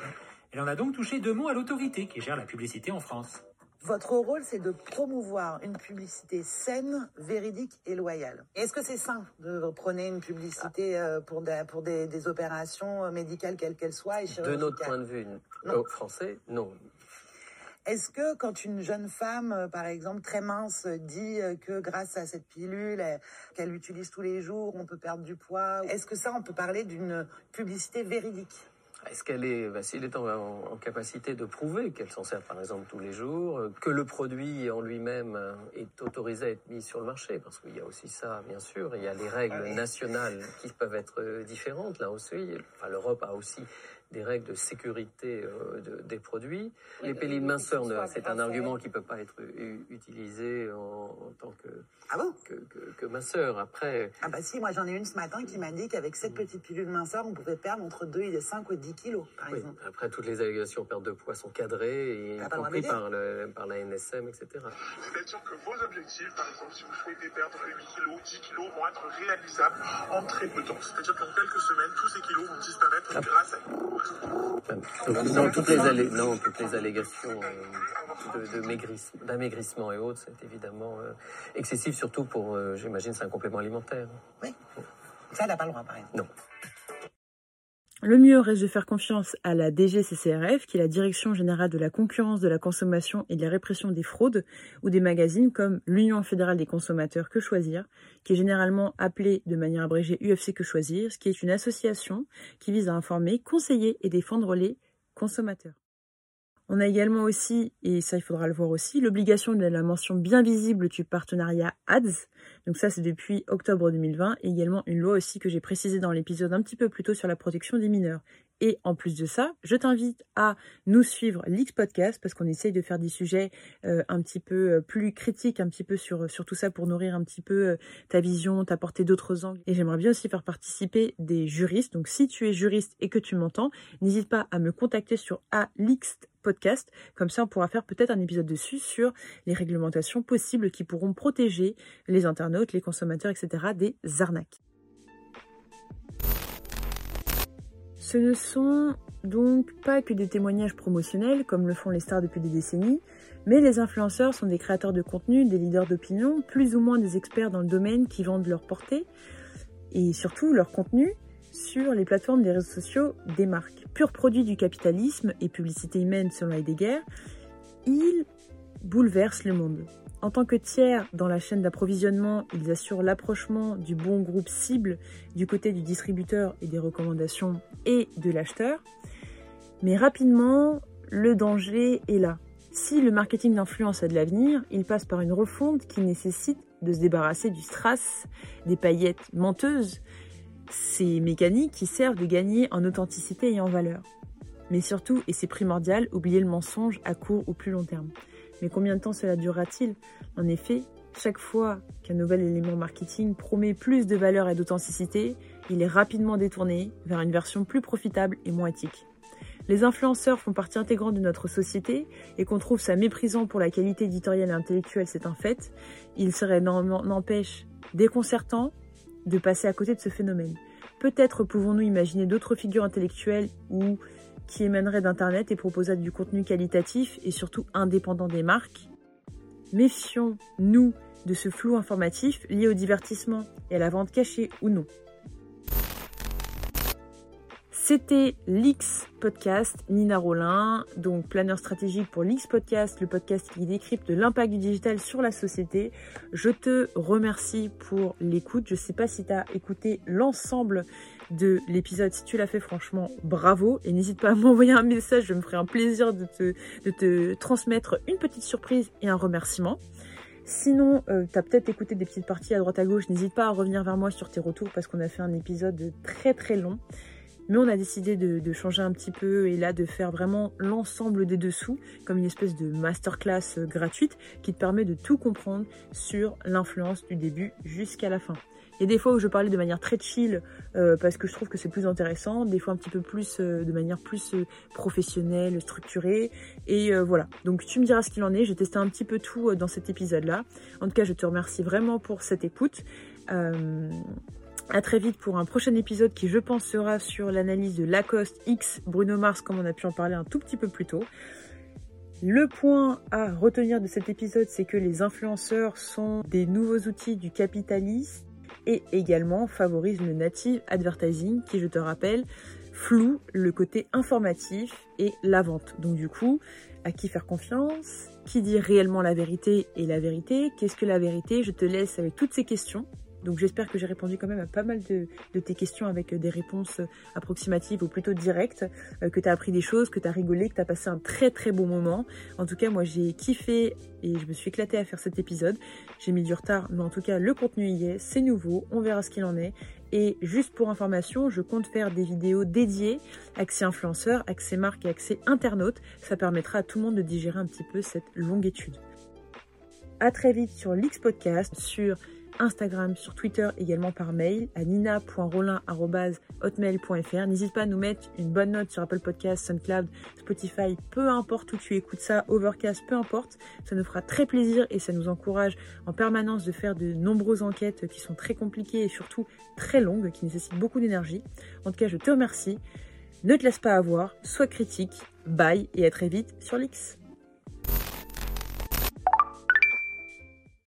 Speaker 42: Elle en a donc touché deux mots à l'autorité qui gère la publicité en France.
Speaker 43: Votre rôle, c'est de promouvoir une publicité saine, véridique et loyale. Est-ce que c'est sain de prendre une publicité euh, pour, des, pour des, opérations euh, médicales, quelles qu'elles soient et
Speaker 44: De notre point de vue non. français, non.
Speaker 43: Est-ce que quand une jeune femme, euh, par exemple, très mince, dit euh, que grâce à cette pilule qu'elle utilise tous les jours, on peut perdre du poids, est-ce que ça, on peut parler d'une publicité véridique?
Speaker 44: Est-ce qu'elle est, bah, s'il est en, en- capacité de prouver qu'elle s'en sert par exemple tous les jours, euh, que le produit en lui-même est autorisé à être mis sur le marché, parce qu'il y a aussi ça, bien sûr, il y a les règles nationales qui peuvent être différentes là aussi. Enfin, l'Europe a aussi des règles de sécurité euh, de- des produits.
Speaker 43: Oui,
Speaker 44: les pellets de minceur, c'est un argument qui ne peut pas être utilisé en, en tant que,
Speaker 43: Ah bon?
Speaker 44: que, que, que minceur. Après,
Speaker 43: Ah bah si, moi j'en ai une ce matin qui m'a dit qu'avec cette petite pilule minceur, on pouvait perdre entre 2 et 5 ou 10 kilos, par
Speaker 44: Oui,
Speaker 43: exemple.
Speaker 44: après, toutes les allégations perte de poids sont cadrées, et y
Speaker 43: de
Speaker 44: compris par, le, par la NSM, etc.
Speaker 45: C'est-à-dire que vos objectifs, par exemple, si vous souhaitez perdre 8 kilos, 10 kilos, vont être réalisables en très peu de temps. C'est-à-dire qu'en quelques semaines, tous ces kilos vont disparaître
Speaker 44: Ah.
Speaker 45: grâce à
Speaker 44: non, toutes les, allé- non, toutes les allégations euh, de, de maigrissement- d'amaigrissement et autres, c'est évidemment euh, excessif, surtout pour, euh, j'imagine, c'est un complément alimentaire.
Speaker 43: Ça, elle n'a pas le droit, par exemple.
Speaker 44: Non.
Speaker 6: Le mieux reste de faire confiance à la DGCCRF, qui est la Direction générale de la concurrence, de la consommation et de la répression des fraudes, ou des magazines comme l'Union fédérale des consommateurs Que Choisir, qui est généralement appelée de manière abrégée UFC Que Choisir, ce qui est une association qui vise à informer, conseiller et défendre les consommateurs. On a également aussi, et ça il faudra le voir aussi, l'obligation de la mention bien visible du partenariat ADS. Donc ça c'est depuis octobre 2020 et également une loi aussi que j'ai précisée dans l'épisode un petit peu plus tôt sur la protection des mineurs. Et en plus de ça, je t'invite à nous suivre l'X Podcast parce qu'on essaye de faire des sujets euh, un petit peu euh, plus critiques, un petit peu sur, tout ça pour nourrir un petit peu euh, ta vision, t'apporter d'autres angles. Et j'aimerais bien aussi faire participer des juristes. Donc si tu es juriste et que tu m'entends, n'hésite pas à me contacter sur ALIX Podcast. Comme ça, on pourra faire peut-être un épisode dessus sur les réglementations possibles qui pourront protéger les internautes, les consommateurs, etc. des arnaques. Ce ne sont donc pas que des témoignages promotionnels comme le font les stars depuis des décennies, mais les influenceurs sont des créateurs de contenu, des leaders d'opinion, plus ou moins des experts dans le domaine qui vendent leur portée et surtout leur contenu sur les plateformes des réseaux sociaux des marques. Pur produit du capitalisme et publicité humaine selon Heidegger, ils bouleversent le monde. En tant que tiers dans la chaîne d'approvisionnement, ils assurent l'approchement du bon groupe cible du côté du distributeur et des recommandations et de l'acheteur. Mais rapidement, le danger est là. Si le marketing d'influence a de l'avenir, il passe par une refonte qui nécessite de se débarrasser du strass, des paillettes menteuses, ces mécaniques qui servent de gagner en authenticité et en valeur. Mais surtout, et c'est primordial, oublier le mensonge à court ou plus long terme. Mais combien de temps cela durera-t-il? En effet, chaque fois qu'un nouvel élément marketing promet plus de valeur et d'authenticité, il est rapidement détourné vers une version plus profitable et moins éthique. Les influenceurs font partie intégrante de notre société et qu'on trouve ça méprisant pour la qualité éditoriale et intellectuelle, c'est un fait. Il serait n'empêche déconcertant de passer à côté de ce phénomène. Peut-être pouvons-nous imaginer d'autres figures intellectuelles ou qui émaneraient d'Internet et proposeraient du contenu qualitatif et surtout indépendant des marques. Méfions-nous de ce flou informatif lié au divertissement et à la vente cachée ou non. C'était l'X Podcast, Nina Rollin, donc planeur stratégique pour l'X Podcast, le podcast qui décrypte l'impact du digital sur la société. Je te remercie pour l'écoute. Je sais pas si tu as écouté l'ensemble de l'épisode. Si tu l'as fait, franchement, bravo. Et n'hésite pas à m'envoyer un message. Je me ferai un plaisir de te, de te transmettre une petite surprise et un remerciement. Sinon, euh, tu as peut-être écouté des petites parties à droite à gauche. N'hésite pas à revenir vers moi sur tes retours parce qu'on a fait un épisode très très long. Mais on a décidé de, changer un petit peu et là de faire vraiment l'ensemble des dessous comme une espèce de masterclass gratuite qui te permet de tout comprendre sur l'influence du début jusqu'à la fin. Il y a des fois où je parlais de manière très chill euh, parce que je trouve que c'est plus intéressant, des fois un petit peu plus euh, de manière plus euh, professionnelle, structurée. Et voilà. Donc tu me diras ce qu'il en est. J'ai testé un petit peu tout dans cet épisode-là. En tout cas, je te remercie vraiment pour cette écoute. À très vite pour un prochain épisode qui, je pense, sera sur l'analyse de Lacoste X Bruno Mars, comme on a pu en parler un tout petit peu plus tôt. Le point à retenir de cet épisode, c'est que les influenceurs sont des nouveaux outils du capitalisme et également favorisent le native advertising qui, je te rappelle, floue le côté informatif et la vente. Donc du coup, à qui faire confiance? Qui dit réellement la vérité et la vérité? Qu'est-ce que la vérité? Je te laisse avec toutes ces questions Donc j'espère que j'ai répondu quand même à pas mal de, tes questions avec des réponses approximatives ou plutôt directes, que tu as appris des choses, que tu as rigolé, que tu as passé un très très bon moment. En tout cas, moi j'ai kiffé et je me suis éclatée à faire cet épisode. J'ai mis du retard, mais en tout cas le contenu y est, c'est nouveau, on verra ce qu'il en est. Et juste pour information, je compte faire des vidéos dédiées, accès influenceurs, accès marques et accès internautes. Ça permettra à tout le monde de digérer un petit peu cette longue étude. À très vite sur l'X Podcast, sur Instagram, sur Twitter, également par mail à nina.rolin.hotmail.fr. N'hésite pas à nous mettre une bonne note sur Apple Podcasts, SoundCloud, Spotify, peu importe où tu écoutes ça, Overcast, peu importe. Ça nous fera très plaisir et ça nous encourage en permanence de faire de nombreuses enquêtes qui sont très compliquées et surtout très longues, qui nécessitent beaucoup d'énergie. En tout cas, je te remercie. Ne te laisse pas avoir, sois critique, bye et à très vite sur l'X.